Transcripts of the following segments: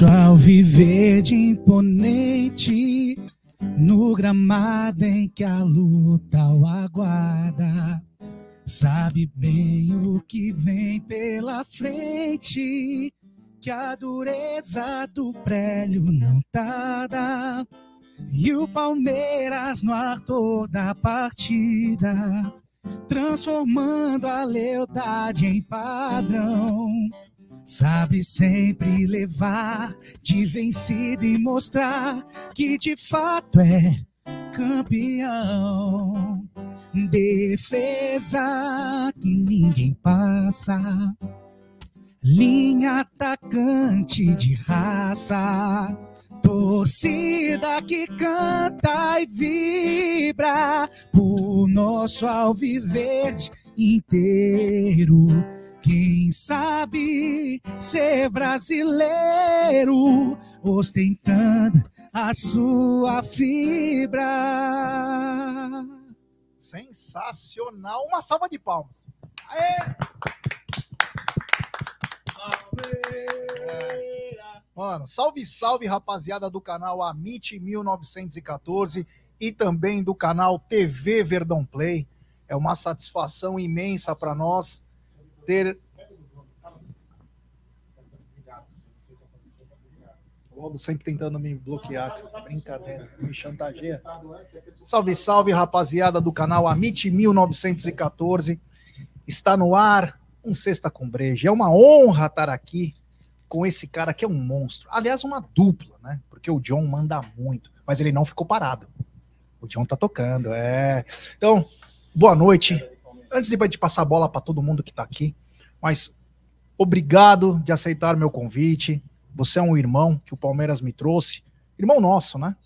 nosso alviverde imponente, no gramado em que a luta o aguarda. Sabe bem o que vem pela frente, que a dureza do prélio não tarda. E o Palmeiras no ar toda a partida, transformando a lealdade em padrão. Sabe sempre levar de vencido e mostrar que de fato é campeão. Defesa que ninguém passa. Linha atacante de raça. Torcida que canta e vibra por nosso alviverde inteiro quem sabe ser brasileiro, ostentando a sua fibra. Sensacional! Uma salva de palmas. Aê! Mano, salve, salve, rapaziada do canal Amit 1914 e também do canal TV Verdão Play. É uma satisfação imensa para nós ter. Logo sempre tentando me bloquear. Brincadeira, me chantageia. Salve, salve, rapaziada do canal Amit 1914. Está no ar um Sexta com Breja. É uma honra estar aqui com esse cara que é um monstro. Aliás, uma dupla, né? Porque o John manda muito, mas ele não ficou parado. O John tá tocando, é. Então, boa noite. Antes de passar a bola para todo mundo que tá aqui, mas obrigado de aceitar meu convite. Você é um irmão que o Palmeiras me trouxe, irmão nosso, né?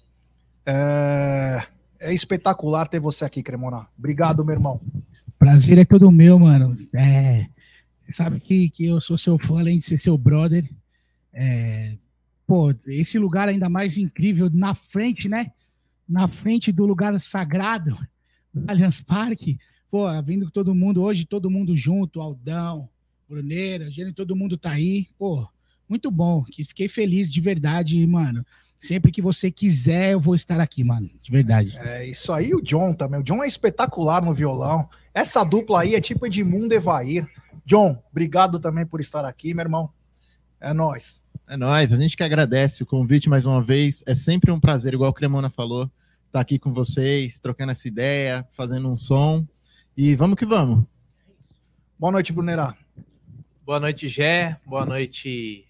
É, é espetacular ter você aqui, Cremona. Obrigado, meu irmão. Prazer é todo meu, mano. É, sabe que, que eu sou seu fã, além de ser seu brother. É, pô, esse lugar ainda mais incrível, na frente, né? Na frente do lugar sagrado, do Allianz Parque. Pô, vindo todo mundo, hoje todo mundo junto, Aldão, Bruneira, Gênio, todo mundo tá aí. Pô, muito bom. Que fiquei feliz de verdade, mano. Sempre que você quiser, eu vou estar aqui, mano. De verdade. É isso aí, o John também. O John é espetacular no violão. Essa dupla aí é tipo Edmundo Evair. John, obrigado também por estar aqui, meu irmão. É nós. É nós. A gente que agradece o convite mais uma vez. É sempre um prazer, igual o Cremona falou, estar tá aqui com vocês, trocando essa ideia, fazendo um som. E vamos que vamos. Boa noite, Brunerá. Boa noite, Gé. Boa noite,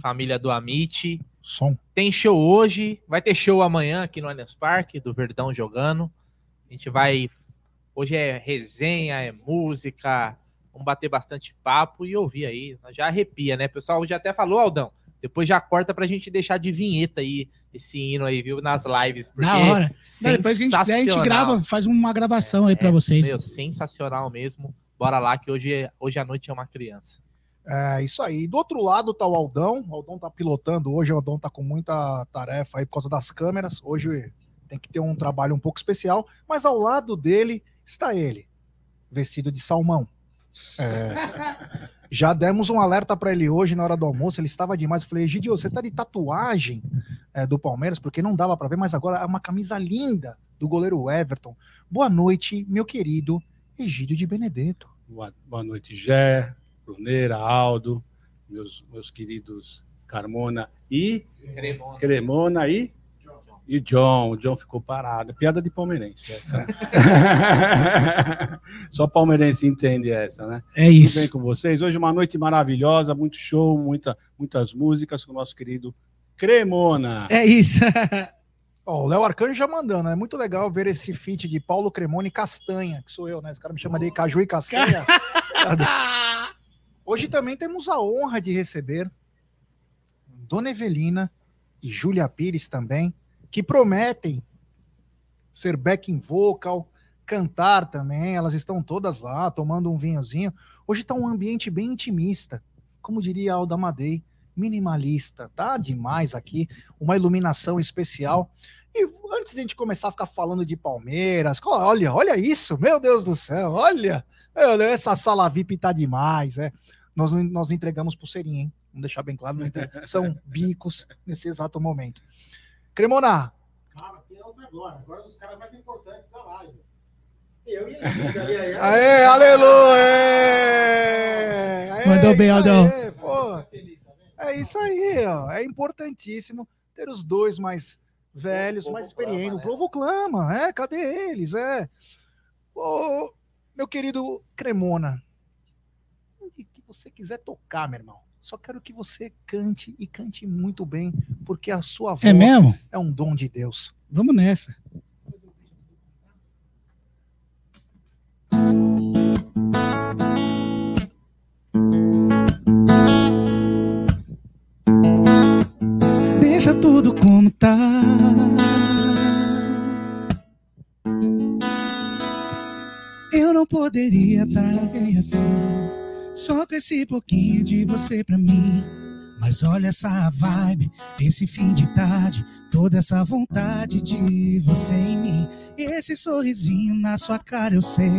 família do Amit. Som. Tem show hoje, vai ter show amanhã aqui no Allianz Parque, do Verdão jogando. A gente vai. Hoje é resenha, é música. Vamos bater bastante papo e ouvir aí. Já arrepia, né? O pessoal já até falou, Aldão. Depois já corta pra gente deixar de vinheta aí, esse hino aí, viu? Nas lives. Na hora. Não, depois a gente, a gente, grava, faz uma gravação é, aí pra vocês. Meu, sensacional mesmo. Bora lá, que hoje, hoje à noite é uma criança. É isso aí. Do outro lado tá o Aldão. O Aldão tá pilotando hoje. O Aldão tá com muita tarefa aí por causa das câmeras. Hoje tem que ter um trabalho um pouco especial. Mas ao lado dele está ele, vestido de salmão. É, já demos um alerta para ele hoje na hora do almoço. Ele estava demais. Eu falei, Egidio, você tá de tatuagem é, do Palmeiras? Porque não dava para ver, mas agora é uma camisa linda do goleiro Everton. Boa noite, meu querido Egídio de Benedetto. Boa, boa noite, Gé. Bruneira, Aldo, meus, meus queridos Carmona e Cremona, Cremona e. e John. O John ficou parado. Piada de palmeirense essa. Né? Só palmeirense entende essa, né? É isso. Tudo bem com vocês? Hoje uma noite maravilhosa, muito show, muita, muitas músicas com o nosso querido Cremona. É isso. Ó, o Léo Arcanjo já mandando, é muito legal ver esse feat de Paulo Cremona e Castanha, que sou eu, né? Esse cara me chama de Caju e Castanha. Hoje também temos a honra de receber Dona Evelina e Júlia Pires também, que prometem ser backing vocal, cantar também. Elas estão todas lá tomando um vinhozinho. Hoje está um ambiente bem intimista, como diria Alda Madei, minimalista. Tá demais aqui, uma iluminação especial. E antes de a gente começar a ficar falando de Palmeiras, olha, olha isso, meu Deus do céu, olha, essa sala VIP tá demais, é nós, nós entregamos pulseirinha, hein? Vamos deixar bem claro, são bicos nesse exato momento. Cremona, Calma, tem outra agora. Agora os caras mais importantes da live. Eu e ele. Aê, aleluia! Aê, Mandou bem, Aldão. É isso aí, ó. É importantíssimo ter os dois mais velhos, mais clama, experientes. O né? povo clama, é? Cadê eles? É. Ô, meu querido Cremona, onde que você quiser tocar, meu irmão. Só quero que você cante e cante muito bem, porque a sua voz É mesmo? é um dom de Deus. Vamos nessa. Deixa tudo como tá. Eu não poderia dar alguém assim. Só com esse pouquinho de você pra mim. Mas olha essa vibe, esse fim de tarde, toda essa vontade de você em mim. Esse sorrisinho na sua cara eu sei.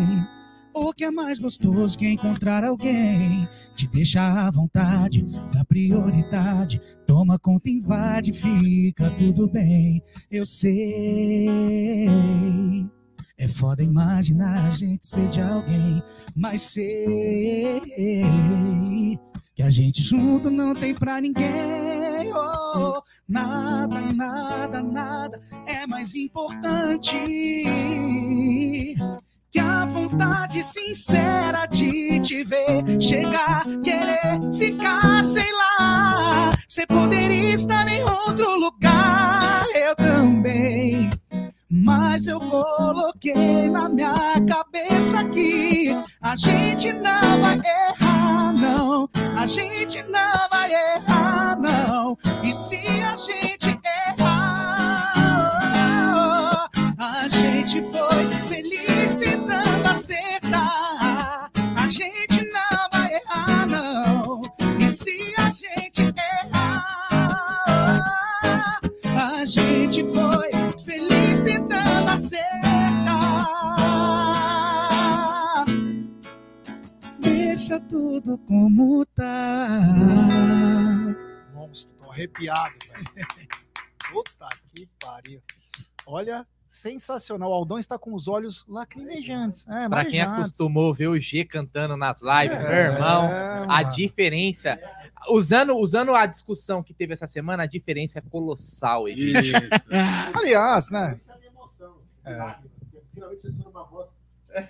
O que é mais gostoso que encontrar alguém te deixar à vontade, dá prioridade, toma conta, invade, fica tudo bem. Eu sei. É foda imaginar a gente ser de alguém, mas sei que a gente junto não tem pra ninguém. Oh, nada, nada, nada é mais importante que a vontade sincera de te ver chegar, querer ficar, sei lá. Você poderia estar em outro lugar. Mas eu coloquei na minha cabeça que a gente não vai errar, não. A gente não vai errar, não. E se a gente errar, a gente foi feliz tentando acertar. A gente não vai errar, não. E se a gente errar, a gente foi Deixa tudo como tá. Monstro, tô arrepiado, velho. Puta que pariu. Olha, sensacional. O Aldão está com os olhos lacrimejantes. É, Pra quem marejados. acostumou ver o G cantando nas lives, meu É, irmão, a mano. diferença. Usando, usando a discussão que teve essa semana, a diferença é colossal. Isso. Aliás, né? Isso é a minha emoção. É. Lágrimas, que Finalmente você tem uma voz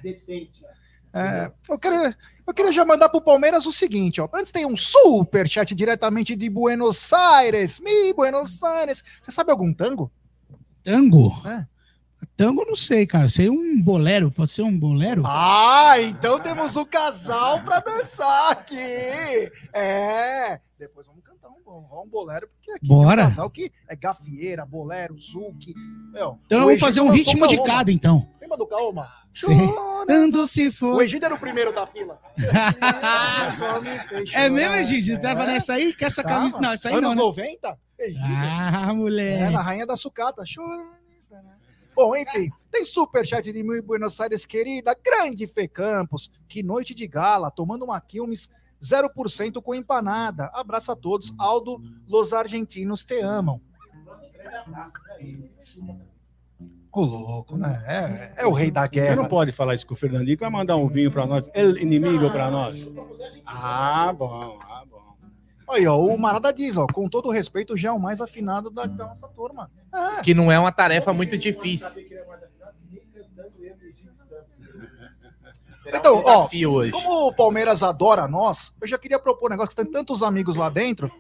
decente. É, eu, queria, eu queria já mandar pro Palmeiras o seguinte, ó. Antes tem um super chat diretamente de Buenos Aires. Mi Buenos Aires. Você sabe algum tango? Tango? É. Tango não sei, cara. Sei um bolero. Pode ser um bolero? Ah, então temos o casal pra dançar aqui. É. Depois vamos cantar um, um bolero, porque aqui Bora. tem um casal que é gafieira, bolero. Meu, Então Egídio fazer um ritmo de cada, então. Lembra do Kaoma? Sei. Ando se O for. Egídio era o primeiro da fila. É mesmo. Egídio? Você tava É. nessa aí? Que essa Tava. camisa. Não, essa aí Anos não. Né? 90? Egídio. Ah, É, moleque. na Rainha da Sucata. Choranista, né? Bom, enfim, tem superchat de Mil Buenos Aires, querida, grande Fê Campos. Que noite de gala, tomando uma Quilmes 0% com empanada. Abraço a todos. Aldo, los argentinos te amam. Ô, louco, né? É, é o rei da Você guerra. não pode falar isso com o Fernandinho, que vai mandar um vinho para nós, el inimigo para nós. Ah, bom, ah, bom. Aí, ó, o Marada diz, ó, com todo respeito, já é o mais afinado da, da nossa turma. É. Que não é uma tarefa muito difícil. Então, hoje. Como o Palmeiras adora nós, eu já queria propor um negócio que tem tantos amigos lá dentro.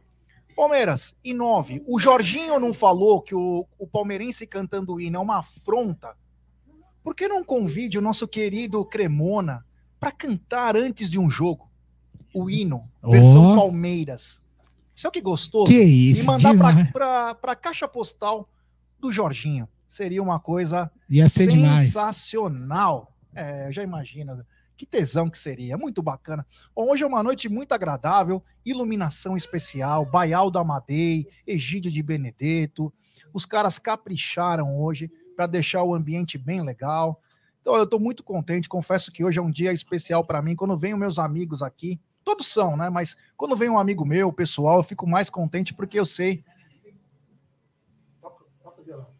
Palmeiras, inove. O Jorginho não falou que o, o palmeirense cantando o hino é uma afronta? Por que não convide o nosso querido Cremona para cantar antes de um jogo o hino, versão Ó. Palmeiras? Isso é o que gostoso. Que isso, e mandar demais. para a caixa postal do Jorginho. Seria uma coisa Ia ser demais. Sensacional. É, eu já imagino. Que tesão que seria. Muito bacana. Hoje é uma noite muito agradável. Iluminação especial. Baial da Amadei, Egídio de Benedetto. Os caras capricharam hoje para deixar o ambiente bem legal. Então, eu estou muito contente. Confesso que hoje é um dia especial para mim. Quando venho meus amigos aqui, Todos são, né? Mas quando vem um amigo meu, pessoal, eu fico mais contente porque eu sei. Toca, toca o violão.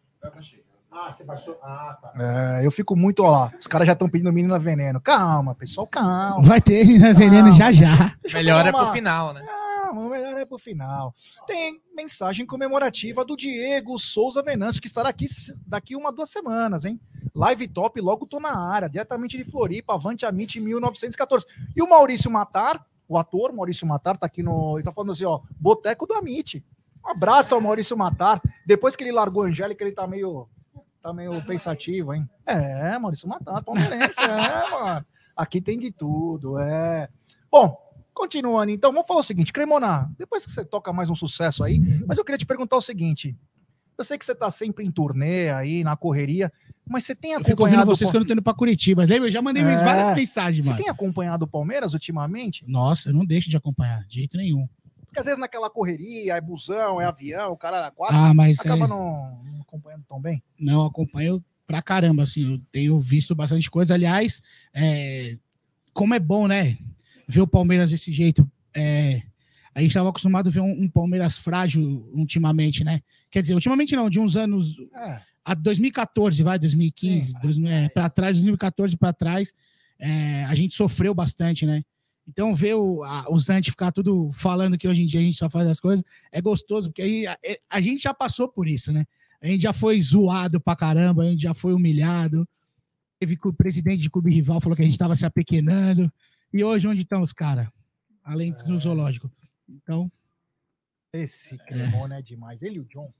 Ah, você baixou. Ah, tá. é, eu fico muito, ó. Os caras já estão pedindo menina veneno. Calma, pessoal, calma. Vai ter né, veneno já já. Deixa Melhor é pro final, né? Calma, melhor é pro final. Tem mensagem comemorativa do Diego Souza Venâncio, que estará aqui daqui uma, duas semanas, hein? Live top, logo tô na área, diretamente de Floripa, Avante Amite 1914. E o Maurício Matar, o ator Maurício Matar, tá aqui no. Ele tá falando assim, ó, Boteco do Amite. Um abraço ao Maurício Matar. Depois que ele largou a Angélica, ele tá meio. Tá meio pensativo, hein? É, Maurício Matar, palmeirense, é, mano. Aqui tem de tudo, é. Bom, continuando, então, vamos falar o seguinte, Cremona, depois que você toca mais um sucesso aí, mas eu queria te perguntar o seguinte. Eu sei que você tá sempre em turnê aí, na correria, mas você tem Eu fico ouvindo acompanhado. vocês o quando eu tô indo pra Curitiba. Lembra? Eu já mandei É. várias mensagens, Você mano. tem acompanhado o Palmeiras ultimamente? Nossa, eu não deixo de acompanhar, de jeito nenhum. Porque às vezes naquela correria, é busão, é avião, o cara era quatro, Ah, mas acaba é, não, não acompanhando tão bem. não acompanho pra caramba, assim. Eu tenho visto bastante coisa. Aliás, é, como é bom, né? Ver o Palmeiras desse jeito. É, a gente estava acostumado a ver um, um Palmeiras frágil ultimamente, né? Quer dizer, ultimamente não, de uns anos É, a 2014, vai, 2015, dois- é, para trás, 2014 para trás, é, a gente sofreu bastante, né? Então, ver o, a, o Zante ficar tudo falando que hoje em dia a gente só faz as coisas é gostoso, porque aí a, é- a gente já passou por isso, né? A gente já foi zoado pra caramba, a gente já foi humilhado. Teve que o presidente de clube rival falou que a gente tava se apequenando. E hoje, onde estão os caras? Além do zoológico. Então, esse Cremona é demais. Ele e o John,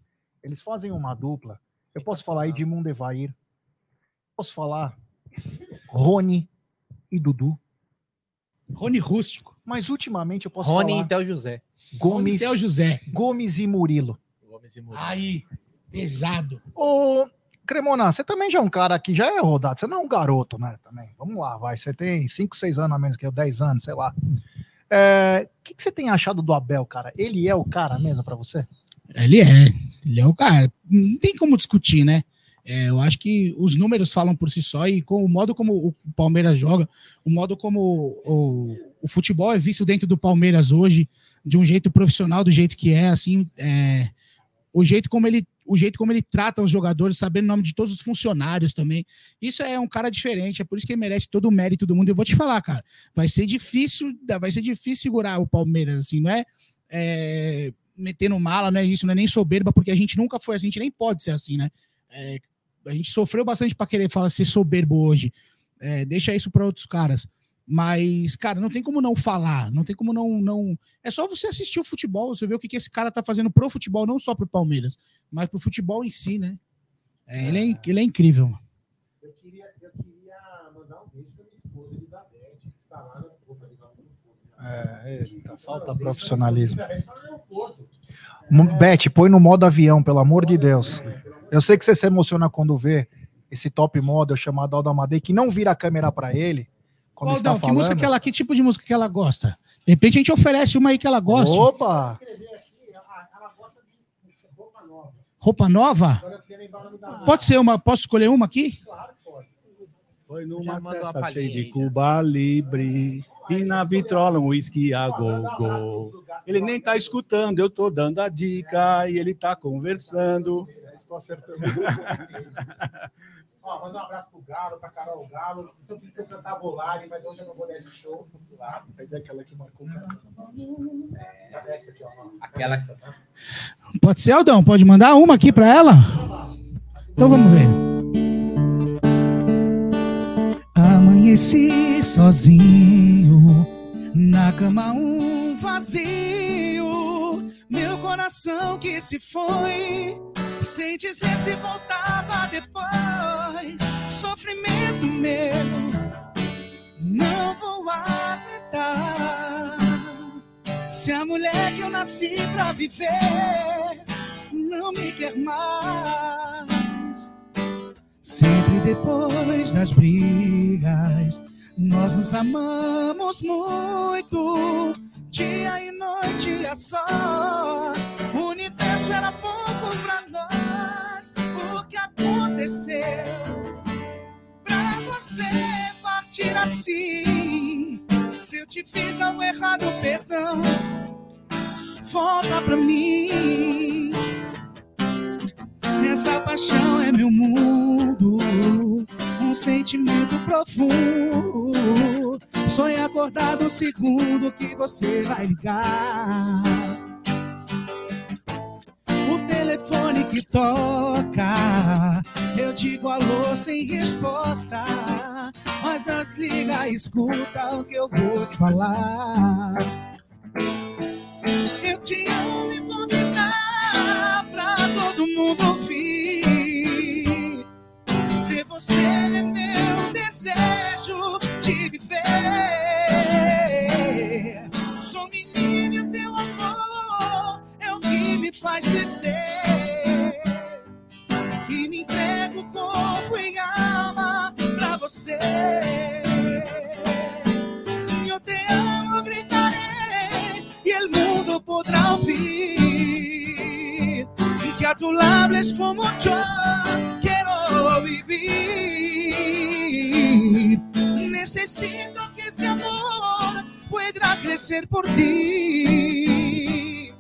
eles fazem uma dupla. Eu posso falar aí de Mundevair. Posso falar Rony e Dudu. Rony Rústico. Mas ultimamente eu posso Rony e falar Théo José. Gomes, o José. Gomes e Murilo. Gomes e Murilo. Aí, pesado. Ô, Cremona, você também já é um cara que já é rodado. Você não é um garoto, né? Também. Vamos lá, vai. Você tem 5, 6 anos a menos que eu, 10 anos, sei lá. É, O que, que você tem achado do Abel, cara? Ele é o cara mesmo pra você? Ele é. Ele é o cara. Não tem como discutir, né? É, eu acho que os números falam por si só e com o modo como o Palmeiras joga, o modo como o, o futebol é visto dentro do Palmeiras hoje, de um jeito profissional, do jeito que é, assim, é, o jeito como ele o jeito como ele trata os jogadores, sabendo o nome de todos os funcionários também. Isso é um cara diferente, é por isso que ele merece todo o mérito do mundo. Eu vou te falar, cara, vai ser difícil, vai ser difícil segurar o Palmeiras, assim, não é, é metendo mala, não é isso, não é nem soberba, porque a gente nunca foi assim, a gente nem pode ser assim, né? É, a gente sofreu bastante para querer falar ser soberbo hoje. É, deixa isso para outros caras. Mas, cara, não tem como não falar, não tem como não. não... É só você assistir o futebol, você ver o que, que esse cara tá fazendo pro futebol, não só pro Palmeiras, mas pro futebol em si, né? É, ele, é, ele é incrível. mano. Eu queria, eu queria mandar um beijo pra minha esposa Elizabeth, que está lá no Porto, ali lá no Porto. É, eita, falta profissionalismo. Beth, põe no modo avião, pelo amor de Deus. Eu sei que você se emociona quando vê esse top model chamado Aldo Amadei, que não vira a câmera pra ele. Quando Ô, está Aldão, que música que ela, que tipo de música que ela gosta? De repente a gente oferece uma aí que ela. Opa! Gosta de roupa nova. Pode ser uma, posso escolher uma aqui? Claro que pode. Foi numa festa cheia de. Cuba Libre e na vitrola um uísque a. Ele nem tá escutando, eu tô dando a dica e ele tá conversando. Estou acertando. Ó, mandar um abraço pro Galo, pra Carol Galo. Eu queria cantar Volare, mas hoje eu não vou dar esse show. Tá? Aí daquela que marcou o cara. Já desce aqui, ó. Aquela- tá? Pode ser, Aldão? Pode mandar uma aqui pra ela? Então vamos ver. Amanheci sozinho, na cama um vazio, meu coração que se foi, sem dizer se voltava depois. Sofrimento meu, não vou aguentar. Se a mulher que eu nasci pra viver não me quer mais. Sempre depois das brigas, nós nos amamos muito. Dia e noite a sós, o universo era pouco pra nós. Aconteceu pra você partir assim? Se eu te fiz algo errado, perdão. Volta pra mim. Essa paixão é meu mundo. Um sentimento profundo. Sonho acordado um segundo que você vai ligar. O telefone que toca, digo alô sem resposta. Mas não desliga, escuta o que eu vou te falar. Eu te amo e vou gritar pra todo mundo ouvir. Ter você é meu desejo de viver. Sou menino e o teu amor é o que me faz crescer. E me Eu te amo, gritaré y el mundo podrá oír que a tu lado hables como yo quiero vivir. Necesito que este amor pueda crecer por ti.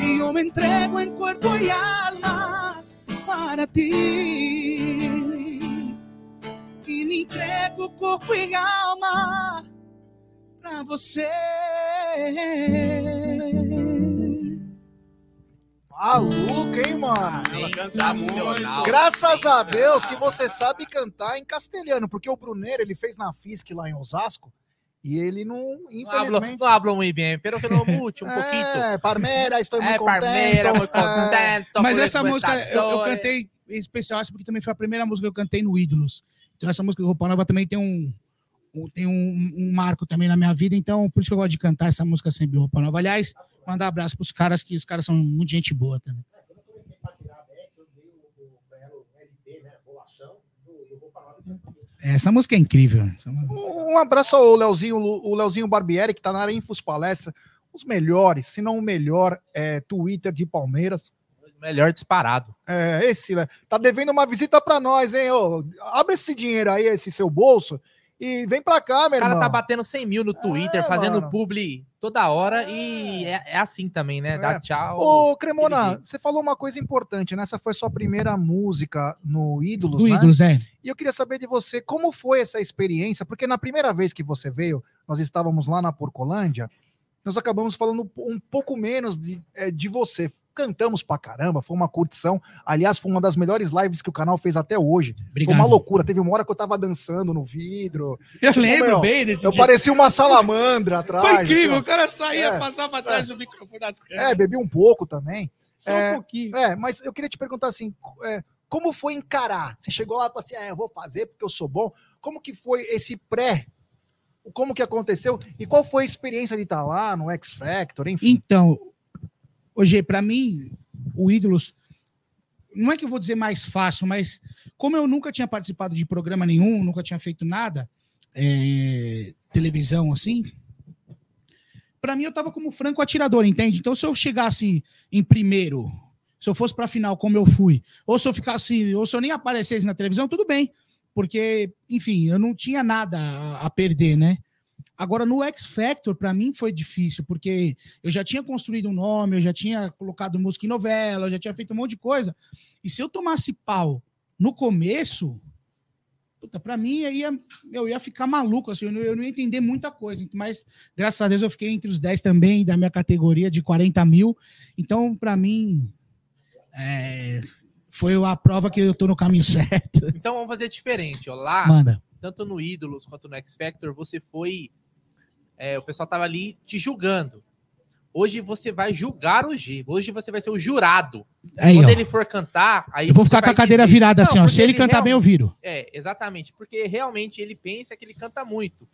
Y yo me entrego en cuerpo y alma para ti. Me entrego corpo y alma pra você. Maluco, hein, mano? Sensacional. Graças a Deus que você sabe cantar em castelhano, porque o Bruneiro ele fez na FISC lá em Osasco e ele não, Não infelizmente. não hablo muy bien, pero que no mucho, um pouquinho. É, Palmeira, estou É, muito contente. Palmeira, muito É, contento. Mas essa música eu, eu cantei em especial essa porque também foi a primeira música que eu cantei no Ídolos. Então essa música do Roupa Nova também tem um, um- tem um, um marco também na minha vida, então por isso que eu gosto de cantar essa música sempre Roupa Nova. Aliás, mandar um abraço pros caras que os caras são muito gente boa também. Nova e essa música. É incrível. Música- Um abraço ao Leozinho, o Leozinho Barbieri, que tá na área Infos Palestra. Os melhores, se não o melhor, é, Twitter de Palmeiras. Melhor disparado. É, esse, né? Tá devendo uma visita pra nós, hein? Ô, abre esse dinheiro aí, esse seu bolso, e vem pra cá, meu O cara irmão. tá batendo 100 mil no Twitter, É, fazendo mano. publi toda hora e é, é assim também, né? Dá É. tchau. Ô, Cremona, você falou uma coisa importante, né? Essa foi sua primeira música no Ídolos, Do né? Ídolos, é. E eu queria saber de você, como foi essa experiência? Porque na primeira vez que você veio, nós estávamos lá na Porcolândia, nós acabamos falando um pouco menos de, eh, de você. Cantamos pra caramba, foi uma curtição. Aliás, foi uma das melhores lives que o canal fez até hoje. Obrigado. Foi uma loucura. Teve uma hora que eu tava dançando no vidro. Eu lembro meu, bem desse Eu parecia uma salamandra atrás. Foi incrível, assim, o cara saía, É. passava pra trás do microfone das câmeras. É, bebi um pouco também. Só é. um pouquinho. É, mas eu queria te perguntar assim, é, como foi encarar? Você chegou lá e falou assim, é, eu vou fazer porque eu sou bom. Como que foi esse pré? Como que aconteceu? E qual foi a experiência de estar lá no X Factor, enfim? Então, hoje, para mim, o Ídolos, não é que eu vou dizer mais fácil, mas como eu nunca tinha participado de programa nenhum, nunca tinha feito nada, é, televisão assim, para mim eu tava como franco atirador, entende? Então, se eu chegasse em primeiro, se eu fosse para final como eu fui, ou se eu ficasse, ou se eu nem aparecesse na televisão, tudo bem, porque, enfim, eu não tinha nada a, perder, né? Agora, no X Factor, para mim foi difícil, porque eu já tinha construído um nome, eu já tinha colocado música em novela, eu já tinha feito um monte de coisa. E se eu tomasse pau no começo, puta, pra mim eu ia, eu ia ficar maluco, assim, eu não, eu não ia entender muita coisa. Mas, graças a Deus, eu fiquei entre os 10 também da minha categoria de 40 mil. Então, pra mim, é, foi a prova que eu tô no caminho certo. Então vamos fazer diferente, ó. Lá, Manda. tanto no Ídolos quanto no X Factor, você foi. é, o pessoal tava ali te julgando. Hoje você vai julgar o G. Hoje você vai ser o jurado. Aí, Quando ó. ele for cantar, aí Eu vou ficar com a cadeira dizer- virada assim, ó. Se ele cantar bem, eu viro. É, exatamente. Porque realmente ele pensa que ele canta muito.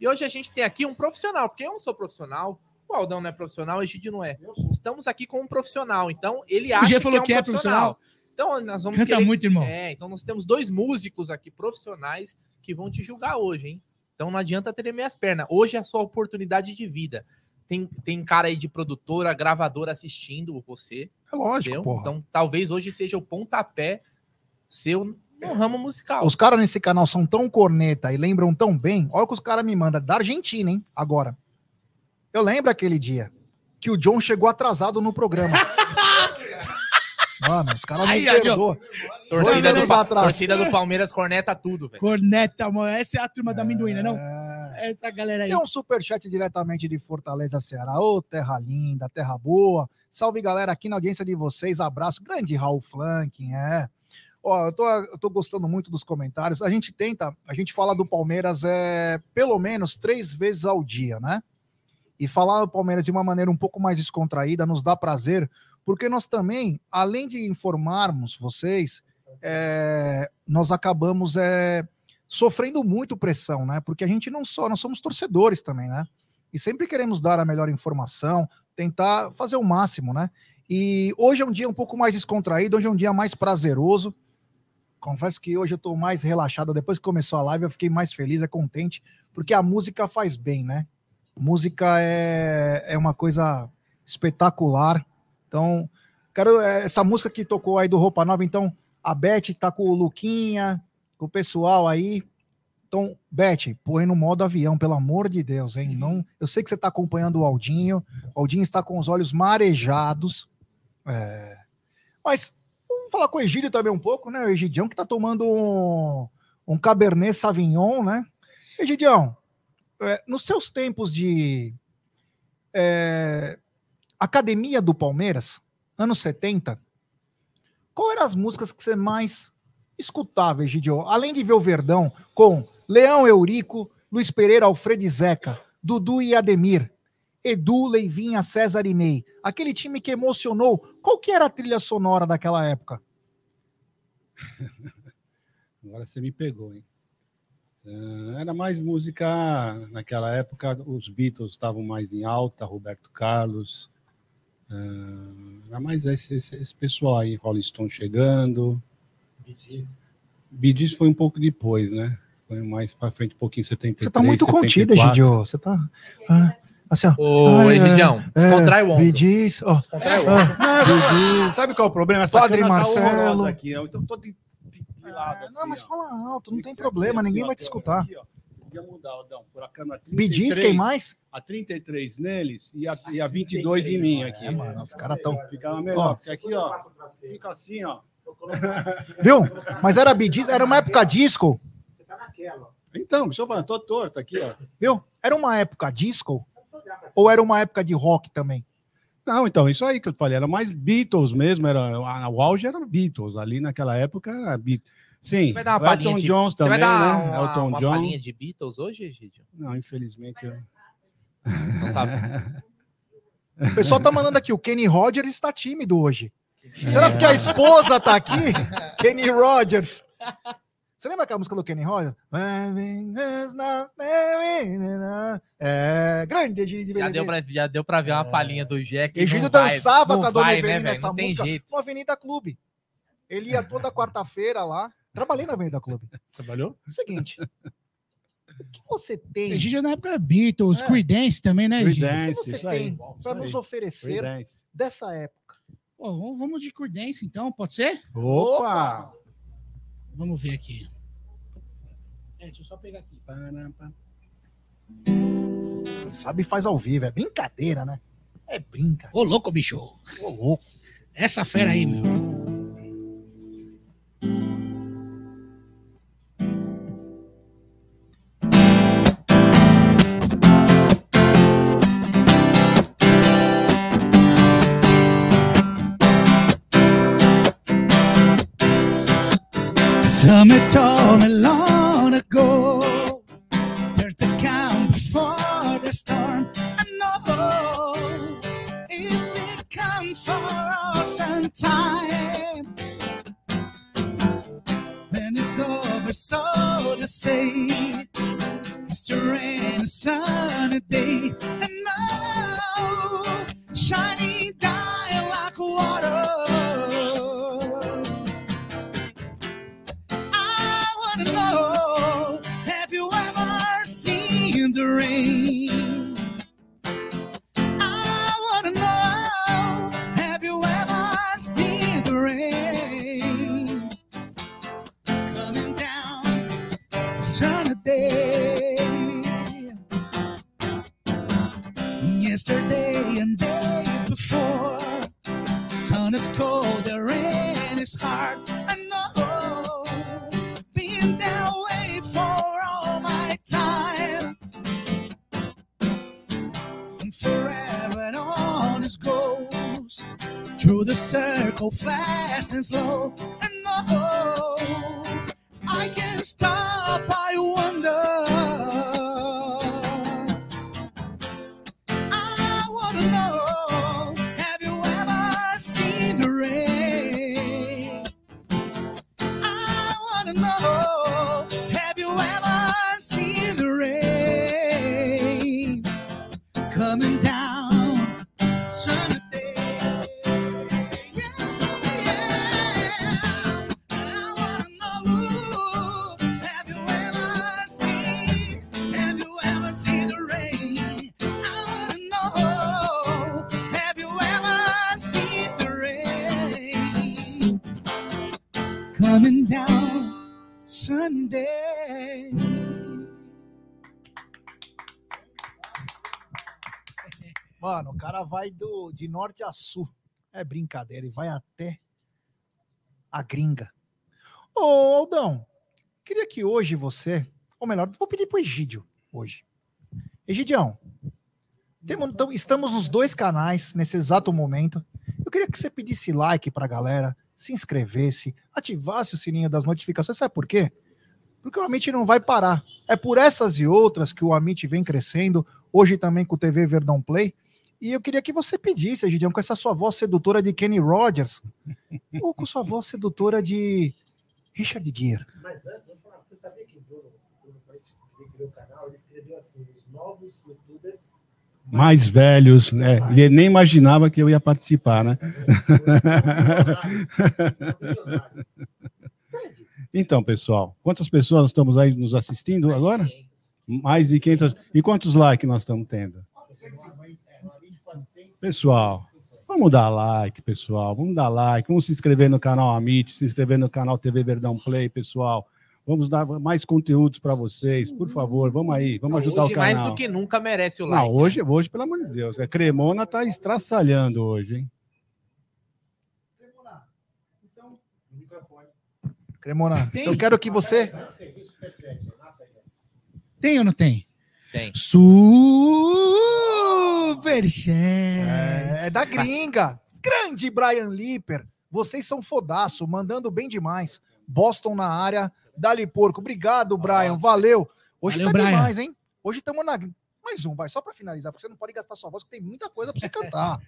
E hoje a gente tem aqui um profissional, porque eu não sou profissional, o Aldão não é profissional, o Egídio não é. Estamos aqui com um profissional, então ele acha G que, falou é um que é profissional. Então nós vamos Canta querer- muito, irmão. É, então nós temos dois músicos aqui profissionais que vão te julgar hoje, hein? Então não adianta ter minhas pernas. Hoje é a sua oportunidade de vida. Tem, tem cara aí de produtora, gravadora assistindo você. É lógico. Então talvez hoje seja o pontapé seu no ramo musical. Os caras nesse canal são tão corneta e lembram tão bem. Olha o que os caras me mandam da Argentina, hein? Agora. Eu lembro aquele dia que o John chegou atrasado no programa. Mano, os caras não perdoam. Torcida do, anos Pa- atrás. torcida do Palmeiras corneta tudo, velho. Corneta, mano. Essa é a turma da amendoim, né, não? É. Essa galera aí. Tem um superchat diretamente de Fortaleza, Ceará. Ô, terra linda, terra boa. Salve, galera, aqui na audiência de vocês. Abraço. Grande Raul Flanking, é. Ó, eu tô, eu tô gostando muito dos comentários. A gente tenta, a gente fala do Palmeiras é, pelo menos três vezes ao dia, né? E falar do Palmeiras de uma maneira um pouco mais descontraída nos dá prazer, porque nós também, além de informarmos vocês, é, nós acabamos é, sofrendo muito pressão, né? Porque a gente não só, nós somos torcedores também, né? E sempre queremos dar a melhor informação, tentar fazer o máximo, né? E hoje é um dia um pouco mais descontraído, hoje é um dia mais prazeroso. Confesso que hoje eu tô mais relaxado. Depois que começou a live, eu fiquei mais feliz, é contente, porque a música faz bem, né? Música é, é uma coisa espetacular. Então, quero é, essa música que tocou aí do Roupa Nova, então a Beth tá com o Luquinha, com o pessoal aí. Então, Beth, põe no modo avião, pelo amor de Deus, hein? Não, eu sei que você está acompanhando o Aldinho. O Aldinho está com os olhos marejados. É, Mas vamos falar com o Egídio também um pouco, né? O Egidião que está tomando um, um Cabernet Sauvignon, né? Egidião, é, nos seus tempos de é, academia do Palmeiras, anos 70, qual eram as músicas que você mais escutava, Egidio? Além de ver o Verdão com Leão Eurico, Luiz Pereira, Alfredo e Zeca, Dudu e Ademir, Edu, Leivinha, César e Ney. Aquele time que emocionou. Qual que era a trilha sonora daquela época? Agora você me pegou, hein? Ah, Era mais música. Naquela época, os Beatles estavam mais em alta, Roberto Carlos. Ah, Era mais esse, esse- esse pessoal aí, Rolling Stone chegando. Bee Gees foi um pouco depois, né? Foi mais para frente, um pouquinho, 73. Você tá muito contido, 74. Egidio. Você tá. ah, assim, ó. Ô, Ai, é, Egidião, descontrai o ombro. Me diz, ó. Descontrai o ombro. Ah, Sabe qual é o problema? Essa Padre tá Marcelo. horrorosa aqui, eu tô de, lado, assim, não, mas ó. fala alto, não tem Isso problema, aqui, ninguém assim, vai ó, te escutar. aqui, ó. Podia mudar, Aldão, por a câmera Me diz 33, quem mais? A 33 neles e a, e a 22 em mim aqui. É, mano, os caras tão. Ficava melhor, porque aqui, ó, fica assim, ó. Viu? Mas era Bidis, era uma época disco, Você tá naquela. ó. Então, deixa eu falar, tô torto aqui, ó. viu? Era uma época disco ou era uma época de rock também? Não, então, isso aí que eu falei, era mais Beatles mesmo, era, a- o auge era Beatles, ali naquela época era Beatles. Sim, Você vai dar uma Elton de, você também, vai dar né? uma, Elton uma John. palhinha de Beatles hoje, Egidio? Não, infelizmente. eu- Então tá. O pessoal tá mandando aqui, o Kenny Rogers está tímido hoje. Será porque a esposa tá aqui? Kenny Rogers. Você lembra aquela música do Kenny Rogers? É, grande Egídio de Já deu, Belém. pra, já deu pra ver uma palhinha do Jack. Egídio vai- dançava não com a Dona vai, Evelina né, velho? essa Não tem música jeito. no Avenida Clube. Ele ia toda quarta-feira lá. Trabalhei na Avenida Clube. Trabalhou? Seguinte. O que você tem? Egídio na época Beatles, É. Creedence também, né, Egídio? O que você tem para nos oferecer Creedence. dessa época? Pô, vamos- vamos de Creedence então, pode ser? Opa! Vamos ver aqui. É, deixa eu só pegar aqui. Sabe faz ao vivo, é brincadeira, né? É brinca. Ô, louco, bicho. Ô, louco. Essa fera aí, meu. Somebody told me long time. When it's over, so to say. It's to rain a sunny day. And now Shining down like water is cold, the rain is hard. I know, been that way for all my time. And forever and on this goes through the circle, fast and slow. And no, I can't stop. I wonder. Mano, o cara vai do, de norte a sul. É brincadeira, e vai até a gringa. Ô, Aldão, queria que hoje você, ou melhor, vou pedir pro Egídio hoje. Egidião, temos, então, estamos nos dois canais nesse exato momento. Eu queria que você pedisse like pra galera, se inscrevesse, ativasse o sininho das notificações. Sabe por quê? Porque o Amit não vai parar. É por essas e outras que o Amit vem crescendo, hoje também com o TV Verdão Play. E eu queria que você pedisse, Gideon, com essa sua voz sedutora de Kenny Rogers, ou com sua voz sedutora de Richard Gere. Mas antes, vou falar, você sabia que o Bruno, que criou o canal, ele escreveu assim, os novos youtubers Mais velhos, né? Ele nem imaginava que eu ia participar, né? Então, pessoal, quantas pessoas estamos aí nos assistindo agora? Mais de 500. E quantos likes nós estamos tendo? Pessoal, vamos dar like, pessoal. Vamos dar like. Vamos se inscrever no canal Amit, se inscrever no canal TV Verdão Play, pessoal. Vamos dar mais conteúdos para vocês, por favor. Vamos aí, vamos ajudar Hoje, o canal. mais do que nunca merece o like. Não, hoje, hoje, pelo amor de Deus. A Cremona tá estraçalhando hoje, hein? Cremona, Tem? eu quero que você. Tem ou não tem? Tem. Superchat. É, é da gringa. Grande Brian Lipper. Vocês são fodaço, mandando bem demais. Boston na área, Dali Porco. Obrigado, Brian. Valeu. Hoje Valeu, tá Brian. demais, hein? Hoje estamos na. Mais um, vai, só para finalizar, porque você não pode gastar sua voz, que tem muita coisa para você cantar.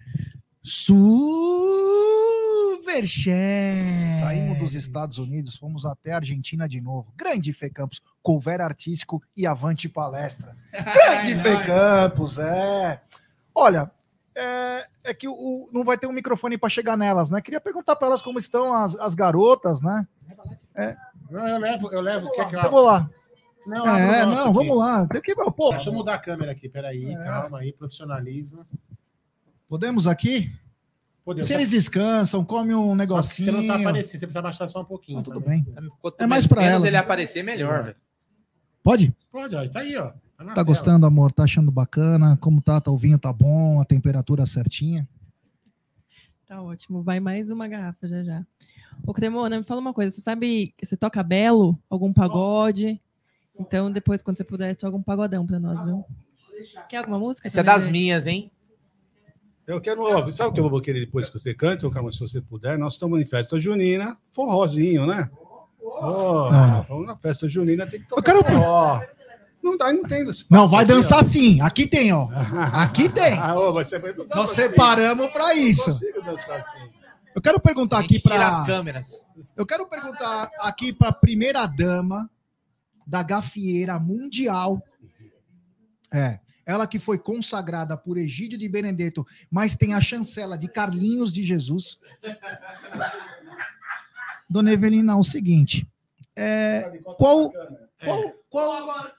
Superchat. Saímos dos Estados Unidos, fomos até a Argentina de novo. Grande Fê Campos, cover artístico e avante palestra. Grande Fê. Campos, é. Olha, é, é que o, o- não vai ter um microfone para chegar nelas, né? Queria perguntar para elas como estão as, as garotas, né? Não, eu levo, eu levo. Que Eu vou lá. Não, eu abro É, o nosso não, aqui. vamos lá. Tem que, pô, Deixa eu mudar a câmera aqui, peraí, É. calma aí, profissionalismo. podemos aqui? Podemos. Se eles descansam, come um negocinho. Você não tá aparecendo, você precisa baixar só um pouquinho. Ah, tudo tá? bem. Quanto É mais pra menos elas, ele né? aparecer, melhor, velho. Pode? Pode, ó, tá aí, ó. Tá tela. gostando, amor? Tá achando bacana? Como tá? Tá o vinho tá bom? A temperatura certinha? Tá ótimo. Vai mais uma garrafa já já. Ô, Cremona, me fala uma coisa. Você sabe, você toca belo? Algum pagode? Então, depois, quando você puder, toca um pagodão pra nós, viu? Quer alguma música? Essa é também, das Zé? minhas, hein? Eu quero. ó, Sabe o que eu vou querer depois que você cante, ô Carlos, se você puder? Nós estamos em festa junina, forrozinho, né? Ó, Não. Vamos na festa junina, tem que tocar Eu quero- forró. Não dá, não tem. Não, vai Aqui, ó. dançar sim. Aqui tem, ó. Aqui tem. Ah, ô, você vai- Nós assim. separamos para isso. consigo dançar assim. Eu quero perguntar aqui tirar as para câmeras. Eu quero perguntar aqui para a primeira dama da gafieira mundial. É, ela que foi consagrada por Egídio de Benedetto, mas tem a chancela de Carlinhos de Jesus. Dona Evelina, o seguinte, é, qual, qual, qual,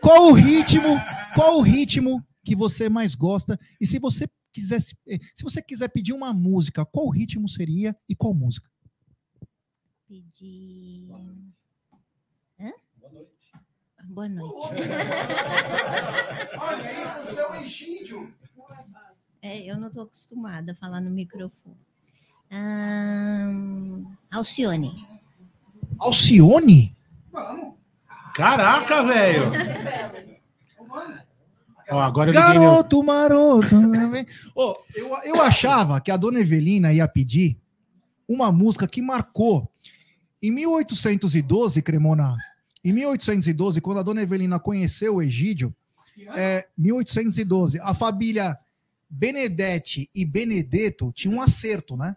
qual o ritmo, qual o ritmo que você mais gosta? E se você quisesse, eh, se você quiser pedir uma música, qual ritmo seria e qual música? Pedir. Boa noite. Olha isso, seu Egídio. É, eu não estou acostumada a falar no microfone. Ahn, Alcione. Alcione? Caraca, velho. Ó, agora eu liguei meu... Garoto maroto. Ô, eu, eu achava que a dona Evelina ia pedir uma música que marcou. Em 1812, Cremona, em 1812, quando a dona Evelina conheceu o Egídio, é, 1812, a família Benedetti e Benedetto tinham um acerto, né?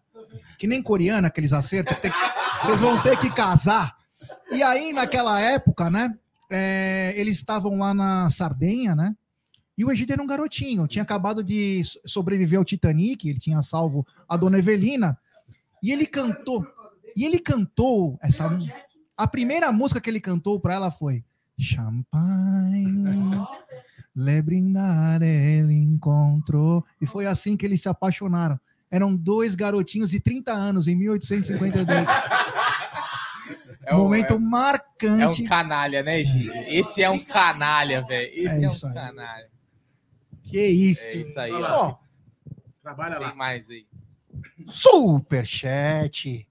Que nem coreana, aqueles acertos, que que- vocês vão ter que casar. E aí, naquela época, né? é, eles estavam lá na Sardenha, né? E o Egídio era um garotinho, tinha acabado de so- sobreviver ao Titanic, ele tinha salvo a dona Evelina, e ele cantou, e ele cantou essa a primeira música que ele cantou para ela foi Champagne, le brindar ele encontrou, e foi assim que eles se apaixonaram. Eram dois garotinhos de 30 anos em 1852. É um, Momento é, é marcante. um canalha, né, Gil? Esse é um canalha, velho. Esse É é, um aí. canalha. Que isso. É isso aí, ó. lá. Ó, Trabalha lá. Tem mais aí. Superchat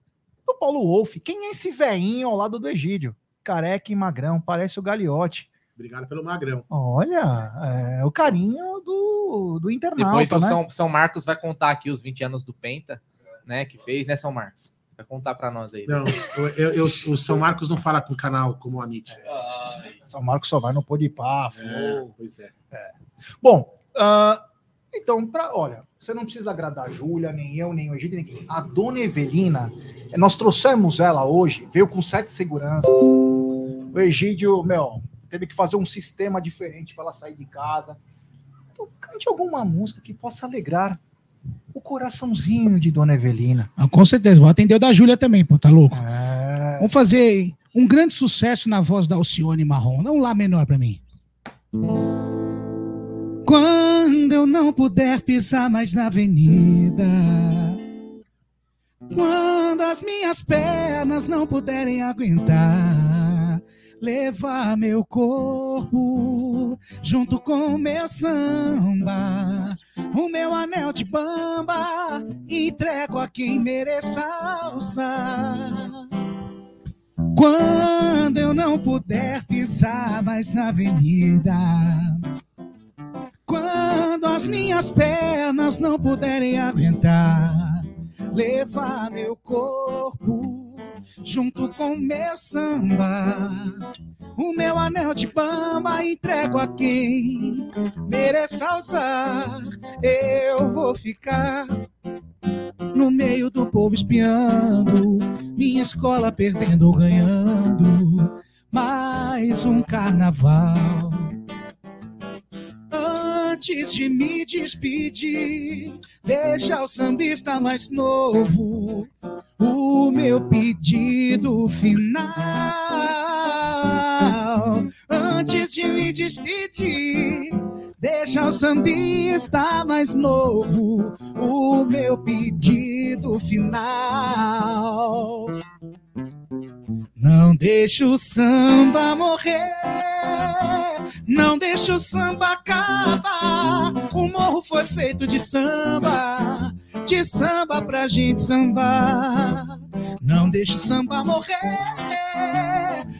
do Paulo Wolff. Quem é esse veinho ao lado do Egídio? Careca e magrão, parece o Galiote. Obrigado pelo magrão. Olha, é o carinho do, do internauta, Depois o né? São, São Marcos vai contar aqui os 20 anos do Penta, né? Que fez, né, São Marcos? Vai contar pra nós aí. Não, eu, eu- eu- o São Marcos não fala com o canal como o Amit. São Marcos só vai no pôr de pá, É, pois é. Bom, ah, então, pra, olha, você não precisa agradar a Júlia, nem eu, nem o Egídio, ninguém. A dona Evelina, nós trouxemos ela hoje, veio com sete seguranças. O Egídio, meu, teve que fazer um sistema diferente para ela sair de casa. Então, cante alguma música que possa alegrar o coraçãozinho de dona Evelina. Ah, com certeza, vou atender o da Júlia também, pô, tá louco? É, Vamos fazer um grande sucesso na voz da Alcione Marrom. Um lá menor pra mim. Quando eu não puder pisar mais na avenida, quando as minhas pernas não puderem aguentar, levar meu corpo junto com o meu samba, o meu anel de bamba, entrego a quem mereça alçar. Quando eu não puder pisar mais na avenida, quando as minhas pernas não puderem aguentar, levar meu corpo junto com meu samba, o meu anel de bamba entrego a quem mereça usar. Eu vou ficar no meio do povo espiando, minha escola perdendo ou ganhando, mais um carnaval. Antes de me despedir, deixa o sambista mais novo o meu pedido final. Antes de me despedir, deixa o sambista mais novo o meu pedido final. Não deixa o samba morrer, não deixa o samba acabar. O morro foi feito de samba, de samba pra gente sambar. Não deixa o samba morrer,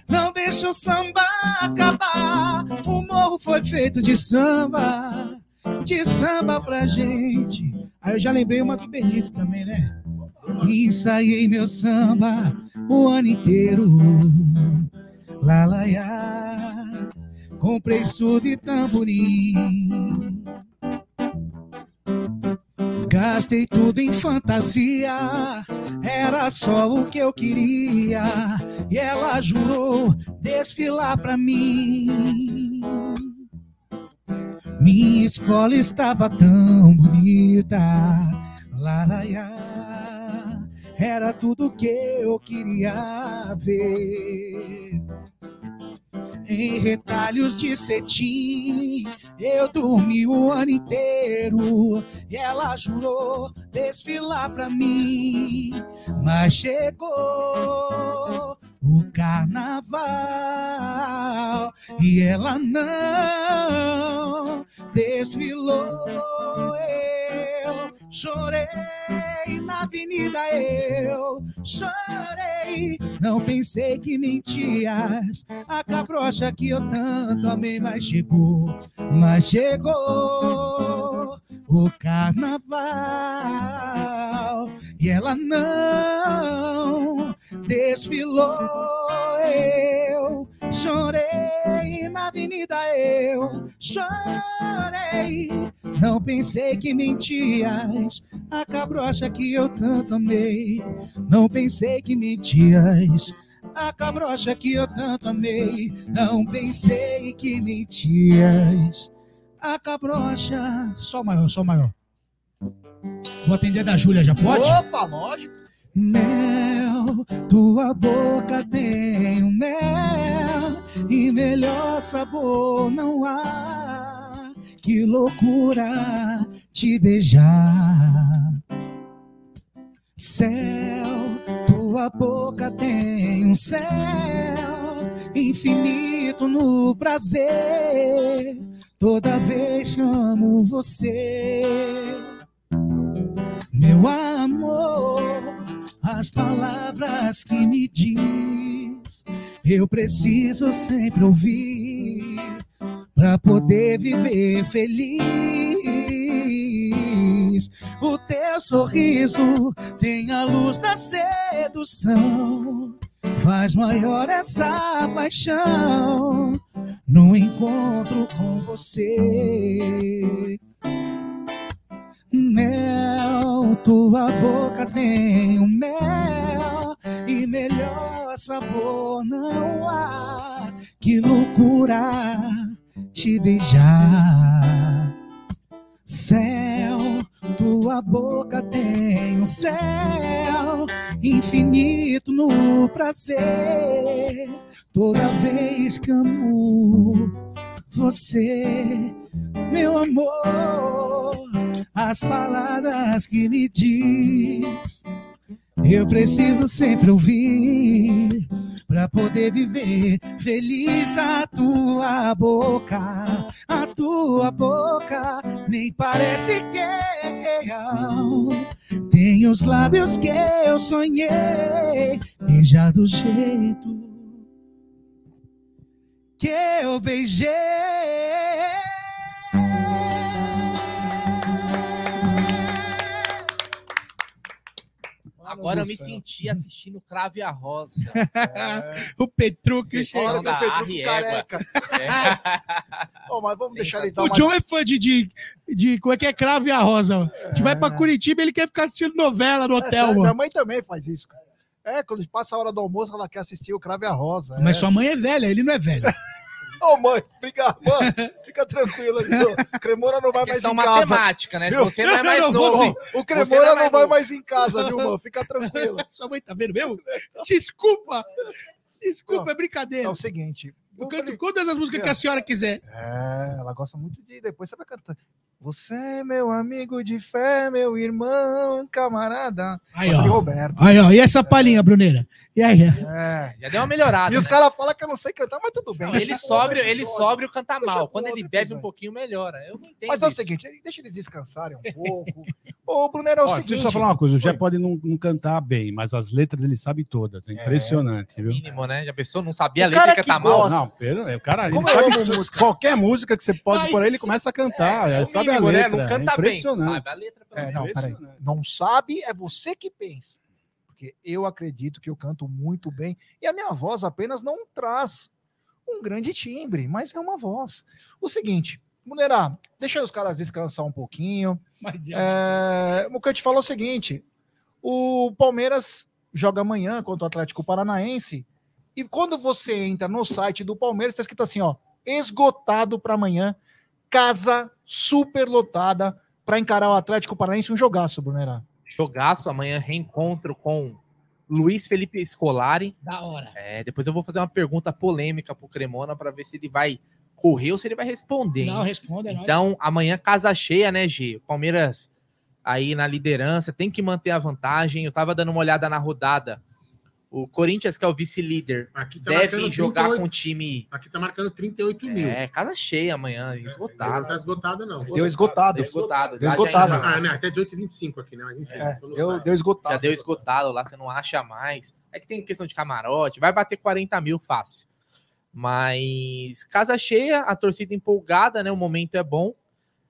não deixa o samba acabar. O morro foi feito de samba, de samba pra gente. Aí eu já lembrei uma do Benito também, né? Ensaiei meu samba o ano inteiro. Lá. Comprei surdo e tamborim. Gastei tudo em fantasia, era só o que eu queria. E ela jurou desfilar pra mim. Minha escola estava tão bonita. Lá. Era tudo que eu queria ver. Em retalhos de cetim, eu dormi o ano inteiro. E ela jurou desfilar pra mim. Mas chegou o carnaval e ela não desfilou. Eu chorei na avenida, eu chorei. Não pensei que mentias, a cabrocha que eu tanto amei, mas chegou, mas chegou o carnaval e ela não desfilou. Eu chorei na avenida, eu chorei. Não pensei que mentias, a cabrocha que eu tanto amei. Não pensei que mentias. A cabrocha que eu tanto amei, não pensei que mentias. A cabrocha. Só maior, só maior. Vou atender da Júlia, já pode? Opa, lógico. Mel, tua boca tem um mel e melhor sabor não há. Que loucura te beijar. Céu, tua boca tem um céu infinito no prazer. Toda vez que amo você, meu amor, as palavras que me diz, eu preciso sempre ouvir para poder viver feliz. O teu sorriso tem a luz da sedução, faz maior essa paixão no encontro com você. Mel, tua boca tem um mel e melhor sabor não há. Que loucura te beijar. Céu, tua boca tem um céu infinito no prazer. Toda vez que amo você, meu amor, as palavras que me diz, eu preciso sempre ouvir para poder viver feliz a tua boca, a tua boca nem parece que é real. Tem os lábios que eu sonhei beijar do jeito que eu beijei. Agora eu me senti assistindo Crave a Rosa. O Petruc. Sessão Olha que da o Petruc Arriégua. careca. É. Ô, mas vamos deixar ele dar O uma... John é fã de, de, de. Como é que é? Cravo e a Rosa. A gente vai pra Curitiba ele quer ficar assistindo novela no É hotel, sério, minha mãe também faz isso, cara. É, quando passa a hora do almoço, ela quer assistir o Crave a Rosa. Mas é. sua mãe é velha, ele não é velho. Ô, mãe, obrigado, mãe. Fica ô. Cremora não vai mais Questão em casa. matemática, né? Se você não é Não, mais não, novo. sim. O Cremora não é não mais vai mais em casa, viu, mano? Fica tranquilo. sua mãe tá vendo mesmo? Desculpa. Desculpa, é brincadeira. É o seguinte. Eu eu canto falei- todas as músicas que a senhora quiser. É, ela gosta muito de. Depois você vai cantar. Você é meu amigo de fé, meu irmão, camarada. Aí, de ó. Roberto. Aí, ó. E essa palhinha, Bruneira? E aí? É. Já deu uma melhorada. E os né? caras falam que eu não sei cantar, mas tudo bem. Não, ele sóbrio, ele sóbrio canta mal. Quando ele bebe episódio. um pouquinho, melhora. Eu não entendo Mas é o seguinte, deixa eles descansarem um pouco. Ô, Bruneiro, é o Ó, seguinte. deixa eu só falar uma coisa. O Jé pode não, não cantar bem, mas as letras ele sabe todas. É impressionante, viu? Mínimo, né? Já pensou? Não sabia a letra que tá mal. Não, Pedro, é, o cara ele Como sabe música. qualquer música que você pode Ai, pôr aí, ele começa a cantar. É, sabe mínimo, né? Não é canta bem, impressionante. sabe? A letra pelo É, menos. não, peraí. Não sabe, é você que pensa. Porque eu acredito que eu canto muito bem. E a minha voz apenas não traz um grande timbre, mas é uma voz. O seguinte, mulherada, deixa os caras descansar um pouquinho. Mas É, o que eu te falo é o seguinte: o Palmeiras joga amanhã contra o Atlético Paranaense. E quando você entra no site do Palmeiras, está escrito assim: ó, esgotado para amanhã, casa super lotada para encarar o Atlético Paranaense um jogaço, Brunerá. Jogaço, amanhã reencontro com Luiz Felipe Scolari. Da hora. É, depois eu vou fazer uma pergunta polêmica pro Cremona para ver se ele vai correr ou se ele vai responder. Não, responda, é nóis. Então, amanhã casa cheia, né, G? O Palmeiras aí na liderança, tem que manter a vantagem. Eu tava dando uma olhada na rodada. O Corinthians, que é o vice-líder, Aqui tá deve jogar 38 com o time. Aqui tá marcando 38 mil. É, casa cheia amanhã, Não esgotado. tá esgotado, não. Deu esgotado. Esgotado. Deu Lá já esgotado. Ah, né? Até 18 e 25 aqui, né? Mas enfim, É, deu, deu esgotado. Já deu esgotado lá, você não acha mais. É que tem questão de camarote, vai bater 40 mil fácil. Mas casa cheia, a torcida empolgada, né? O momento é bom.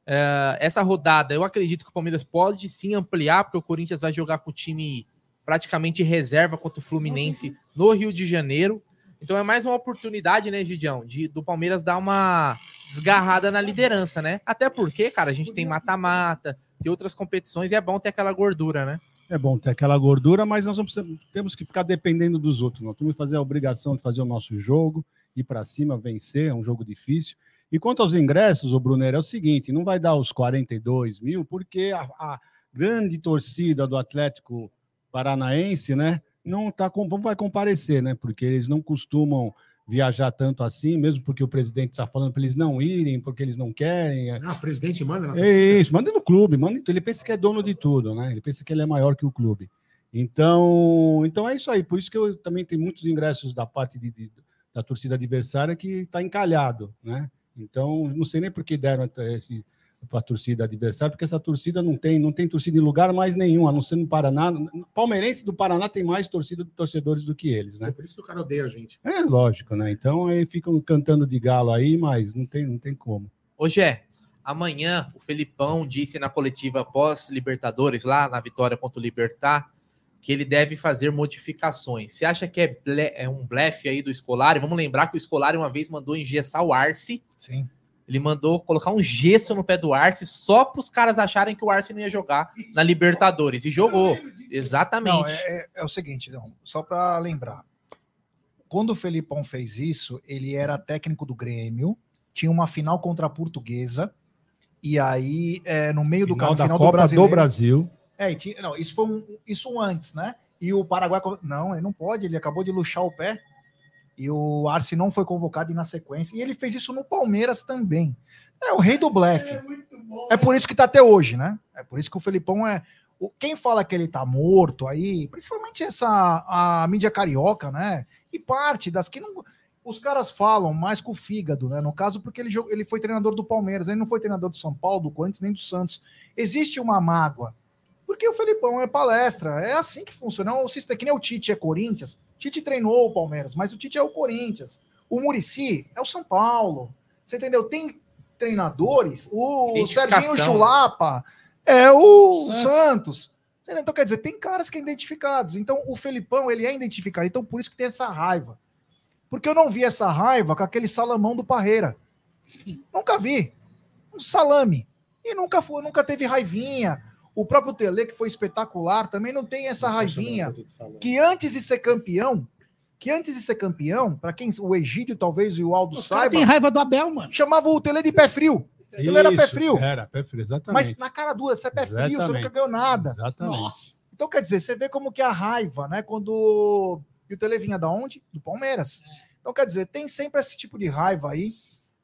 É, essa rodada, eu acredito que o Palmeiras pode sim ampliar, porque o Corinthians vai jogar com o time praticamente reserva contra o Fluminense no Rio de Janeiro. Então é mais uma oportunidade, né, Gidião, de, do Palmeiras dar uma desgarrada na liderança, né? Até porque, cara, a gente tem mata-mata, tem outras competições e é bom ter aquela gordura, né? É bom ter aquela gordura, mas nós não precisamos- temos que ficar dependendo dos outros. Nós temos que fazer a obrigação de fazer o nosso jogo, ir para cima, vencer, é um jogo difícil. E quanto aos ingressos, o Brunner, é o seguinte: não vai dar os 42 mil, porque a, a grande torcida do Atlético Paranaense, né, não, tá, com- não vai comparecer, né? Porque eles não costumam viajar tanto assim, mesmo porque o presidente está falando para eles não irem, porque eles não querem. Ah, o presidente manda na É isso, manda no clube, manda. Ele pensa que é dono de tudo, né? Ele pensa que ele é maior que o clube. Então, então é isso aí. Por isso que eu também tenho muitos ingressos da parte de- de- da torcida adversária que está encalhado, né? Então, não sei nem por que deram até esse para a torcida adversária, porque essa torcida não tem, não tem torcida em lugar mais nenhum, a não ser no Paraná. Palmeirense do Paraná tem mais torcida de torcedores do que eles, né? Por isso que o cara odeia a gente. É lógico, né? Então aí ficam cantando de galo aí, mas não tem, não tem como. Hoje é. Amanhã, o Felipão disse na coletiva pós-Libertadores, lá na vitória contra o Libertar, que ele deve fazer modificações. Você acha que é, ble- é um blefe aí do Scolari? Vamos lembrar que o Scolari uma vez mandou engessar o Arce. Sim. Ele mandou colocar um gesso no pé do Arce só para os caras acharem que o Arce não ia jogar na Libertadores. E jogou. Exatamente. Não, é, é- é o seguinte, não, só para lembrar. Quando o Felipão fez isso, ele era técnico do Grêmio, tinha uma final contra a Portuguesa, e aí, é, no meio do Final campo, da final Copa do Brasileiro. do Brasil. É, e tinha- não, isso foi um, isso antes, né? E o Paraguai. Não, ele não pode, ele acabou de luxar o pé. E o Arce não foi convocado e na sequência. E ele fez isso no Palmeiras também. É o rei do blefe. É por isso que tá até hoje, né? É por isso que o Felipão é. Quem fala que ele tá morto aí, principalmente essa a mídia carioca, né? E parte das que não. Os caras falam mais com o fígado, né? No caso, porque ele, jogou- ele foi treinador do Palmeiras, ele não foi treinador do São Paulo, do Corinthians, nem do Santos. Existe uma mágoa. Porque o Felipão é palestra, é assim que funciona. O sistema, que nem o Tite é Corinthians. Tite treinou o Palmeiras, mas o Tite é o Corinthians. O Murici é o São Paulo. Você entendeu? Tem treinadores, o. Serginho Chulapa é o Santos. Santos. Então, quer dizer, tem caras que são identificados. Então, o Felipão, ele é identificado. Então, por isso que tem essa raiva. Porque eu não vi essa raiva com aquele salamão do Parreira. Nunca vi. Um salame. E nunca foi, nunca teve raivinha. O próprio Tele, que foi espetacular, também não tem essa raivinha. Que antes de ser campeão, que antes de ser campeão, para quem o Egídio talvez e o Aldo Os saiba, têm raiva do Abel, mano. chamava o Tele de pé frio. Ele era pé Isso, frio. Era pé frio, Mas exatamente. na cara dura, você é pé frio, você Exatamente. nunca ganhou nada. Exatamente. Então, quer dizer, você vê como que é a raiva, né? Quando. E o Tele vinha da onde? Do Palmeiras. Então, quer dizer, tem sempre esse tipo de raiva aí.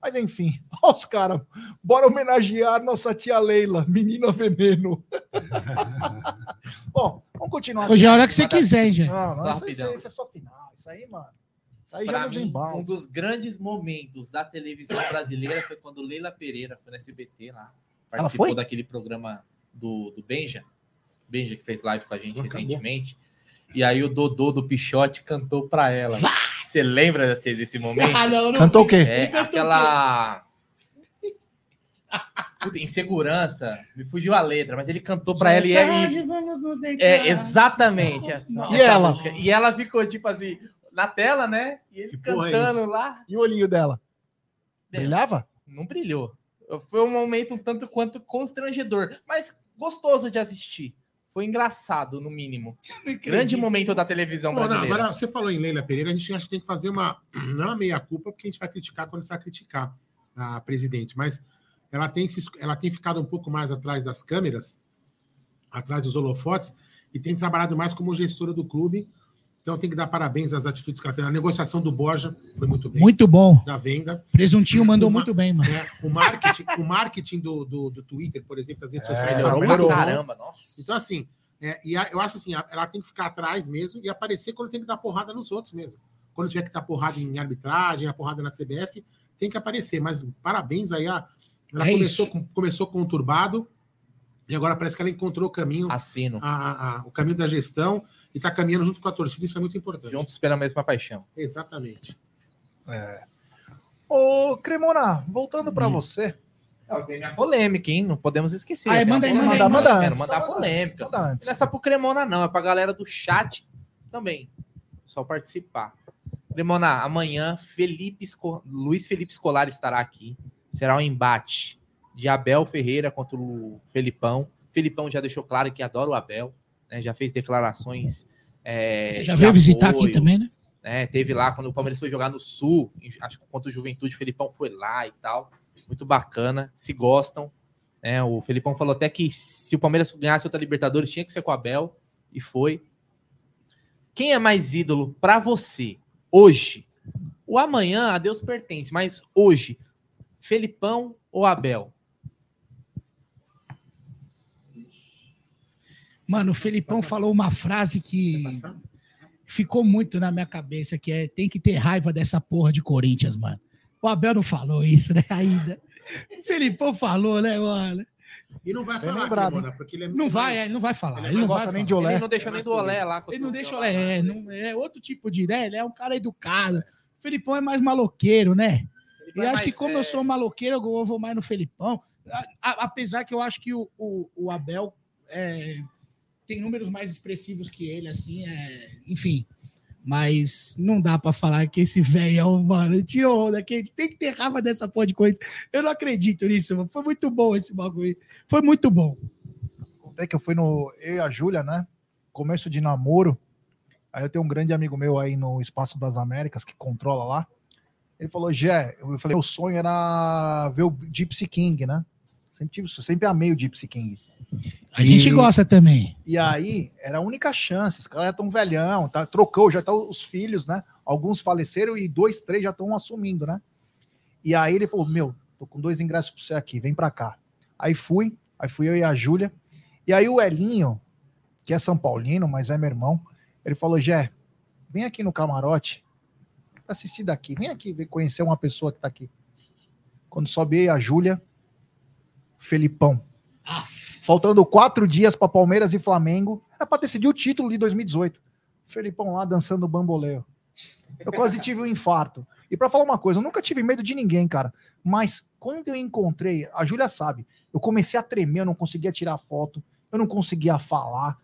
Mas enfim, olha os caras. Bora homenagear nossa tia Leila, menina veneno. Bom, vamos continuar. Hoje é a hora que você quiser, hein, gente. Não, não, isso, isso, isso é só final. Isso aí, mano. Isso aí já Pra nos mim, um dos grandes momentos da televisão brasileira foi quando Leila Pereira foi no SBT lá. Ela Participou foi? daquele programa do, do Benja. Benja que fez live com a gente Acabou. recentemente. E aí o Dodô do Pichote cantou pra ela. Você lembra desse, desse momento? Ah, não, não. Cantou o quê? É aquela. Puta, insegurança. Me fugiu a letra, mas ele cantou pra ela e, e, Vamos nos deitar. é exatamente essa. E essa ela? música. E ela ficou tipo assim, na tela, né? E ele Que é cantando lá. E o olhinho dela? É. Brilhava? Não brilhou. Foi um momento um tanto quanto constrangedor, mas gostoso de assistir. Foi engraçado, no mínimo. Grande momento da televisão Pô, não, brasileira. agora você falou em Leila Pereira, a gente acha que tem que fazer uma. Não é uma meia-culpa, porque a gente vai criticar quando você vai criticar a presidente, mas ela tem, se, ela tem ficado um pouco mais atrás das câmeras, atrás dos holofotes, e tem trabalhado mais como gestora do clube. Então tem que dar parabéns às atitudes que ela fez. A negociação do Borja foi muito bem. Muito bom. Da venda. Presuntinho mandou Uma- muito bem, mano. né? O marketing, o marketing do, do, do Twitter, por exemplo, das redes É, sociais. Melhorou bom. caramba, nossa. Então, assim, É, e a- eu acho assim, a- ela tem que ficar atrás mesmo e aparecer quando tem que dar porrada nos outros mesmo. Quando tiver que dar porrada em arbitragem, a porrada na CBF, tem que aparecer. Mas parabéns aí, a, ela É começou, com- começou conturbado e agora parece que ela encontrou o caminho, Assino. a- a- a- o caminho da gestão e está caminhando junto com a torcida, isso é muito importante. Juntos pela mesma paixão. Exatamente. Ô, Cremona, voltando pra você. Não, tem minha polêmica, hein? Não podemos esquecer. Ah, é, manda a aí, manda aí, manda Quero antes, mandar manda polêmica. Manda antes. Não é só pro Cremona, não. É pra galera do chat também. Só participar. Cremona, amanhã Felipe Esco- Luiz Felipe Scolari estará aqui. Será um embate de Abel Ferreira contra o Felipão. Felipão já deixou claro que adora o Abel. né? Já fez declarações. é, Já de veio visitar apoio, aqui também, né? né? Teve lá quando o Palmeiras foi jogar no Sul, acho que contra o Juventude, o Felipão foi lá e tal. Muito bacana, se gostam. né? o Felipão falou até que se o Palmeiras ganhasse outra Libertadores, tinha que ser com o Abel, e foi. Quem é mais ídolo pra você hoje? O amanhã a Deus pertence, mas hoje, Felipão ou Abel? Mano, o Felipão falou uma frase que ficou muito na minha cabeça, que é tem que ter raiva dessa porra de Corinthians, mano. O Abel não falou isso, né, ainda. O Felipão falou, né, mano? E não vai Bem falar, lembrado, Cremona, porque ele é Não vai, é, ele não vai falar. Ele Ele não gosta nem falar. de olé. Ele não deixou nem do Olé lá. Ele não deixa, Olé. é, não, é outro tipo de, né? Ele é um cara educado. O Felipão é mais maloqueiro, né? E acho que como eu sou maloqueiro, eu vou mais no Felipão. A- a- apesar que eu acho que o, o, o Abel é, tem números mais expressivos que ele, assim, é, enfim. Mas não dá pra falar que esse velho, mano, tirou onda, que a gente tem que ter raiva dessa porra de coisa. Eu não acredito nisso, mano. Foi muito bom esse bagulho. Foi muito bom. Até que eu fui no. Eu e a Júlia, né? Começo de namoro. Aí eu tenho um grande amigo meu aí no Espaço das Américas que controla lá. Ele falou, Gé, eu falei, meu sonho era ver o Gypsy King, né? Sempre tive sempre amei o Gypsy King. A gente E- gosta também. E aí, era a única chance. Os caras já estão velhão, tá? Trocou, já estão os filhos, né? Alguns faleceram e dois, três já estão assumindo, né? E aí ele falou: Meu, tô com dois ingressos pra você aqui, vem pra cá. Aí fui, aí fui eu e a Júlia. E aí o Elinho, que é São Paulino, mas é meu irmão, ele falou: Jé, vem aqui no camarote assistir daqui. Vem aqui ver, conhecer uma pessoa que tá aqui. Quando sobe a Júlia, Felipão. Faltando quatro dias para Palmeiras e Flamengo, era para decidir o título de 2018. Felipão lá dançando bamboleo. Eu quase tive um infarto. E para falar uma coisa, eu nunca tive medo de ninguém, cara. Mas quando eu encontrei, a Júlia sabe, eu comecei a tremer, eu não conseguia tirar foto, eu não conseguia falar.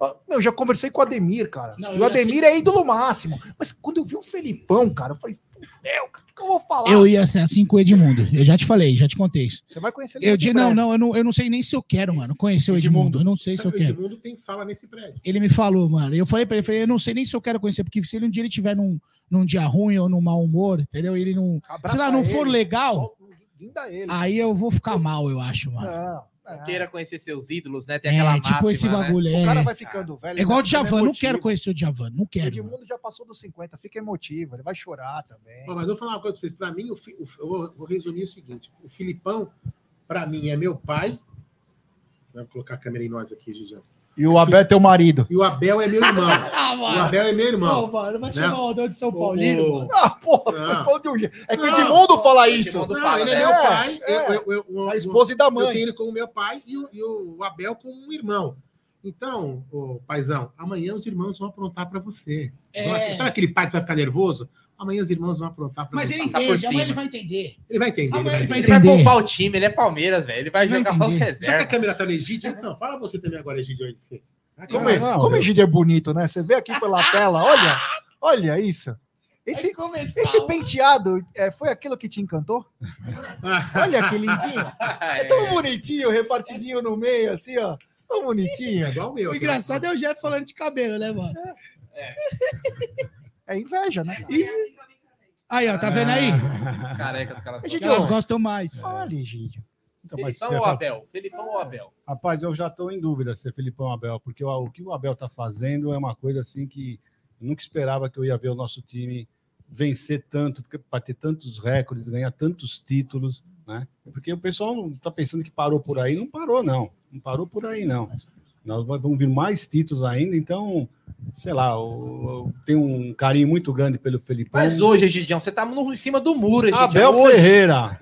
Ah, Eu já conversei com o Ademir, cara. Não, e o já Ademir é ídolo máximo. Mas quando eu vi o Felipão, cara, eu falei, fudeu, o que eu vou falar? Eu ia ser assim com o Edmundo. Eu já te falei, já te contei isso. Você vai conhecer ele Eu disse, não, não eu, não, eu não sei nem se eu quero, mano, conhecer o Edmundo. Eu não sei se eu O quero. Edmundo tem sala nesse prédio. Ele me falou, mano. Eu falei pra ele, falei, eu não sei nem se eu quero conhecer, porque se ele um dia ele tiver num, num dia ruim ou num mau humor, entendeu? Ele não. Abraça se lá não for ele, legal, solta- guinda ele. aí eu vou ficar mal, eu acho, mano. Não, é. Queira conhecer seus ídolos, né? Tem aquela É, tipo máxima, esse né? bagulho. O cara É, vai ficando velho. é igual o Djavan, não quero conhecer o Djavan, não O quero. mano. Edmundo já passou dos 50, fica emotivo, ele vai chorar também. Mas eu vou falar uma coisa pra vocês. Pra mim, o Fi- o eu vou, vou resumir o seguinte: o Filipão, pra mim, é meu pai. Vou colocar a câmera em nós aqui, Gigião. E o Abel é teu marido. E o Abel é meu irmão. Ah, o Abel é meu irmão. mano, vai chamar o Adão de São O- o- Ah, porra, Não. foi de um jeito. É que o Não, Edmundo fala isso. Edmundo Não, fala, ele é né? meu É, pai. é. Eu, eu, eu, A esposa e da eu mãe. tenho ele como meu pai e o, e o Abel como um irmão. Então, ô, paizão, amanhã os irmãos vão aprontar pra você. É. Sabe aquele pai que vai ficar nervoso? Amanhã os irmãos vão aprontar pra Mas ele Passar por entende, cima. amanhã ele vai entender. Ele vai entender. Ele Amanhã vai ele vai entender. Ele vai entender. poupar o time, ele é Palmeiras, velho. Ele vai Vai jogar só os entender. Já que a reservas. câmera tá no Egídio, não, fala você também agora, Egídio, aí você. Como, é, Não, como Egídio é bonito, né? Você vê aqui pela tela, olha, olha isso. Esse, esse penteado é, foi aquilo que te encantou? Olha que lindinho. É tão bonitinho, repartidinho no meio, assim, ó. Tão bonitinho. É igual o meu. O engraçado é o Jeff falando de cabelo, né, mano? É inveja, né? Aí, ó, tá vendo aí? Os carecas, caras. Egídio, Elas gostam mais. Olha, Egídio. Então, mas Felipão ou fala- Abel? Felipão ou Abel? Rapaz, eu já estou em dúvida se é Felipão ou Abel, porque o, o que o Abel está fazendo é uma coisa assim que eu nunca esperava que eu ia ver o nosso time vencer tanto, para ter tantos recordes, ganhar tantos títulos, né? Porque o pessoal está pensando que parou por aí, não parou não, não parou por aí não. Nós vamos vir mais títulos ainda, então, sei lá, eu, eu tenho um carinho muito grande pelo Felipão. Mas hoje, Egidião, você tá no, em cima do muro, Egidião. Abel hoje. Ferreira.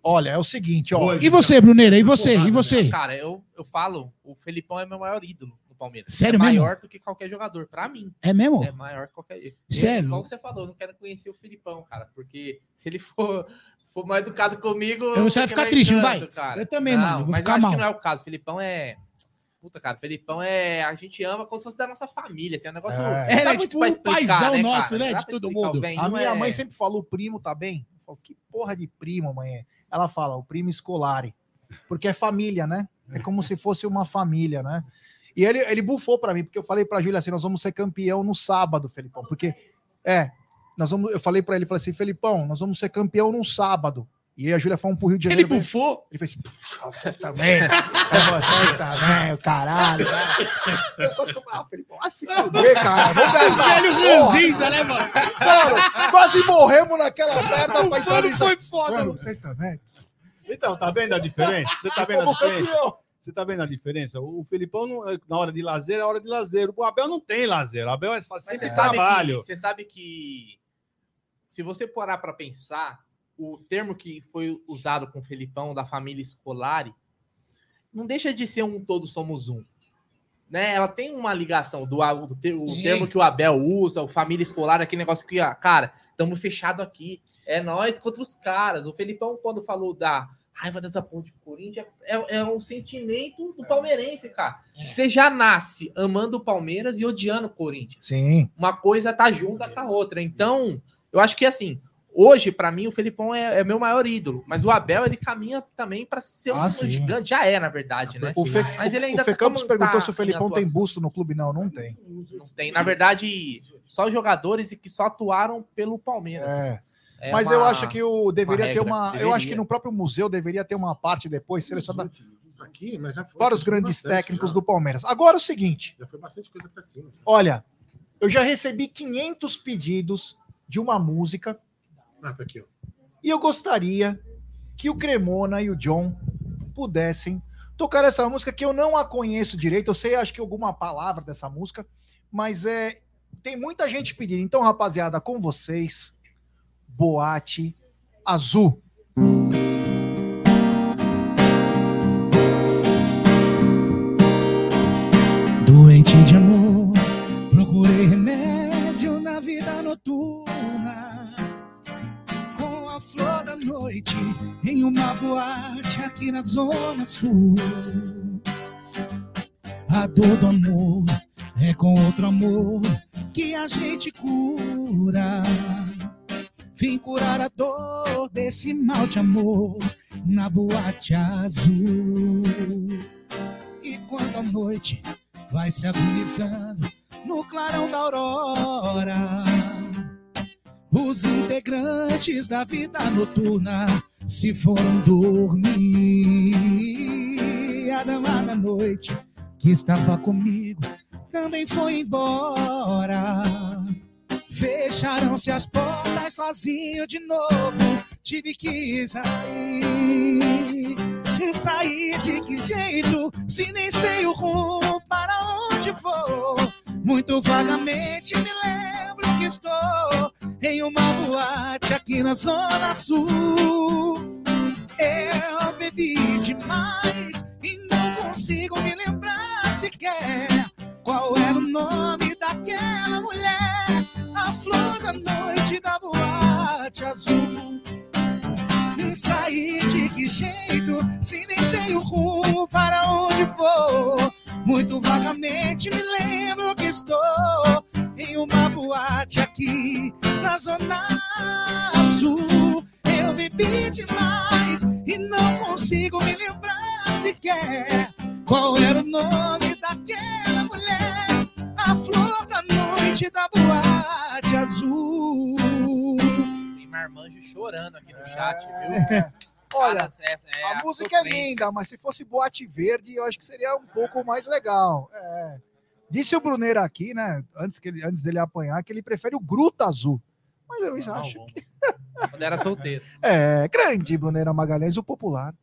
Olha, é o seguinte, ó. Hoje, E você, Bruneira? E você? E você? Cara, eu, eu falo, o Felipão é meu maior ídolo no Palmeiras. Sério é mesmo? maior do que qualquer jogador, pra mim. É mesmo? É maior que qualquer. Sério? Igual você falou, eu não quero conhecer o Felipão, cara, porque se ele for, for mal educado comigo. Eu- você vai ficar triste, não vai? Cara. Eu também, Não, mano, vou mas ficar eu acho mal. que não é o caso. O Felipão é. Puta, cara, o Felipão é. A gente ama como se fosse da nossa família. Assim, é um negócio. É. É, muito tipo um explicar, paizão né, nosso, cara? né, de todo mundo. A minha é- mãe sempre falou, o primo tá bem? Eu falo, que porra de primo, mãe? Ela fala, o primo escolare. Porque é família, né? É como se fosse uma família, né? E ele, ele bufou pra mim, porque eu falei pra Júlia assim, nós vamos ser campeão no sábado, Felipão. Porque, é, nós vamos, eu falei pra ele, falei assim, Felipão, nós vamos ser campeão no sábado. E aí a Júlia foi pro Rio de Ele Janeiro. bufou? Ele fez, "Pff, vocês também, vocês também, o caralho. né?" Eu quase que eu falei, ah, Felipão, vai se fuder, cara, vamos essa Velho ranzinza, né, mano? Mano, quase morremos naquela merda. pra entrar Fano foi foda, Mano, vocês também. Então, tá vendo a diferença? Você tá vendo a diferença? Você tá vendo a diferença? O Felipão, não- na hora de lazer, é hora de lazer. O Abel não tem lazer. O Abel é só sempre você sabe, que, trabalho. você sabe que se você parar para pensar, o termo que foi usado com o Felipão da família Scolari não deixa de ser um todos somos um. Né? Ela tem uma ligação do, a- do ter- o Sim. termo que o Abel usa, o família escolar, aquele negócio que, ah, cara, estamos fechado aqui. É nós contra os caras. O Felipão, quando falou da raiva dessa ponte do Corinthians, é, é um sentimento do palmeirense, cara. Você já nasce amando o Palmeiras e odiando o Corinthians Sim. uma coisa tá junta com a outra. Então, eu acho que assim, hoje, pra mim, o Felipão é, é meu maior ídolo. Mas o Abel, ele caminha também pra ser um Ah, gigante. Já é, na verdade, né? O Fê, Mas ele o ainda Fê tá Campos perguntou tá se o Felipão tem busto no clube. Não, não tem. Não tem. Na verdade, só jogadores que só atuaram pelo Palmeiras. É. É Mas uma- eu acho que o deveria ter regra, uma. Eu deveria. acho que no próprio museu deveria ter uma parte depois selecionada Aqui, mas já foi, para os grandes técnicos já. do Palmeiras. Agora o seguinte, Já foi bastante coisa pra cima. olha, eu já recebi 500 pedidos de uma música Ah, tá aqui, ó. e eu gostaria que o Cremona e o John pudessem tocar essa música que eu não a conheço direito. Eu sei, acho que alguma palavra dessa música, mas é tem muita gente pedindo. Então, rapaziada, com vocês, Boate Azul. Noite em uma boate aqui na Zona Sul. A dor do amor é com outro amor que a gente cura. Vim curar a dor desse mal de amor na boate azul. E quando a noite vai se agonizando no clarão da aurora. Os integrantes da vida noturna se foram dormir. A dama da noite que estava comigo também foi embora. Fecharam-se as portas sozinho de novo. Tive que sair. Sair de que jeito? Se nem sei o rumo para onde vou. Muito vagamente me lembro que estou em uma boate aqui na Zona Sul. Eu bebi demais e não consigo me lembrar sequer qual era o nome daquela mulher. A flor da noite da boate azul. Sair de que jeito? Se nem sei o rumo para onde vou. Muito vagamente me lembro que estou em uma boate aqui na Zona Sul. Eu bebi demais e não consigo me lembrar sequer qual era o nome daquela mulher. A flor da noite da boate azul. Tem marmanjo chorando aqui no chat, viu? É. Olha, é- é a música é sofrência. linda, mas se fosse Boate Verde, eu acho que seria um pouco mais legal. É. Disse o Bruneiro aqui, né, antes, que ele, antes dele apanhar, que ele prefere o Gruta Azul. Mas eu acho Não, que... Quando era solteiro. É, grande Bruneiro Magalhães, o popular.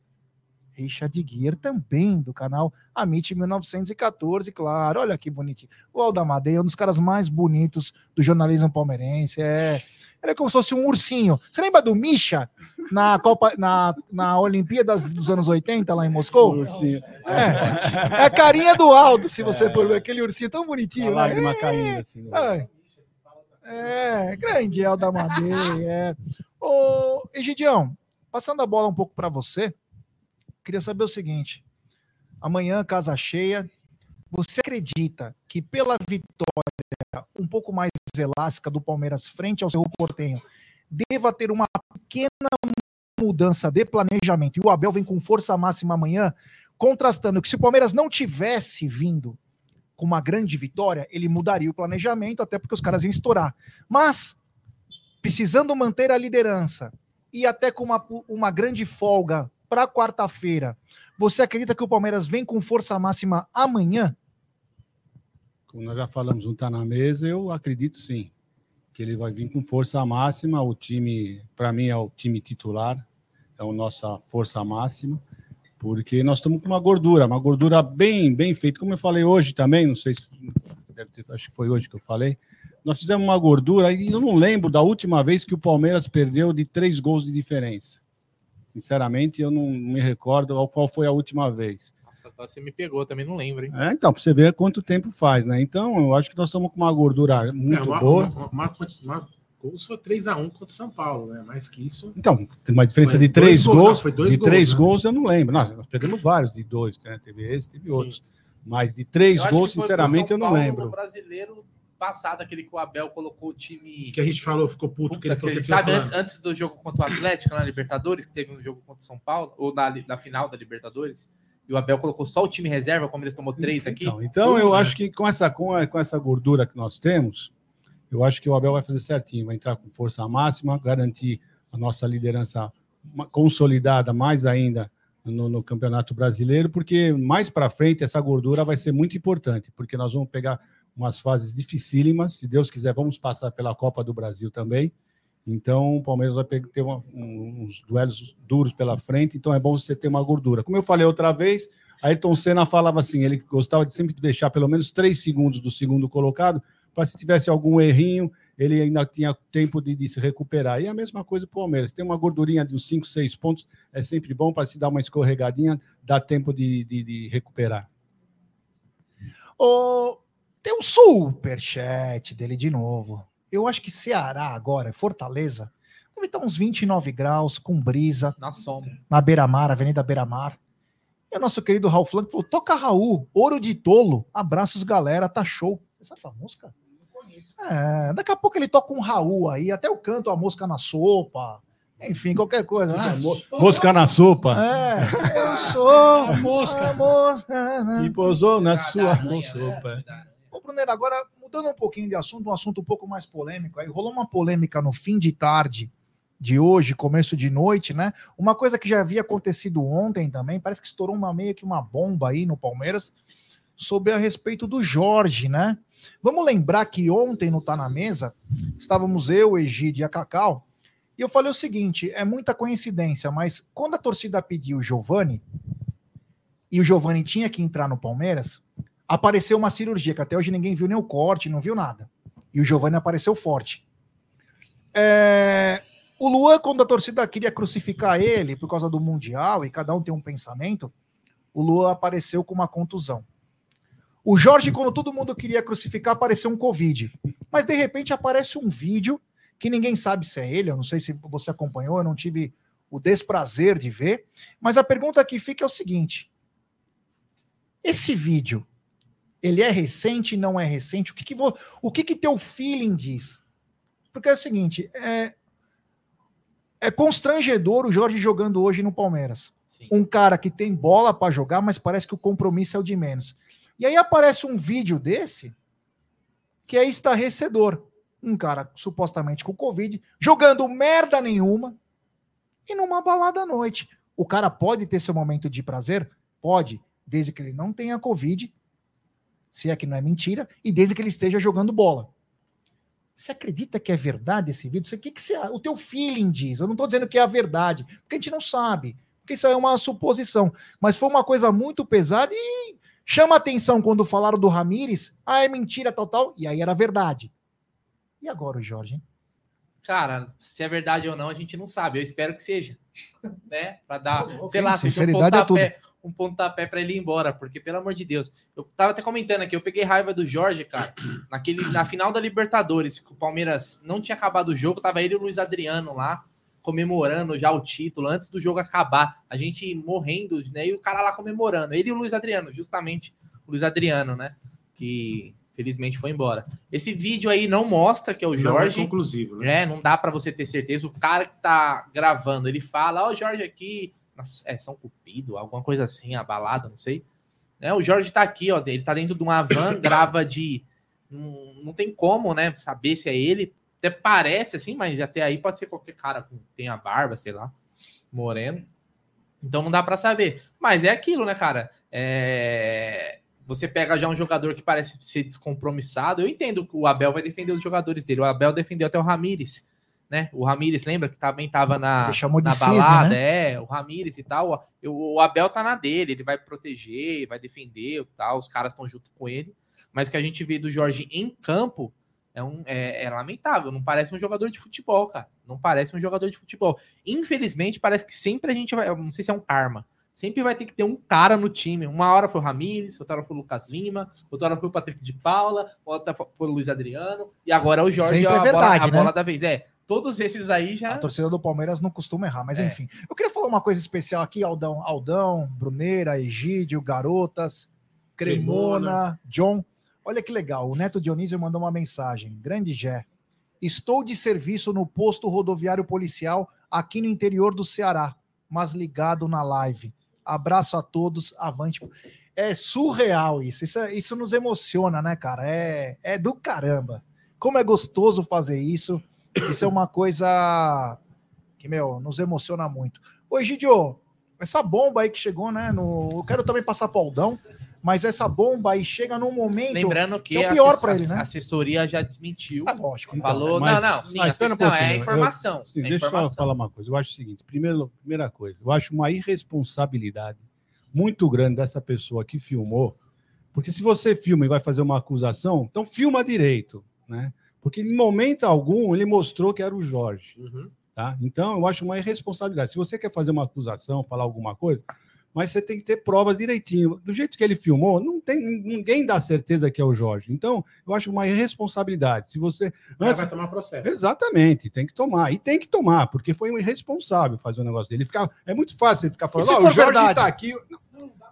Richard Guier também, do canal Amit 1914, claro. Olha que bonitinho. O Aldamadei é um dos caras mais bonitos do jornalismo palmeirense. É, ele é como se fosse um ursinho. Você lembra do Misha na Copa, na, na Olimpíadas dos anos 80, lá em Moscou? Ursinho. É, é a carinha do Aldo, se você for ver aquele ursinho tão A bonitinho. né? lágrima caindo assim. né? É, é, grande Elda Madei. É. Ô, Egidião, passando a bola um pouco para você, queria saber o seguinte: amanhã, casa cheia, você acredita que pela vitória um pouco mais elástica do Palmeiras frente ao Cerro Portenho, deva ter uma pequena mudança de planejamento e o Abel vem com força máxima amanhã, contrastando que se o Palmeiras não tivesse vindo com uma grande vitória, ele mudaria o planejamento, até porque os caras iam estourar. Mas, precisando manter a liderança e até com uma, uma grande folga para quarta-feira, você acredita que o Palmeiras vem com força máxima amanhã? Como nós já falamos, não está na mesa, eu acredito sim. Que ele vai vir com força máxima. O time, para mim, é o time titular, é a nossa força máxima, porque nós estamos com uma gordura, uma gordura bem, bem feita. Como eu falei hoje também, não sei se. Deve ter, acho que foi hoje que eu falei. Nós fizemos uma gordura e eu não lembro da última vez que o Palmeiras perdeu de três gols de diferença. Sinceramente, eu não me recordo qual foi a última vez. Nossa, você me pegou, também não lembro, hein? É, então, para você ver quanto tempo faz, né? Então, eu acho que nós estamos com uma gordura muito É, o Mar- boa. o Mar- o Marco Marcos foi 3x1 contra o São Paulo, né? Mais que isso. Então, tem uma diferença Foi de três gols, gols. não, foi dois de gols, três né? gols eu não lembro. Não, nós perdemos vários de dois, né? Teve esse, teve Sim. outros. Mas de três Eu gols, que foi sinceramente, eu não Paulo lembro. No brasileiro passado, aquele que o Abel colocou o time. Que a gente falou, ficou puto, que Puta, ele falou que- que tinha sabe, antes, antes do jogo contra o Atlético na Libertadores, que teve um jogo contra o São Paulo, ou na, na final da Libertadores, e o Abel colocou só o time reserva, como eles tomou três aqui. Então, então eu acho que com essa, com, a- com essa gordura que nós temos, eu acho que o Abel vai fazer certinho, vai entrar com força máxima, garantir a nossa liderança consolidada mais ainda no, no Campeonato Brasileiro, porque mais para frente essa gordura vai ser muito importante, porque nós vamos pegar umas fases dificílimas, se Deus quiser, vamos passar pela Copa do Brasil também. Então, o Palmeiras vai ter uns duelos duros pela frente, então é bom você ter uma gordura. Como eu falei outra vez, Ayrton Senna falava assim, ele gostava de sempre deixar pelo menos três segundos do segundo colocado, para se tivesse algum errinho, ele ainda tinha tempo de, de se recuperar. E a mesma coisa para o Palmeiras. Tem uma gordurinha de uns 5, 6 pontos, é sempre bom para se dar uma escorregadinha, dá tempo de, de, de recuperar. Ô, tem um superchat dele de novo. Eu acho que Ceará agora, Fortaleza, deve estar uns 29 graus, com brisa, Na sombra. na beira-mar, Avenida Beira-Mar. E o nosso querido Raul Flanco falou: toca Raul, ouro de tolo, abraços galera, tá show. Essa, essa música? É, daqui a pouco ele toca um Raul aí, até eu canto a música na sopa, enfim, qualquer coisa. né? Mosca na sopa. É, eu sou A mosca. a mosca. né? E pousou na sua aranha, né? sopa. Ô, Brunera, agora mudando um pouquinho de assunto, um assunto um pouco mais polêmico. Aí rolou uma polêmica no fim de tarde de hoje, começo de noite, né? Uma coisa que já havia acontecido ontem também, parece que estourou uma meio que uma bomba aí no Palmeiras sobre a respeito do Jorge, né? Vamos lembrar que ontem no Tá na Mesa, estávamos eu, Egide e a Cacau, e eu falei o seguinte: é muita coincidência, mas quando a torcida pediu o Giovani, e o Giovani tinha que entrar no Palmeiras, apareceu uma cirurgia, que até hoje ninguém viu nem o corte, não viu nada. E o Giovani apareceu forte. É, O Luan, quando a torcida queria crucificar ele por causa do Mundial, e cada um tem um pensamento, o Luan apareceu com uma contusão. O Jorge, quando todo mundo queria crucificar, apareceu um Covid. Mas de repente aparece um vídeo que ninguém sabe se é ele, eu não sei se você acompanhou, eu não tive o desprazer de ver. Mas a pergunta que fica é o seguinte: esse vídeo, ele é recente, não é recente? O que, que, vo- o que, que teu feeling diz? Porque é o seguinte, é, é constrangedor o Jorge jogando hoje no Palmeiras. Sim. Um cara que tem bola para jogar, mas parece que o compromisso é o de menos. E aí aparece um vídeo desse que é estarrecedor. Um cara supostamente com Covid, jogando merda nenhuma e numa balada à noite. O cara pode ter seu momento de prazer? Pode, desde que ele não tenha Covid, se é que não é mentira, e desde que ele esteja jogando bola. Você acredita que é verdade esse vídeo? O que, que você, o teu feeling diz? Eu não estou dizendo que é a verdade, porque a gente não sabe. Porque isso é uma suposição. Mas foi uma coisa muito pesada e chama atenção quando falaram do Ramires. Ah, é mentira, tal, tal. E aí era verdade. E agora o Jorge? hein? Cara, se é verdade ou não, a gente não sabe. Eu espero que seja. Né? Pra dar, Ok, sei lá, seja um sinceridade é pontapé, um pontapé pra ele ir embora. Porque, pelo amor de Deus, eu tava até comentando aqui, eu peguei raiva do Jorge, cara, naquele, na final da Libertadores, que o Palmeiras não tinha acabado o jogo, tava ele e o Luiz Adriano lá, comemorando já o título, antes do jogo acabar. A gente morrendo, né? E o cara lá comemorando. Ele e o Luiz Adriano, justamente. O Luiz Adriano, né? Que felizmente foi embora. Esse vídeo aí não mostra que é o Não é Jorge. conclusivo, né? É, não dá pra você ter certeza. O cara que tá gravando, ele fala, ó, o Jorge aqui, é São Cupido, alguma coisa assim, a balada, não sei. É, o Jorge tá aqui, ó, ele tá dentro de uma van, grava de. Não, não tem como, né, saber se é ele. Até parece assim, mas até aí pode ser qualquer cara com tem a barba, sei lá, moreno. Então não dá pra saber. Mas é aquilo, né, cara? É, Você pega já um jogador que parece ser descompromissado. Eu entendo que o Abel vai defender os jogadores dele. O Abel defendeu até o Ramires, né? O Ramires, lembra que também tava na, Ele chamou de na cisne, balada, né? é, o Ramires e tal. O, o Abel tá na dele, ele vai proteger, vai defender e tal. Os caras estão junto com ele. Mas o que a gente vê do Jorge em campo é, um, é, é lamentável. Não parece um jogador de futebol, cara. Não parece um jogador de futebol. Infelizmente, parece que sempre a gente vai. Não sei se é um karma. Sempre vai ter que ter um cara no time. Uma hora foi o Ramires, outra hora foi o Lucas Lima, outra hora foi o Patrick de Paula, outra foi o Luiz Adriano, e agora é o Jorge, Sempre é a, bola, verdade, a bola né? da vez. É, todos esses aí já. A torcida do Palmeiras não costuma errar, mas É. enfim. Eu queria falar uma coisa especial aqui, Aldão, Aldão, Bruneira, Egídio, Garotas, Cremona, John. Olha que legal, o Neto Dionísio mandou uma mensagem. Grande Gé. Estou de serviço no posto rodoviário policial aqui no interior do Ceará, mas ligado na live. Abraço a todos, avante. É surreal isso. Isso, é- isso nos emociona, né, cara? É, é do caramba. Como é gostoso fazer isso. Isso é uma coisa que, meu, nos emociona muito. Ô, Egidio, essa bomba aí que chegou, né? No... Eu quero também passar pro Aldão, mas essa bomba aí chega num momento. Lembrando que que é o a pior pra ele, a né? assessoria já desmentiu. Ah, lógico. Falou, Mas- não, não, sim, um não, é pouquinho, eu- informação. Sim, é deixa eu informação. falar uma coisa. Eu acho o seguinte: primeiro, primeira coisa, eu acho uma irresponsabilidade muito grande dessa pessoa que filmou, porque se você filma e vai fazer uma acusação, então filma direito, né? Porque em momento algum ele mostrou que era o Jorge. Uhum. Tá? Então, eu acho uma irresponsabilidade. Se você quer fazer uma acusação, falar alguma coisa, mas você tem que ter provas direitinho. Do jeito que ele filmou, não tem ninguém dá certeza que é o Jorge. Então, eu acho uma irresponsabilidade. Se você O antes vai tomar processo. Exatamente, tem que tomar. E tem que tomar, porque foi um irresponsável fazer um negócio dele. Ele fica, é muito fácil ele ficar falando, "Ah, o Jorge verdade? tá aqui.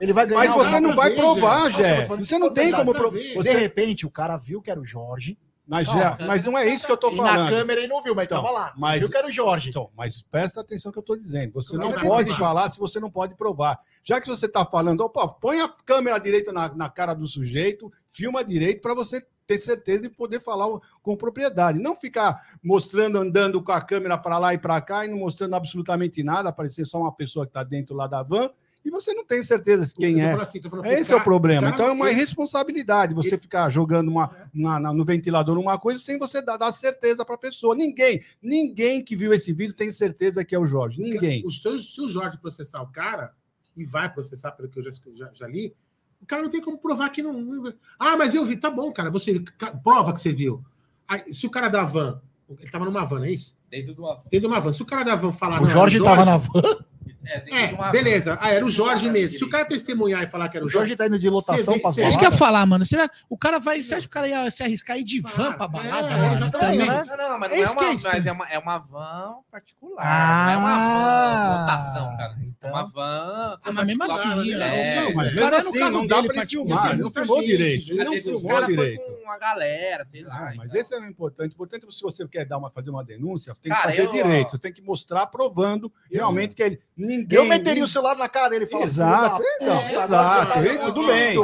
Ele vai ganhar. Mas o você não vai provar, Jé. Você não tem como provar. De repente, o cara viu que era o Jorge. Mas, Não, Jé, mas não é isso que eu tô e na falando. câmera ele não viu, mas Então, tava lá. mas- Viu que era o Jorge. Então, mas presta atenção que eu estou dizendo. Você não vai pode provar? falar se você não pode provar. Já que você está falando, opa, põe a câmera direita na, na cara do sujeito, filma direito para você ter certeza e poder falar com propriedade. Não ficar mostrando, andando com a câmera para lá e para cá e não mostrando absolutamente nada, aparecer só uma pessoa que está dentro lá da van e você não tem certeza quem é. assim, falando, Esse cara- é o problema. cara Então é uma irresponsabilidade você ficar jogando uma, na- na- no ventilador uma coisa sem você dar, dar certeza para a pessoa. Ninguém, ninguém que viu esse vídeo tem certeza que é o Jorge. Ninguém. O, se, o- se o Jorge processar o cara, e vai processar, pelo que eu já, já, já li, o cara não tem como provar que não. Ah, mas eu vi, tá bom, cara. Você prova que você viu. Aí, se o cara da van, ele tava numa van, não é isso? Dentro de uma. Dentro de uma van. Se o cara da van falar. O não, Jorge era tava na van. É, É, uma- beleza. Ah, era o Jorge mesmo. Se o cara testemunhar e falar que era O o Jorge. Jorge tá indo de lotação para você- É isso que eu ia falar, mano. Será o cara vai. Você acha que o cara ia se arriscar ir de van Claro, pra balada, é, mano? né? Não, não, mas É não é, que é uma, isso mas é uma, é uma van particular. Ah, não é uma van lotação, cara. É então. uma van. Ah, mas mesmo assim, né? É, não, mas o mesmo cara é no assim, carro não dá dele para ele particular, filmar. Não filmou direito. não filmou direito. com uma galera, sei lá. Ah, mas esse é o importante. Importante se você quer dar uma, fazer uma denúncia, tem Cara, que fazer direito. Você tem que mostrar provando realmente que ele, ninguém. Eu meteria o celular na cara dele e falaria. Exato, então, exato. E tudo bem.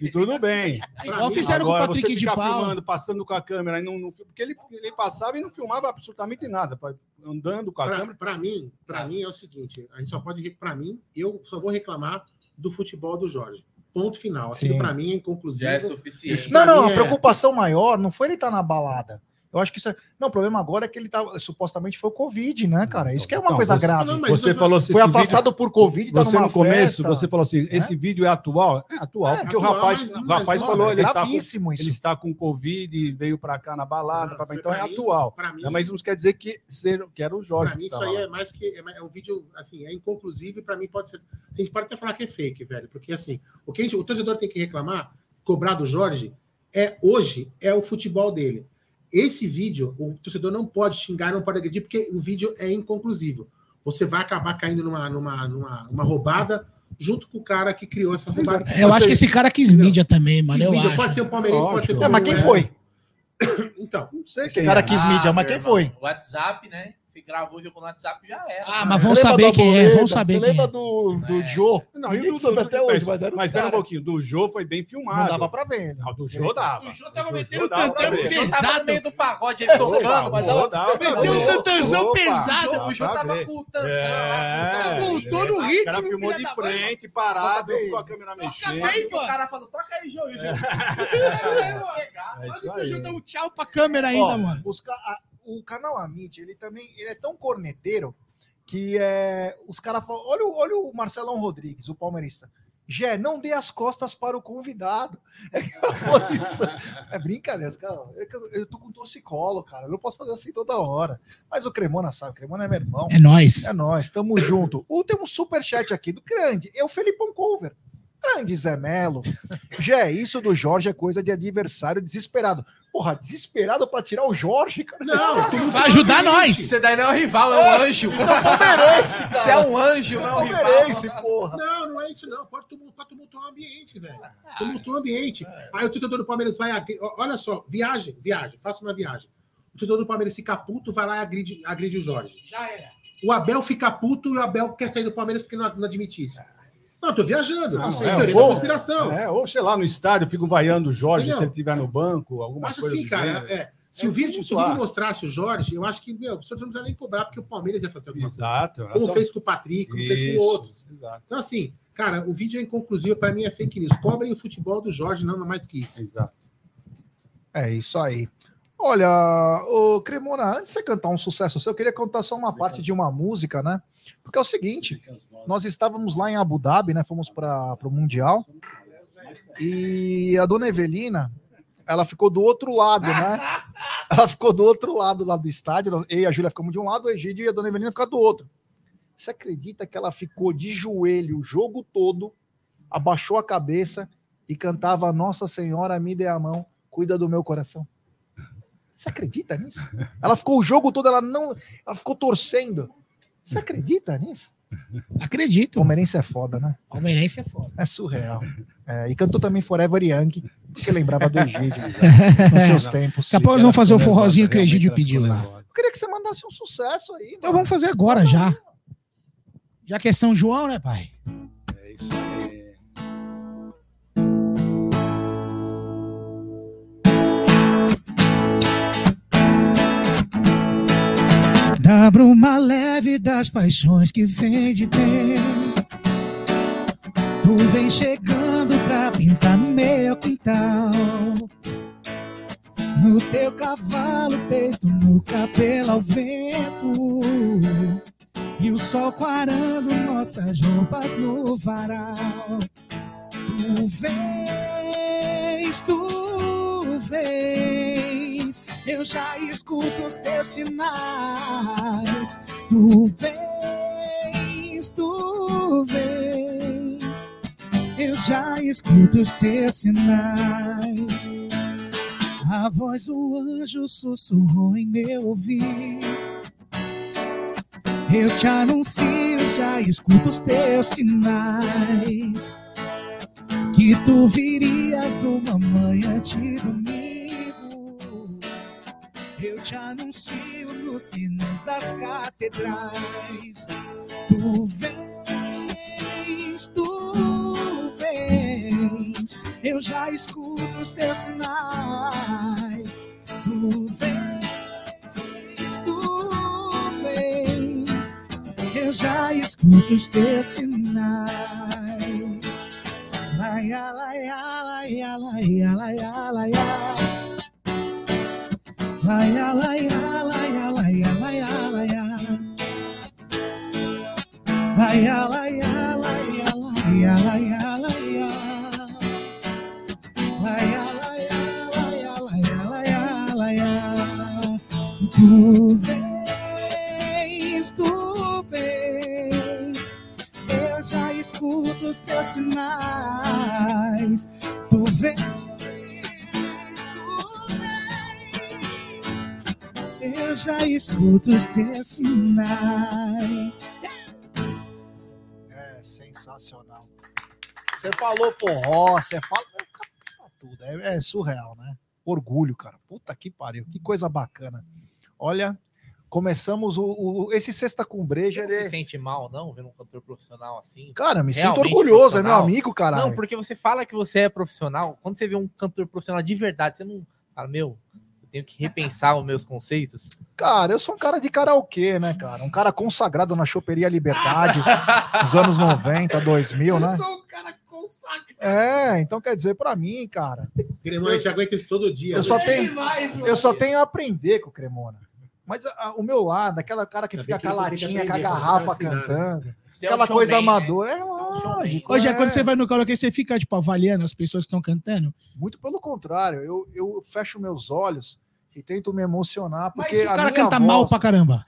E tudo bem. Igual fizeram com o Patrick você de ficar Paula. filmando, passando com a câmera, não, não- porque ele, ele passava e não filmava absolutamente nada, andando com a Pra, câmera. pra mim, para mim é o seguinte, a gente só pode, para mim, eu só vou reclamar do futebol do Jorge. Ponto final. Aquilo para mim é inconclusivo. Já é suficiente. Não, não, a é- preocupação maior não foi ele estar na balada. Eu acho que isso é... Não, o problema agora é que ele tá. Supostamente foi o Covid, né, cara? Isso que é uma Então, coisa você- grave. Não, Você não- falou assim, Foi afastado por Covid, tá Você numa no começo, festa. você falou assim, esse vídeo é atual? É atual, É, porque o atual, rapaz, mas- o rapaz não, falou, é ele está, com, gravíssimo isso. ele está com Covid e veio para cá na balada, Não, isso então é pra mim- atual. pra mim- Né, Mas não quer dizer que, ser, que era o Jorge. Pra mim, isso aí lá. é mais que. É, é um vídeo, assim, é inconclusivo e pra mim pode ser. A gente pode até falar que é fake, velho. Porque, assim, o que a gente- o torcedor tem que reclamar, cobrar do Jorge, é hoje é o futebol dele. Esse vídeo, o torcedor não pode xingar, não pode agredir, porque o vídeo é inconclusivo. Você vai acabar caindo numa, numa, numa, numa roubada junto com o cara que criou essa roubada. Eu acho que esse cara quis mídia também, mano. Eu Vídeo acho. Pode ser um palmeirense, pode ser Lógico. É, mas quem foi? Então, Não sei Esse quem cara é. quis mídia, mas quem irmão, foi? WhatsApp, né? Gravou o jogo no WhatsApp já era. Ah, mas vão saber quem é. Vão saber Você quem lembra é. do, do É. Joe? Não, Ninguém e do, soube até hoje, mas era Mas pera um pouquinho, do Jô foi bem filmado. Não dava pra ver. né? Não, do Jô dava. O Jô tava Do metendo Jô dava tantão. O Jô tava no pesado. meio do pagode, ele tocando, mas Jô ver. um tantanzão pesado. O Jô tava com o tantã lá. É, Voltou no O ritmo, cara filmou de frente, parado, com a câmera mexendo. bem. O cara falou, toca aí, Jô. E o Jô... É Olha o. Jô um tchau pra câmera ainda, mano. O canal Amit, ele também ele é tão corneteiro que é, os caras falam. Olha, o- olha o Marcelão Rodrigues, o palmeirista. Gé, não dê as costas para o convidado. É posição. É brincadeira, os caras. Eu, eu tô com torcicolo, cara. Eu não posso fazer assim toda hora. Mas o Cremona sabe, o Cremona é meu irmão. É nóis. É nós, tamo junto. O, tem um superchat aqui do grande, é o Felipão Cover. Grande Zé Melo. Já isso do Jorge é coisa de adversário desesperado. Porra, desesperado pra tirar o Jorge, cara. não, tu não Vai ajudar nós. Você daí não é o rival, é um anjo. Isso é palmeirense, cara. Você é um anjo, Isso não é é um rival. porra. Não, não é isso, não. Pode tumultuar, tumultuar o ambiente, velho. Tumultua o ambiente. Aí o torcedor do Palmeiras vai. agri- Olha só, viagem, viagem, faça uma viagem. O torcedor do Palmeiras fica puto, vai lá e agride, agride o Jorge. Já era. O Abel fica puto e o Abel quer sair do Palmeiras porque não, não admite isso. Não, eu tô viajando. Não, Não, sei, é, teoria ou- da conspiração. É, ou sei lá, no estádio, fico vaiando o Jorge Entendeu? se ele estiver no banco, alguma Acho coisa assim, do cara. é, se, É o vídeo, se o vídeo mostrasse o Jorge, eu acho que, meu, o senhor não precisa nem cobrar, porque o Palmeiras ia fazer alguma coisa. Exato. era Como só- fez com o Patrick, como fez Isso, com outros. Exato, Então, assim, cara, o vídeo é inconclusivo, pra mim é fake news. Cobrem o futebol do Jorge, não mais que isso. exato. É isso aí. Olha, o Cremona, antes de você cantar um sucesso seu, eu queria contar só uma parte de uma música, né? Porque é o seguinte, nós estávamos lá em Abu Dhabi, né? Fomos para o Mundial. E a dona Evelina, ela ficou do outro lado, né? Ela ficou do outro lado lá do estádio. Eu e a Júlia ficamos de um lado, o Egídio e a dona Evelina ficaram do outro. Você acredita que ela ficou de joelho o jogo todo, abaixou a cabeça e cantava Nossa Senhora, me dê a mão, cuida do meu coração? Você acredita nisso? Ela ficou o jogo todo, ela não. Ela ficou torcendo. Você acredita nisso? Acredito. Palmeirense é foda, né? Palmeirense é foda. É surreal. É, e cantou também Forever Young, porque lembrava do Egídio nos seus tempos. Daqui a pouco nós vamos fazer o forrozinho que o Egídio realmente pediu lá. Eu queria que você mandasse um sucesso aí. Então vamos fazer agora já. Já que é São João, né, pai? É isso aí. Da bruma leve das paixões que vem de dentro. Tu vem chegando pra pintar meu quintal. No teu cavalo, peito no cabelo ao vento. E o sol quarando nossas roupas no varal. Tu vens, tu vens. Eu já escuto os teus sinais. Tu vens, tu vens. Eu já escuto os teus sinais. A voz do anjo sussurrou em meu ouvido. Eu te anuncio, já escuto os teus sinais. Que tu virias de uma manhã de domingo. Eu te anuncio nos sinos das catedrais. Tu vens, tu vens. Eu já escuto os teus sinais. Tu vens, tu vens. Eu já escuto os teus sinais. yala yala yala yala yala yala. La yala yala yala yala yala yala. La yala yala yala yala yala yala. La yala yala yala yala yala yala. Move. Escuto os teus sinais. Tu vens, tu vens, eu já escuto os teus sinais. É sensacional. Você falou forró, você fala. Tá tudo. É, é surreal, né? Orgulho, cara. Puta que pariu. Que coisa bacana. Olha, começamos o, o- esse Sexta com Você Breja. não ele- se sente mal, não, vendo um cantor profissional assim? Cara, me sinto orgulhoso. É meu amigo, caralho. Não, porque você fala que você é profissional. Quando você vê um cantor profissional de verdade, você não fala, meu, eu tenho que repensar os meus conceitos. Cara, eu sou um cara de karaokê, né, cara? Um cara consagrado na Choperia Liberdade, nos anos 90, 2000, né? sou um cara consagrado. É, então quer dizer, pra mim, cara, Cremona, a gente aguenta isso todo dia. eu só né? tenho, eu só tenho a aprender com o Cremona. Mas a- o meu lado, aquela cara que Ainda fica bem com a senão garrafa caras se cantando, Você é aquela coisa showman, né? amadora, é Você é um lógico. Hoje é é. quando você vai no karaokê, você fica, tipo, avaliando as pessoas que estão cantando. Muito pelo contrário, eu, eu fecho meus olhos e tento me emocionar, Mas porque se o a cara canta voz- mal pra caramba.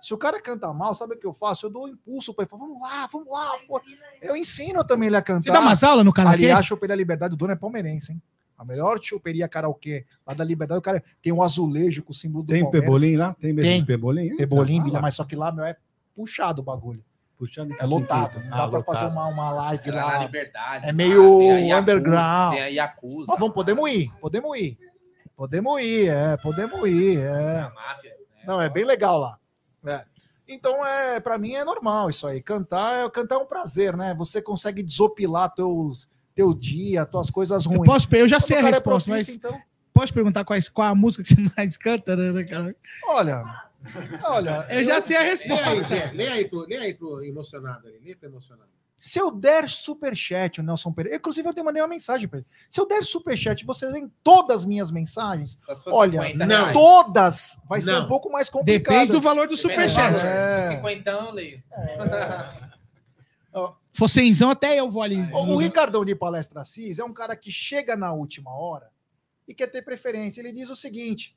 Se o cara canta mal, sabe o que eu faço? Eu dou um impulso pra ele, falo, vamos lá, vamos lá. pô. Eu ensino também ele a cantar. Você dá umas aulas no karaokê? Aliás, a Choperia Liberdade, o dono é palmeirense, hein? A melhor choperia karaokê lá da Liberdade, o cara tem um azulejo com o símbolo do Tem Palmeiras. pebolim lá? Tem mesmo Tem. pebolim? Pebolim, Ah, mas só que lá, meu, é puxado o bagulho. Puxando É lotado. Não dá Ah, pra fazer uma, uma live Lá na lá. liberdade. É meio tem Yakuza, underground. Tem a Yakuza. Mas vamos, podemos ir, podemos ir. Podemos ir, é, podemos ir, é. a máfia. né? Não, é bem legal lá. É. Então, é, para mim é normal isso aí. Cantar, é- cantar é um prazer, né? Você consegue desopilar teus, teu dia, tuas coisas Eu, ruins. posso, eu já Quando sei a é resposta, mas profissa, então, posso perguntar quais, qual a música que você mais canta, né, cara? olha, olha, Eu já sei a resposta. Zé. Lê aí pro, lê aí pro emocionado ali. Lê pro emocionado. se eu der superchat, o Nelson Pereira, inclusive eu te mandei uma mensagem para ele. Se eu der superchat, você lê todas as minhas mensagens, Olha, 50 não. todas, vai ser Não. um pouco mais complicado. Depende do valor do Depende do superchat. valor. É. Se for 50 eu leio. Se for cenzão, até eu vou ali. O, o Ricardão de Palestra Assis é um cara que chega na última hora e quer ter preferência. Ele diz o seguinte: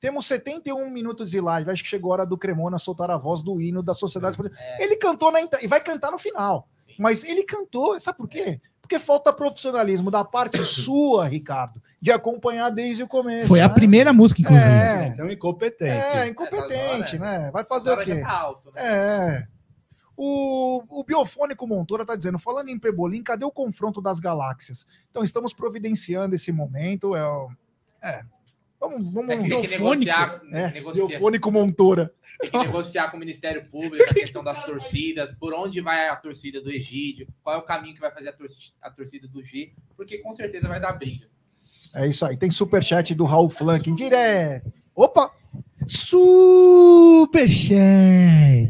temos 71 minutos de live, acho que chegou a hora do Cremona soltar a voz do hino da Sociedade Esportiva. Ele cantou na entrada e vai cantar no final. Sim. Mas ele cantou, sabe por quê? Porque falta profissionalismo da parte sua, Ricardo, de acompanhar desde o começo. Foi a né? primeira música, inclusive. É, Então, incompetente. é incompetente, Essa né? Vai fazer o Agora quê? tá alto, né? É. O, o Biofônico Montoura está dizendo, falando em Pebolim, cadê o confronto das galáxias? Então, estamos providenciando esse momento. É, o- é. Vamos, vamos. É que Biofônico. negociar, É, negociar, Biofônico Montoura. tem que negociar com o Ministério Público a questão das torcidas, por onde vai a torcida do Egídio, qual é o caminho que vai fazer a, tor- a torcida do G, porque com certeza vai dar briga. É isso aí. Tem superchat do Raul Flanking direto. Opa! Superchat.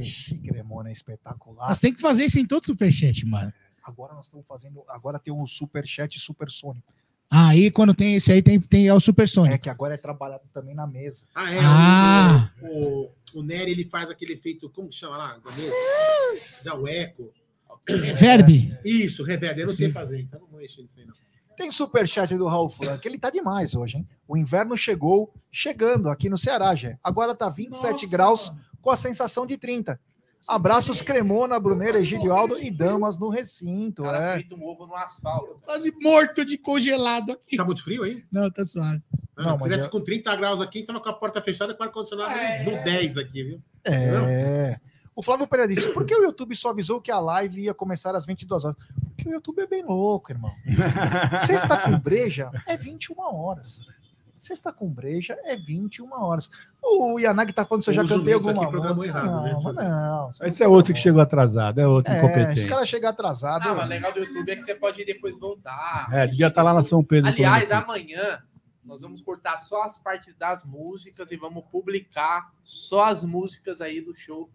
Esse Cremona é espetacular. Nós tem que fazer isso em todo superchat, mano. Agora nós estamos fazendo. Agora tem um superchat supersônico. Aí, quando tem esse aí, tem, tem é o É supersônico. que agora é trabalhado também na mesa. Ah, é. Ah. O, o, o Nery, ele faz aquele efeito, como que chama lá? Da mesa? Dá o eco. Verbe. Isso, reverb. Eu não sei fazer, então não vou mexer nisso aí, não. Tem superchat do Raul Flank. Ele tá demais hoje, hein? O inverno chegou, chegando aqui no Ceará, já. Agora tá 27 graus com a sensação de 30. Abraços Cremona, Bruneira, Egídio Aldo e damas no recinto. Cara É. um ovo no asfalto. Quase morto de congelado aqui. Tá muito frio aí? Não, tá suave. Não, Não, não, mas fizesse eu- com 30 graus aqui, a gente tava com a porta fechada com o ar-condicionado É. no 10 aqui, viu? É. O Flávio Pereira disse: por que o YouTube só avisou que a live ia começar às 22 horas? Porque o YouTube é bem louco, irmão. Sexta com breja é 21 horas. Sexta com breja é 21 horas. O Yanagi tá falando se eu já cantei alguma música. errado, não, né? mas não. Esse é outro que chegou atrasado, é outro É, incompetente. se o cara chegar atrasado. Ah, mas o legal do YouTube é que você pode depois voltar. É, devia estar lá na São Pedro. Aliás, amanhã nós vamos cortar só as partes das músicas e vamos publicar só as músicas aí do show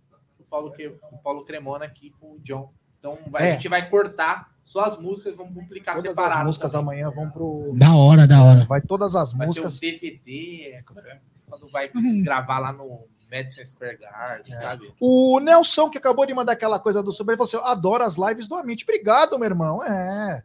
Paulo, que, do Paulo Cremona aqui com o John. Então vai- É. a gente vai cortar só as músicas vamos publicar Todas separado. as músicas também. amanhã vão pro. Da hora, da hora. Vai todas as Vai ser um músicas. DVD. como é que é? quando vai Uhum. gravar lá no Madison Square Garden, É. sabe? O Nelson, que acabou de mandar aquela coisa do sobre, ele falou assim: eu adoro as lives do Amit. Obrigado, meu irmão. É.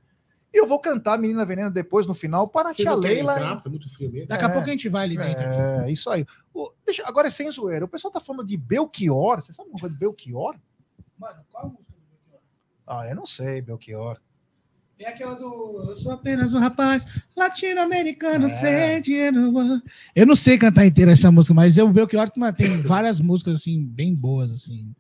E eu vou cantar Menina Veneno depois, no final, para a tia Leila. entrar, é muito frio mesmo. Daqui a É. pouco a gente vai ali dentro. É, isso aí. O- deixa, agora é sem zoeira. O pessoal tá falando de Belchior. Você sabe uma coisa de Belchior? Mano, qual a música do Belchior? Ah, eu não sei, Belchior. Tem aquela do. Eu sou apenas um rapaz latino-americano É. sem dinheiro. Eu não sei cantar inteira essa música, mas eu, o Belchior mano, tem várias músicas assim, bem boas, assim.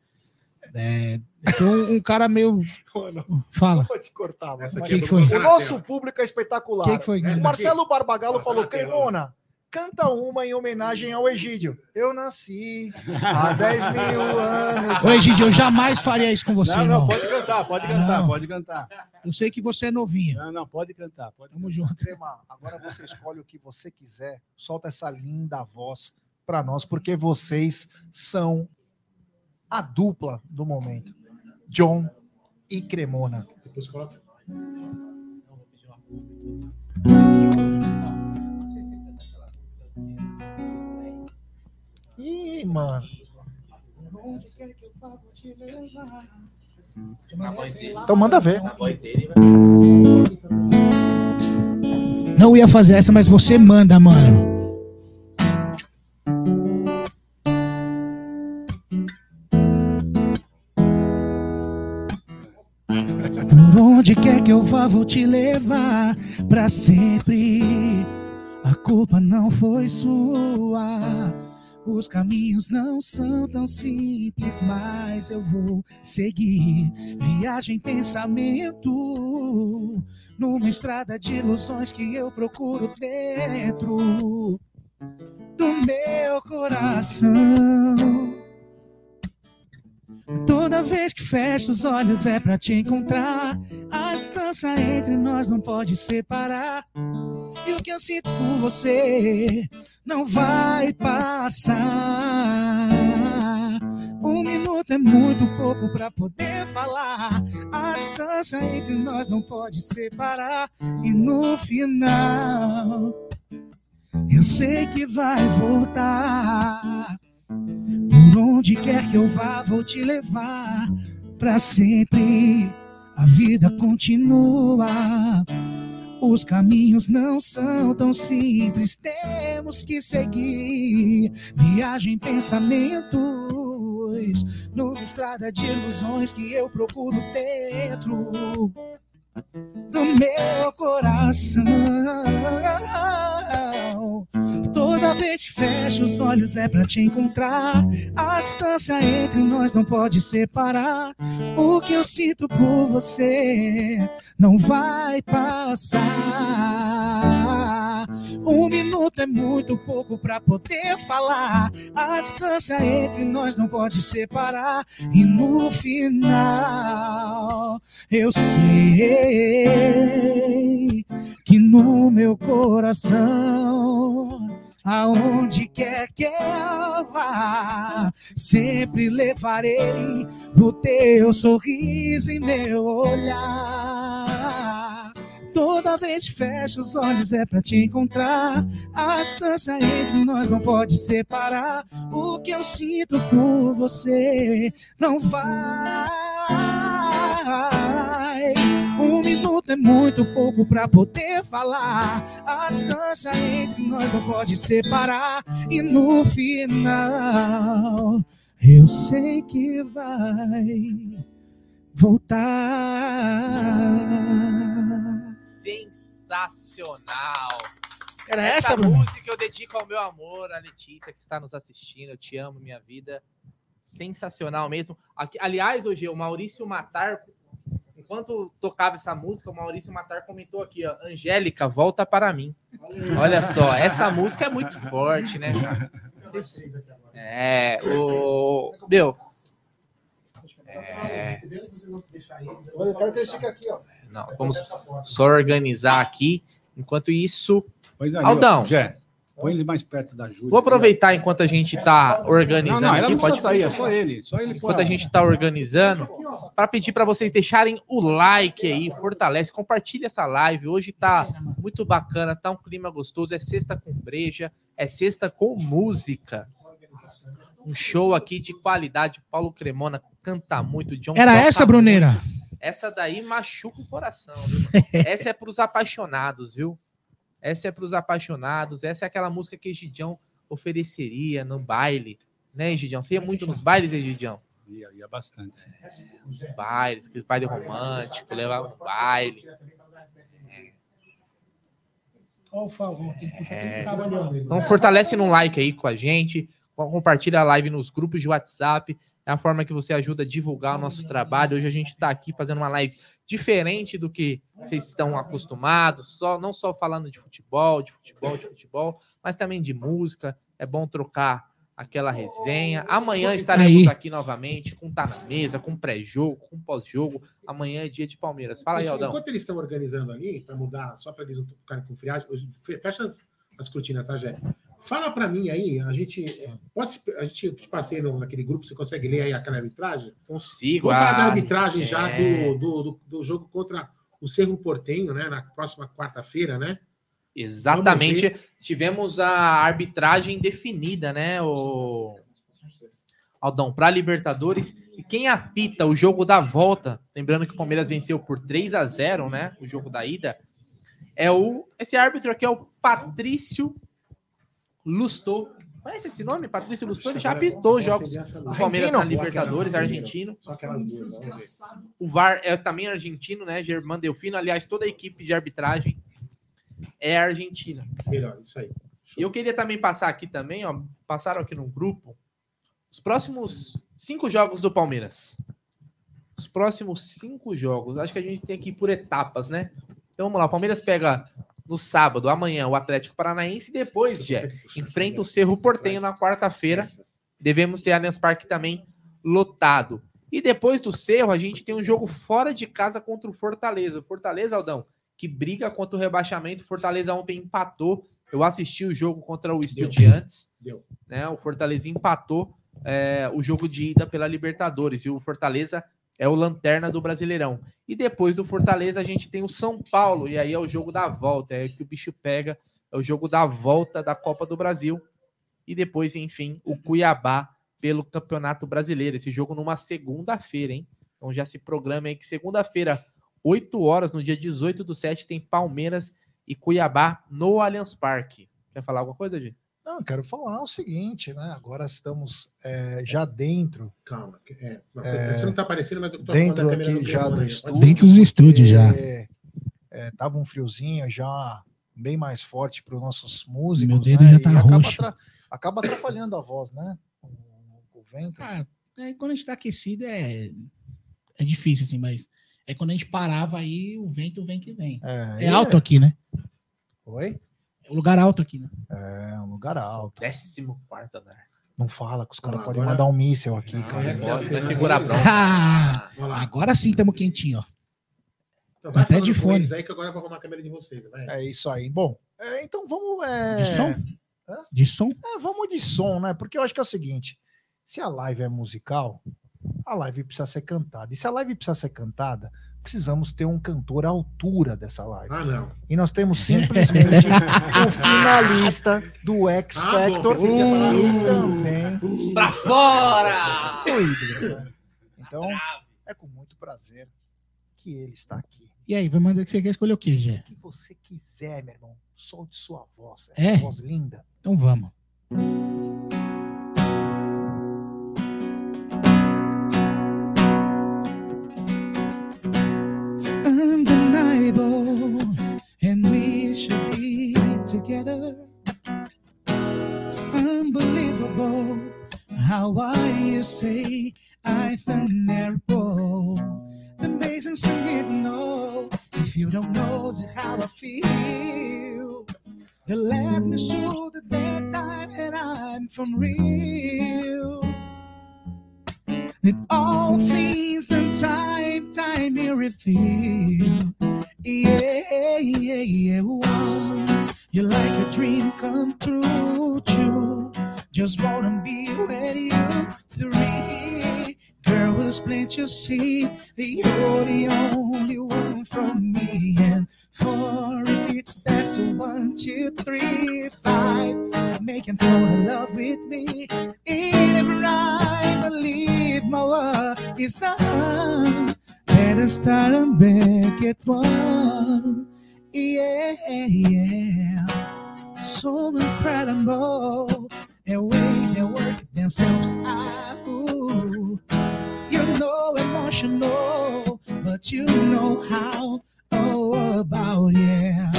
É, um, um cara meio. Mano, Fala. Pode cortar, Mas- aqui é Que foi? O nosso público é espetacular. Que foi? O Marcelo Barbagalo Tá falou. Cremona, canta uma em homenagem ao Egídio. Eu nasci há 10 mil anos. Ô, Egidio, eu jamais faria isso com você, Não, não. não, pode cantar, pode cantar, Não. pode cantar. Eu sei que você é novinho. Não, não, pode cantar. Pode Tamo junto. Crema, agora você escolhe o que você quiser. Solta essa linda voz para nós, porque vocês são a dupla do momento. John e Cremona. Depois coloca. Ih, mano. Então manda ver. Não ia fazer essa, mas você manda, mano. Vou te levar pra sempre. A culpa não foi sua. Os caminhos não são tão simples, mas eu vou seguir. Viagem, pensamento, numa estrada de ilusões que eu procuro dentro do meu coração. Toda vez que fecho os olhos é pra te encontrar. A distância entre nós não pode separar. E o que eu sinto por você não vai passar. Um minuto é muito pouco pra poder falar. A distância entre nós não pode separar. E no final, eu sei que vai voltar. Por onde quer que eu vá, vou te levar pra sempre. A vida continua. Os caminhos não são tão simples, temos que seguir. Viagem, pensamentos, numa estrada de ilusões que eu procuro dentro do meu coração. Toda vez que fecho os olhos é pra te encontrar. A distância entre nós não pode separar. O que eu sinto por você não vai passar. Um minuto é muito pouco pra poder falar. A distância entre nós não pode separar. E no final, eu sei que no meu coração, aonde quer que eu vá, sempre levarei o teu sorriso em meu olhar. Toda vez que fecho os olhos é pra te encontrar. A distância entre nós não pode separar. O que eu sinto por você não vai. Um minuto é muito pouco pra poder falar. A distância entre nós não pode separar. E no final, eu sei que vai voltar. Sensacional. Era essa essa, música eu dedico ao meu amor, a Letícia, que está nos assistindo. Eu te amo, minha vida. Sensacional mesmo. Aqui- aliás, hoje o Maurício Matar, enquanto tocava essa música, o Maurício Matar comentou aqui, ó, Angélica, volta para mim. Olha só, essa música é muito forte, né? Vocês- É, o meu, É. Olha, eu quero que ele fique aqui, ó. Não, vamos só organizar aqui. Enquanto isso, Pois aí, Aldão. ó, Jé, põe ele mais perto da Júlia. vou aproveitar enquanto a gente está Não, organizando não, ela aqui, não pode sair, é só ele. Só ele enquanto a gente está organizando, para pedir para vocês deixarem o like aí, fortalece, compartilha essa live. Hoje tá muito bacana, tá um clima gostoso, é sexta com breja, é sexta com música. Um show aqui de qualidade. Paulo Cremona canta muito. John Era essa, Bruneira? Essa daí machuca o coração, viu? Essa é pros apaixonados, viu? Essa é pros apaixonados. Essa é aquela música que Egidião ofereceria no baile. Né, Egidião? Você ia muito nos bailes, Egidião? Ia, ia bastante. Nos bailes, aqueles bailes românticos, levava no baile. Ó, o tem que puxar É. Então fortalece no like aí com a gente, co- compartilha a live nos grupos de WhatsApp, é a forma que você ajuda a divulgar o nosso trabalho. Hoje a gente está aqui fazendo uma live diferente do que vocês estão acostumados, só não só falando de futebol, de futebol, de futebol, mas também de música. É bom trocar aquela resenha. Amanhã estaremos Aí. aqui novamente com Tá na Mesa, com pré-jogo, com pós-jogo. Amanhã é dia de Palmeiras. Fala aí, Aldão. Enquanto eles estão organizando ali, para mudar, só para eles não ficarem com friagem, fecha as, as cortinas, tá, Jé? Fala para mim aí, a gente é, pode, a gente te passei no- naquele grupo, você consegue ler aí aquela arbitragem? Consigo. Vamos falar da ah, arbitragem já é. do, do, do, do jogo contra o Cerro Portenho, né? Na próxima quarta-feira, né? Exatamente. Tivemos a arbitragem definida, né, o Aldão, para Libertadores. E quem apita o jogo da volta, lembrando que o Palmeiras venceu por 3 a 0, né, o jogo da ida, é o esse árbitro aqui é o Patrício Lustô. Conhece esse nome? Patrício Lustô, ele já apitou jogos do Palmeiras na? Libertadores, argentino. Duas, ver. O VAR é também argentino, né? Germán Delfino. Aliás, toda a equipe de arbitragem é argentina. Melhor, isso aí. E eu queria também passar aqui também, ó, passaram aqui no grupo, os próximos cinco jogos do Palmeiras. Os próximos cinco jogos. Acho que a gente tem que ir por etapas, né? Então vamos lá, o Palmeiras pega no sábado, amanhã, o Atlético Paranaense e depois, Jé, enfrenta o Cerro Portenho na quarta-feira. Devemos ter Allianz Parque também lotado. E depois do Cerro, a gente tem um jogo fora de casa contra o Fortaleza. O Fortaleza, Aldão, que briga contra o rebaixamento. O Fortaleza ontem empatou. Eu assisti o jogo contra o Estudiantes. Deu. Né? O Fortaleza empatou é, o jogo de ida pela Libertadores. E o Fortaleza é o lanterna do Brasileirão. E depois do Fortaleza, a gente tem o São Paulo. E aí é o jogo da volta. É que o bicho pega. É o jogo da volta da Copa do Brasil. E depois, enfim, o Cuiabá pelo Campeonato Brasileiro. Esse jogo numa segunda-feira, hein? Então já se programa aí que segunda-feira, 8 horas, no dia 18 do 7, tem Palmeiras e Cuiabá no Allianz Parque. Quer falar alguma coisa, gente? Não, eu quero falar o seguinte, né? Agora estamos é, já dentro, Calma. É, Você não tá aparecendo, mas eu tô dentro aqui do já do estúdio. Dentro dos estúdios já. É, é, tava um friozinho já bem mais forte para os nossos músicos. Meu dedo né? já tá E acaba, roxo. atra- acaba atrapalhando a voz, né? O, o vento. Ah, é, quando a gente tá aquecido é, é difícil, assim, mas é quando a gente parava aí, o vento vem que vem. É, É alto aqui, né? Oi? É um lugar alto aqui, né? É um lugar alto. Décimo quarto andar. Não fala que os caras Não, podem agora- mandar um míssel aqui, Não, cara. cena vai segurar a bronca. Ah, agora sim estamos quentinho, ó. Então, vai até de fone. aí que agora eu vou arrumar a câmera de vocês. Vai. É isso aí. Bom, é, então vamos. é, De som? Hã? De som? É, vamos de som, né? Porque eu acho que é o seguinte: se a live é musical, a live precisa ser cantada. E se a live precisa ser cantada, precisamos ter um cantor à altura dessa live. Ah, não. E nós temos simplesmente o finalista do X Ah, bom, Factor que falar- e também Pra fora! Idris, né? Então, é com muito prazer que ele está aqui. E aí, vai mandar que você quer escolher o quê, Gé? O que você quiser, meu irmão, solte sua voz, essa É? voz linda. Então vamos. How I say I vulnerable. Then basins you need to know if you don't know the- how I feel. Then let me show the that time and I'm from real. That all things the time, time you reveal. Yeah, yeah, yeah. One, you're like a dream come true, true. Just wanna be with you. Three, girl, will split your seat. You're the only one from me. And four, repeat steps. One, two, three, five. Making fall in love with me. If I believe my work is done, let us start and make it one. Yeah, yeah. So incredible. The way they work themselves out. You know emotional, but you know how. Oh, about yeah.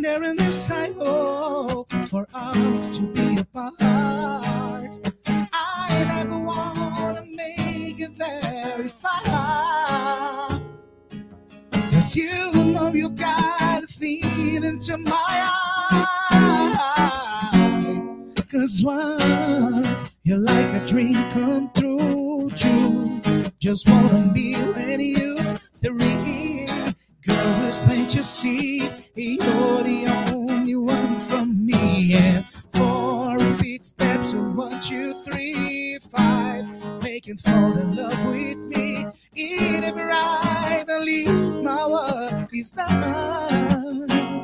They're in this cycle for us to be apart. I never want to make it very far. Cause you know you got a feeling to One, you're like a dream come true, true. Just wanna be with you, three. Girl, it's plain to see you're the only one from me. And four repeat steps one, two, three, five. Making fall in love with me. If I believe my word is for out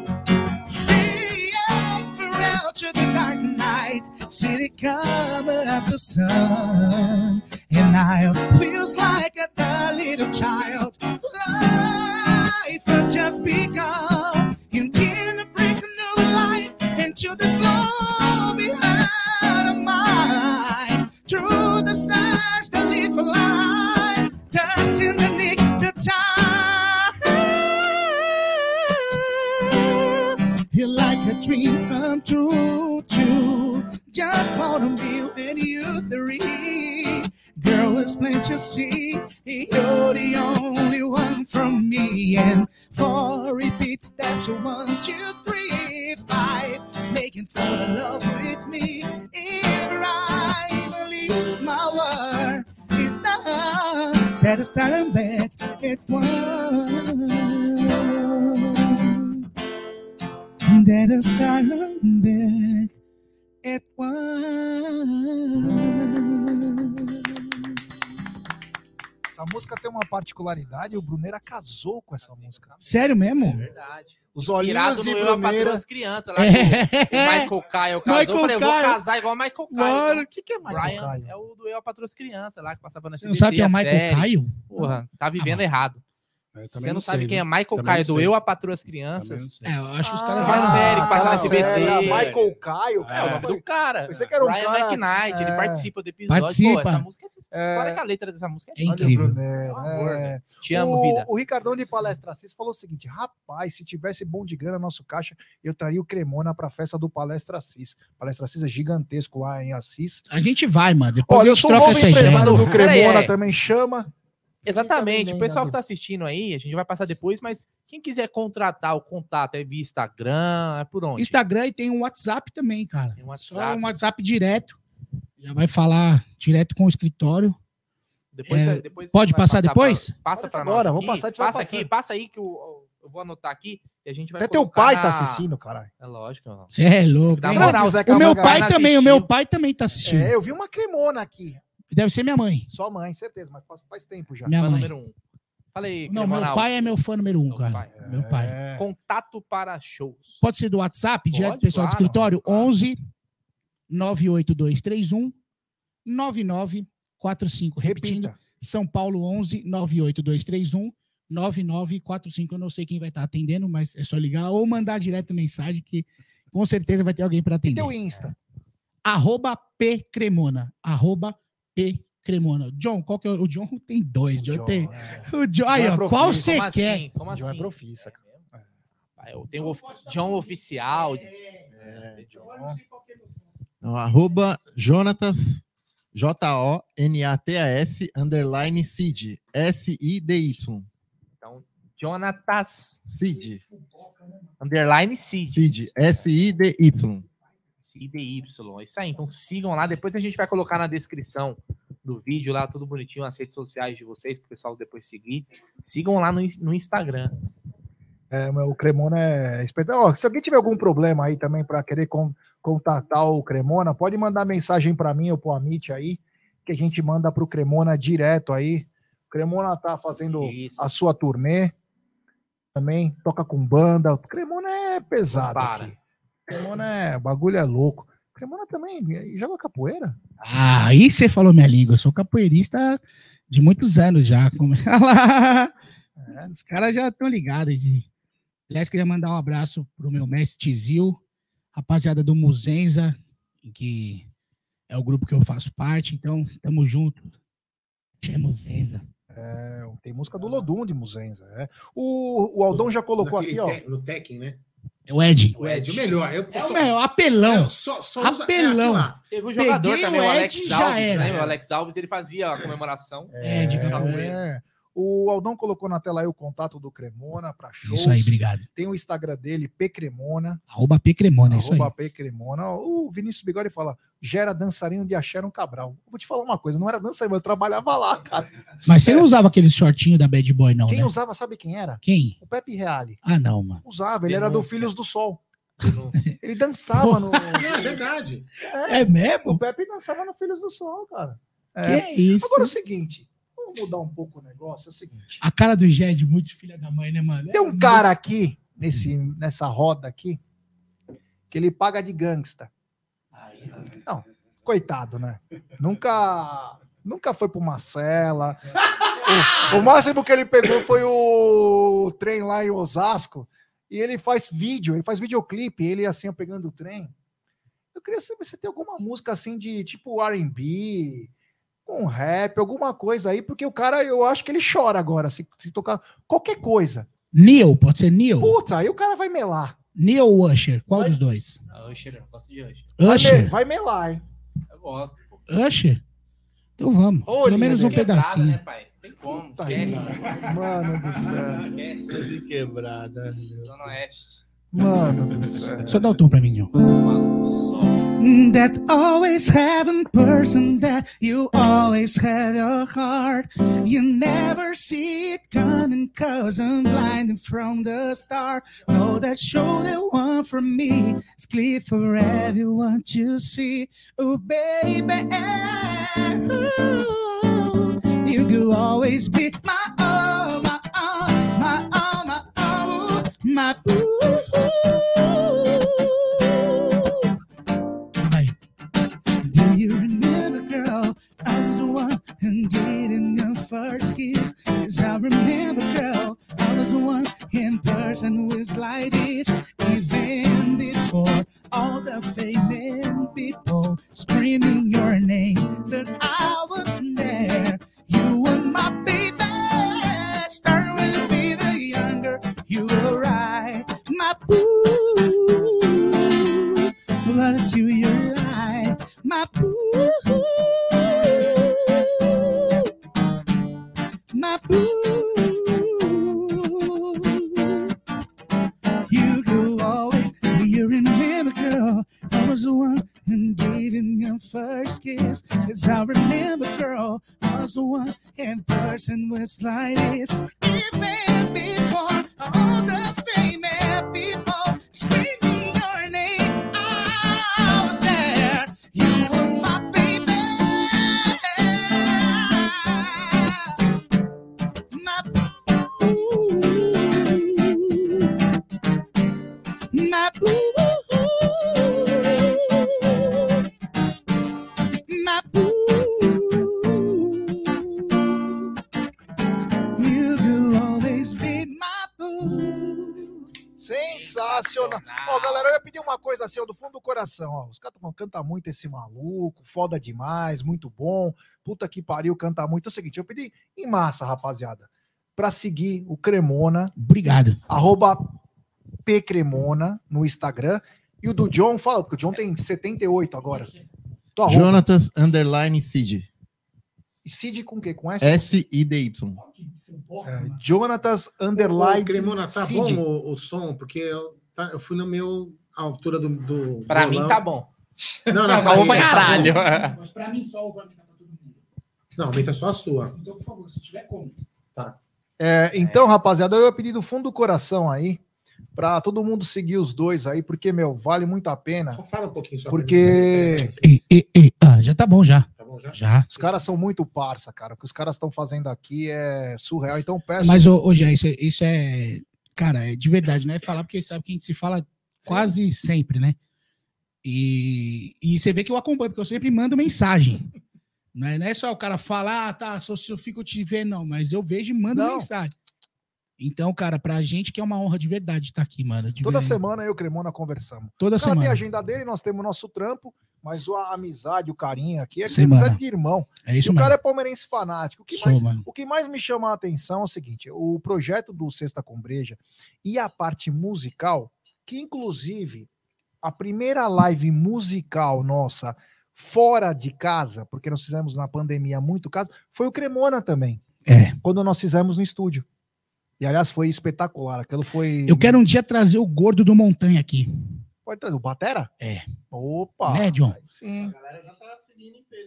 to the dark night. It coming up the sun. And I feels like a little child. Life has just begun. You can bring a new life into this love behind of mine. Through the search that leads for life, dancing the dream come true, true. Just wanna be with you three. Girl, it's plain to see you're the only one from me. And four repeat steps, one, two, three, five. Making in love with me. If I believe my word is done, better start back at one. Better start back at one. Essa música tem uma particularidade, o Bruneira casou com essa música. Sério mesmo? Verdade. Os Inspirado olhinhos no de Eu, a das Crianças. Lá que o Michael Kyle casou. Michael eu falei, eu vou Kyle. casar igual o Michael Kyle. Mano, O que, que é Michael Brian Caio? é o do Eu, a Patroa das Crianças, lá que passava na Você não sabe quem é o Michael Caio? Porra, tá vivendo errado. Você também não, sabe sei, quem é viu? Michael Caio não do. Eu, a Patroa Também não Crianças. É, eu acho que os Ah, caras Uma vão- série que passa na SBT. série, Michael Caio, É o cara. nome do cara. Pensei que era um Brian cara- McKnight, ele é. participa do episódio. Participa. Pô, essa música é É. Fora que a letra dessa música é É incrível. É um é. velho. Te amo, o, vida. o Ricardão de Palestra Assis falou o seguinte: rapaz, se tivesse bom de grana nosso caixa, eu traria o Cremona pra festa do Palestra Assis. Palestra Assis é gigantesco lá em Assis. A gente vai, mano. Depois Olha, eu sou um novo empresário do Cremona também chama. Exatamente. O pessoal que tá assistindo aí, a gente vai passar depois, mas quem quiser contratar o contato é via Instagram, é por onde? Instagram e tem um WhatsApp também, cara. Tem um Só WhatsApp. um WhatsApp direto. Já vai falar direto com o escritório. Depois, É, depois pode passar pra- depois? passa Pode para agora, nós. vamos aqui. passar, Passa aqui, passa aí que eu, eu vou anotar aqui e a gente vai Até teu pai na- tá assistindo, caralho. É lógico. Você é louco. Dá moral. Zé O meu pai também, o assistiu. meu pai também tá assistindo. É, eu vi uma Cremona aqui. Deve ser minha mãe. Sua mãe, certeza, mas faz, faz tempo já. Minha Fã mãe. número um. Fala aí, Não, meu pai é meu fã número um, Meu cara. pai. Meu pai. É. Contato para shows. Pode ser do WhatsApp, direto Pode, do pessoal do claro, escritório, claro. 11 98231 9945. Repetindo, Repita. São Paulo 11 98231 9945. Eu não sei quem vai estar atendendo, mas é só ligar ou mandar direto mensagem que com certeza vai ter alguém para E atender. teu Insta? Arroba P Cremona. Arroba P Cremona. John, qual que é o o John? Tem dois. John, tem. é. O John, aí, John é ó, qual você Como quer? assim? Como assim? John é profissa, cara. Ah, Eu tenho o of- John Oficial. É, John. Não, arroba Jonatas, J-O-N-A-T-A-S, underline Cid, S-I-D-Y. Então, Jonatas Cid, Underline Cid. Cid, S-I-D-Y. CIDY. Isso aí. Então sigam lá. Depois a gente vai colocar na descrição do vídeo lá, tudo bonitinho, nas redes sociais de vocês, pro pessoal depois seguir. Sigam lá no, no Instagram. É, o Cremona é espetacular. Ó, se alguém tiver algum problema aí também para querer con- contatar o Cremona, pode mandar mensagem para mim ou pro Amit aí, que a gente manda pro Cremona direto aí. O Cremona tá fazendo Isso. a sua turnê. Também toca com banda. O Cremona é pesado Não para. aqui. O Cremona é. O bagulho é louco. Cremona também joga capoeira? Ah, aí você falou minha língua. Eu sou capoeirista de muitos anos já. Como... Olha lá. É, os caras já estão ligados. De... Aliás, queria mandar um abraço pro meu mestre Tizil, rapaziada do Muzenza, que é o grupo que eu faço parte. Então, tamo junto. É Muzenza. É, tem música do Lodum de Muzenza. É. O, o Aldão já colocou Naquele aqui, ó. te- no Tekken, né? É o Ed. O Ed, o melhor. Eu, É o só- meu, apelão. eu só, só usa- é, Apelão. aqui lá. Teve um jogador Peguei também, o o Ed, Alex já Alves, era. né? O Alex Alves, ele fazia a comemoração. É, de capoeira. É. O Aldão colocou na tela aí o contato do Cremona para shows. Isso aí, obrigado. Tem o Instagram dele, Pcremona. Arroba P Cremona, é isso aí. Arroba Pcremona. O Vinícius Bigode fala: gera dançarino de Axéron Cabral. Eu vou te falar uma coisa: não era dançarino, eu trabalhava lá, cara. Mas você não usava aquele shortinho da Bad Boy, não, Quem né? usava, sabe quem era? Quem? O Pepe Reale. Ah, não, mano. Usava, ele era do Denúncia. Filhos do Sol. Denúncia. Ele dançava no. É verdade. É mesmo? o Pepe dançava no Filhos do Sol, cara. Que É. é isso? Agora é o seguinte: vamos mudar um pouco o negócio. É o seguinte: A cara do Jed, muito filha da mãe, né, mano? tem um cara aqui, nesse, nessa roda aqui, que ele paga de gangsta. Não, coitado, né? Nunca, nunca foi pra uma cela. O, o máximo que ele pegou foi o trem lá em Osasco. E ele faz vídeo, ele faz videoclipe, ele assim, pegando o trem. Eu queria saber se tem alguma música assim de tipo RB, com rap, alguma coisa aí, porque o cara, eu acho que ele chora agora, se, se tocar qualquer coisa. Neil, pode ser Neil? Puta, aí o cara vai melar. Neil ou Usher? Qual Vai- dos dois? A Usher, eu gosto de Usher. Vai, me- Usher? vai melar, hein? Eu gosto, pô. Usher? Então vamos. Ô, Pelo menos um linda, Quebrada, pedacinho. né, pai? Tem como, Puta esquece. Mano do céu. Esquece. Quebrada. Zona Oeste. Mano do céu. Só dá o tom pra mim, John. Os malucos só. That always having person that you always have your heart. You never see it coming cause I'm blinded from the start. No, that show the one from me is clear for everyone to see. Oh, baby, you could always be my all, my all, my all, my all, my. Remember, girl. I was the one in person like this. Even before all the famous people screaming your name, that I was there. You were my baby. the one in person with slightest. If before all the fame and people. Coração. Ó. Os caras estão falando, canta muito esse maluco, foda demais, muito bom. Puta que pariu, canta muito. É o seguinte, eu pedi em massa, rapaziada, pra seguir o Cremona, Obrigado. arroba pcremona no Instagram. E o do John, fala, porque o John tem 78 agora. Tua. Jonatas Underline Cid. E Cid com o quê? Com S? S-I-D-Y. É, Jonatas Underline Cremona, tá Cid. bom o, o som? Porque eu, tá- eu fui no meu a altura do. do Pra violão. mim tá bom. Não, Tá não, bom pra aí, tá caralho. bom. Mas pra mim só o vai aumentar pra todo mundo. Não, aumenta só a sua. Então, por favor, se tiver como. É, então, rapaziada, eu ia pedir do fundo do coração aí, pra todo mundo seguir os dois aí, porque, meu, vale muito a pena. Só fala um pouquinho só. Porque- pra mim, Ei, ei, ei. Ah, já tá bom, já. Tá bom já? Já. Os caras são muito parça, cara. O que os caras estão fazendo aqui é surreal. Então, peço. Mas, Jean, isso, é- isso é. Cara, é de verdade, não é falar porque sabe que a gente se fala quase sempre, né? E, e você vê que eu acompanho, porque eu sempre mando mensagem. Não é, não é só o cara falar, ah, tá, só se eu fico te vendo, não, mas eu vejo e mando Não. mensagem. Então, cara, pra gente que é uma honra de verdade estar aqui, mano. de Toda verdade. semana eu e o Cremona conversamos. Toda O cara tem semana. a agenda dele, nós temos o nosso trampo, mas a amizade, o carinho aqui é Semana. amizade de irmão. É E isso o mesmo. cara é palmeirense fanático. O que, Sou, mais, mano. o que mais me chama a atenção é o seguinte: o projeto do Sexta com Breja e a parte musical, que inclusive a primeira live musical nossa fora de casa, porque nós fizemos na pandemia muito caso, foi o Cremona também, É. quando nós fizemos no estúdio. E aliás, foi espetacular. Aquilo foi. Eu quero um dia trazer o gordo do Montanha aqui. Pode trazer o Batera? É. Opa! Né, John? Sim.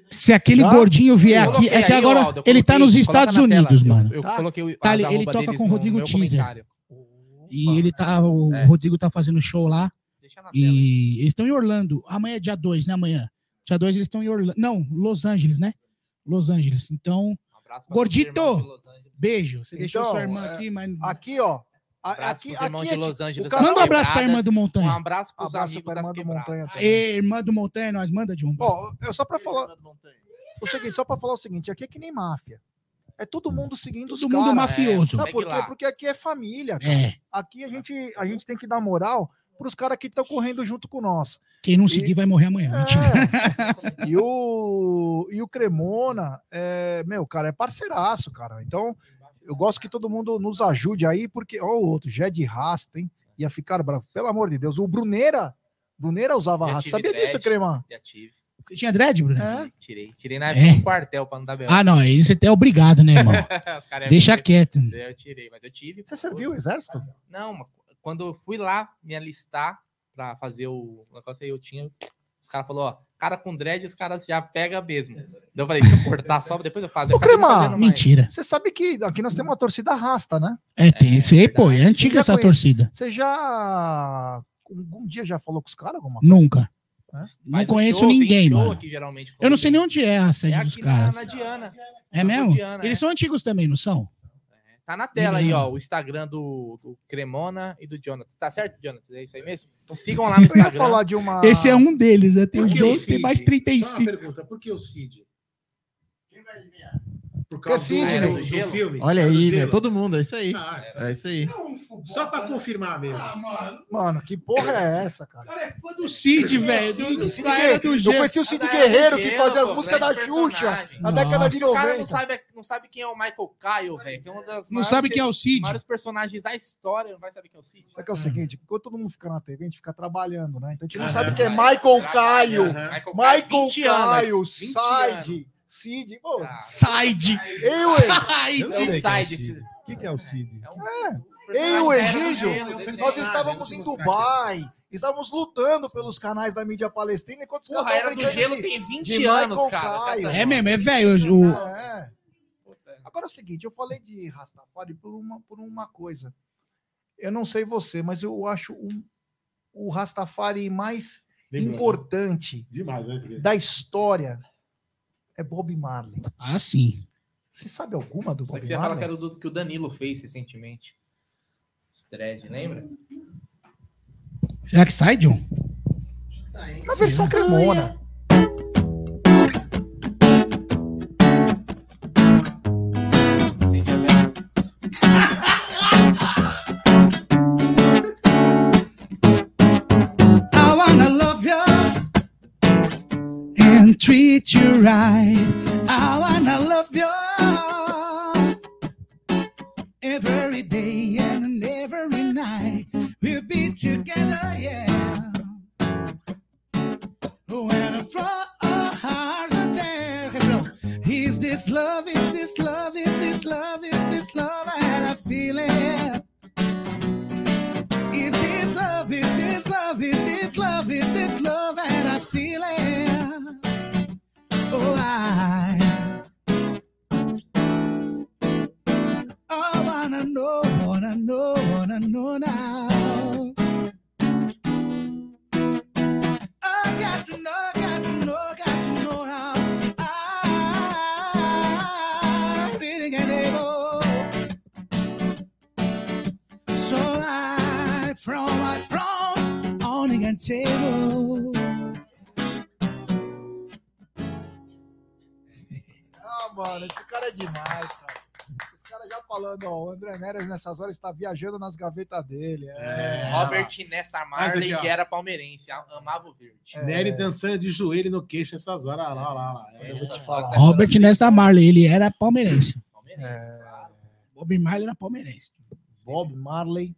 Se aquele Já? gordinho vier aqui, coloquei é que agora Aldo, eu ele tá coloquei, nos Estados na tela. Unidos, Eu- mano. Eu, Tá. coloquei o Tá, ele- toca com o Rodrigo Teaser. comentário. E ele tá, o É. Rodrigo tá fazendo show lá. Deixa na tela. E eles estão em Orlando. Amanhã é dia 2, né? Amanhã. Dia 2 eles estão em Orlando. Não, Los Angeles, né? Los Angeles. Então, Um Gordito! os beijo. Você deixou Então, sua irmã é, aqui, mas. Aqui, ó. a- Um abraço aqui, aqui de é Los Angeles. Manda um abraço pra irmã quebradas. do Um Montanha. abraço pros Abraço amigos pra das irmã do. Montanha também. Ei, irmã do Montanha, nós manda de um. Ó, é só pra falar o seguinte, só pra falar o seguinte, aqui é que nem máfia. É todo mundo seguindo os Todo mundo caras. mafioso. Sabe por quê? Porque aqui é família. cara. É. Aqui a gente, a gente tem que dar moral pros caras que estão correndo junto com nós. Quem não E- seguir vai morrer amanhã. É. e, o, e o Cremona, é, meu, cara, é parceiraço, cara. Então, eu gosto que todo mundo nos ajude aí, porque, ó, o outro, Jé de Rasta, hein? Ia ficar bravo. Pelo amor de Deus. O Bruneira, Bruneira usava Já rasta. Sabia disso, dread. Cremã? Já tive. Você tinha dread, Bruno? É. Tirei. Tirei na É? época do quartel pra não dar B.O. Ah, não. Aí você é obrigado, né, irmão? Iam Deixa quieto. Eu tirei, mas eu tive. Você serviu o exército? Não, mas quando eu fui lá me alistar pra fazer o negócio aí, eu tinha. Os caras falaram, ó, cara com dread, os caras já pega mesmo. Daí eu falei, se eu cortar só, depois eu faço. Ô, Cremar. Mentira. Você sabe que aqui nós temos uma torcida rasta, né? É, tem esse aí, pô. É antiga essa conheci. torcida. Você já. Algum dia já falou com os caras alguma Nunca. Não Mas o conheço show, ninguém, mano. aqui, geralmente, Eu não sei nem onde é a sede É dos aqui na, caras. na Diana. É na mesmo? Diana, Eles é. são antigos também, não são? Tá na tela aí, Menino. ó, o Instagram do, do Cremona e do Jonathan. Tá certo, Jonathan? É isso aí mesmo? Então sigam lá no Eu ia Instagram. falar de uma. Esse é um deles, né? Tem o dois, tem mais Só uma 35. pergunta, por que o Cid? Por Porque causa Cid, do, né? do, Do filme? Olha aí, meu. Todo mundo, é isso aí. Ah, É isso aí. Só pra confirmar mesmo. Mano, que porra é essa, cara? cara é fã do Cid, velho. Do- Cid Eu conheci o Cid Guerreiro que fazia as músicas da Xuxa na década de Nossa. Os caras não 90. sabem não sabe quem é o Michael Kyle, velho, que é um das Não sabe quem é o Cid? maiores personagens da história, não vai saber quem é o Cid. Só que é o seguinte, enquanto todo mundo fica na TV, a gente fica trabalhando, né? Então a gente não sabe quem é Michael Caio, Michael Kyle, Michael 20 anos. Caio, 20 anos. Side, Cid. Pô, Ah, Side. eu, Side. não sai desse. O que, que é o Cid? É um o da era do Egídio, desse nós estávamos em Dubai, estávamos lutando pelos canais da mídia palestina, enquanto os caras era do gelo de- tem 20 de anos, cara. Caio. É mesmo, é velho. O... É. Puta. Agora é o seguinte, eu falei de Rastafari por uma, por uma coisa. Eu não sei você, mas eu acho um, o Rastafari mais Lembrou, né? importante Demais, né? Da história é Bob Marley. Ah, sim. Você sabe alguma do Só Bob que você fala que Marley? era do que o Danilo fez recentemente. Os dread, lembra? Será que sai, John? Na versão cremona. Treat you right. And I wanna know, wanna know, wanna know now. I got to know, got to know, got to know how. I'm feeling unable. So I from I from on the table. Ah, mano, esse cara é demais, cara. Falando, ó, o André Neres nessas horas está viajando nas gavetas dele. É. Robert Nesta Marley, aqui, que era palmeirense, amava o verde. É. Nery dançando de joelho no queixo essas horas. Olha lá, olha lá, lá. É, Eu vou te falar. foto- Robert Nesta Marley, ele era palmeirense. Palmeirense, É. claro. Bob Marley era palmeirense. Bob Marley,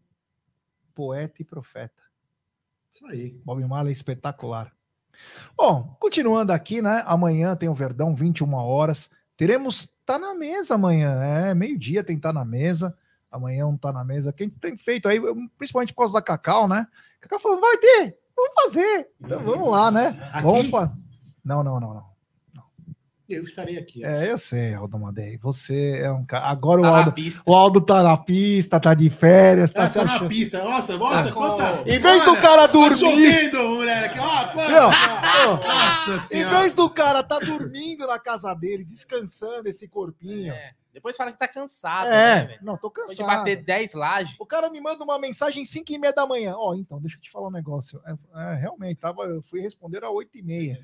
poeta e profeta. Isso aí. Bob Marley espetacular. Bom, continuando aqui, né? Amanhã tem o Verdão, 21 horas. Teremos Tá na Mesa amanhã. É, meio-dia tem Tá na Mesa. Amanhã um Tá na Mesa. Quem tem feito aí, principalmente por causa da Cacau, né? Cacau falou, vai ter, vamos fazer. Então vamos lá, né? Aqui, Vamos fa... Não, não, não, não. Eu estarei aqui. É, eu sei, Aldo Madei. Você é um cara. Agora o Tá na Aldo, o Aldo tá na pista, tá de férias, tá Ah, se tô na achando. pista. Nossa, nossa, Tá quanta... Em vez do cara Tá dormir, chovendo, moleque. Ó, quanta-. Nossa em senhora. vez do cara tá dormindo na casa dele, descansando esse corpinho. É. Depois fala que tá cansado, É, né, não, tô Depois de cansado. bater 10 lajes. O cara me manda uma mensagem 5 e meia da manhã. Ó, então, deixa eu te falar um negócio. É, é, realmente, tava, eu fui responder às 8 e meia.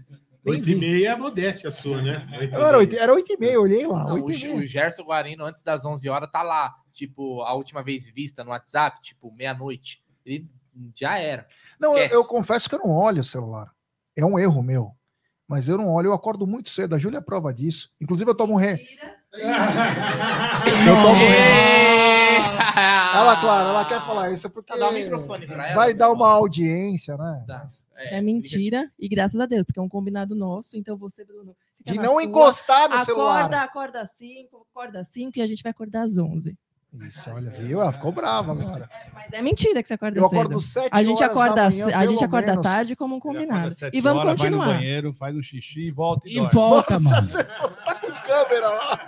Nem Oito e vi. meia é a modéstia sua, né? Oito e Não, era meia. 8, era 8 e meia, eu olhei lá. Não, 8 o, o Gerson Guarino, antes das 11 horas, tá lá. Tipo, a última vez vista no WhatsApp, tipo, meia-noite. Ele já era. Não, eu, eu confesso que eu não olho o celular. É um erro meu. Mas eu não olho, eu acordo muito cedo. A Júlia é prova disso. Inclusive, eu tomo um re... Eu tomo Ela, claro, ela quer falar isso porque Dá o microfone pra ela. vai por dar uma audiência, né? Dá. Isso é mentira. E graças a Deus, porque é um combinado nosso. Então você, Bruno, fica De na não sua, encostar no Acorda, celular. acorda às 5, acorda às 5 e a gente vai acordar às 11. Isso, olha, viu? Ela ficou brava agora. Mas é mentira que você acorda Eu cedo. acordo 7 A gente horas acorda, manhã, a gente acorda menos. tarde como um acorda combinado. sete E vamos horas, Vai no continuar. banheiro, faz um xixi e volta e, E volta, Nossa, mano. você tá com câmera lá.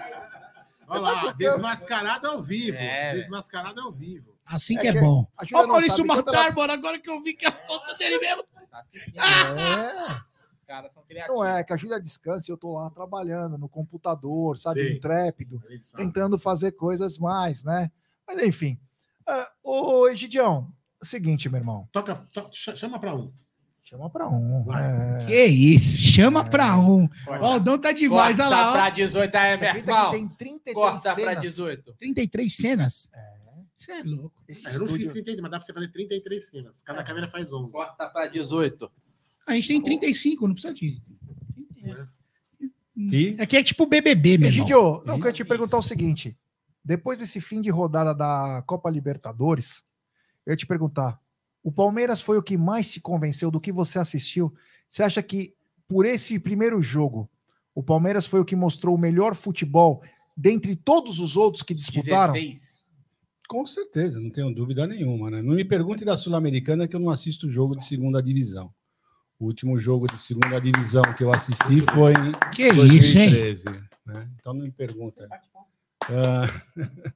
Olha tá lá, desmascarado ao vivo. É, desmascarado ao vivo. Assim É que é que bom. A Júlia Ó, não Maurício Matar, mano, agora que eu vi que a foto dele mesmo. Tá né? É, Os caras são criativos. não é, que a Júlia descansa e eu tô lá trabalhando no computador, sabe, Sim. intrépido, tentando fazer coisas mais, né? Mas enfim. Ah, ô, Egidião, é o seguinte, meu irmão, Toca, to- ch- chama pra um. Chama pra um. É. Que isso, chama pra um. Corta. Ó, o Dom tá demais, Corta olha lá, pra ó. 18 aí, irmão. que tem 33 Corta pra cenas? 18. 33 cenas. Você é louco. Esse É, Eu não fiz estúdio- 30, mas dá pra você fazer 33 cenas. Cada câmera faz 11. Corta pra 18. A gente tem 35, não precisa de. E Aqui é tipo BBB, meu irmão. Egidio, não, eu quero te Isso. perguntar o seguinte. Depois desse fim de rodada da Copa Libertadores, eu ia te perguntar: o Palmeiras foi o que mais te convenceu do que você assistiu? Você acha que por esse primeiro jogo, o Palmeiras foi o que mostrou o melhor futebol dentre todos os outros que disputaram? 16. com certeza, não tenho dúvida nenhuma. Né? Não me pergunte da Sul-Americana que eu não assisto jogo de segunda divisão. O último jogo de segunda divisão que eu assisti foi em Que isso, hein? 2013. né? Então não me pergunta. Ah,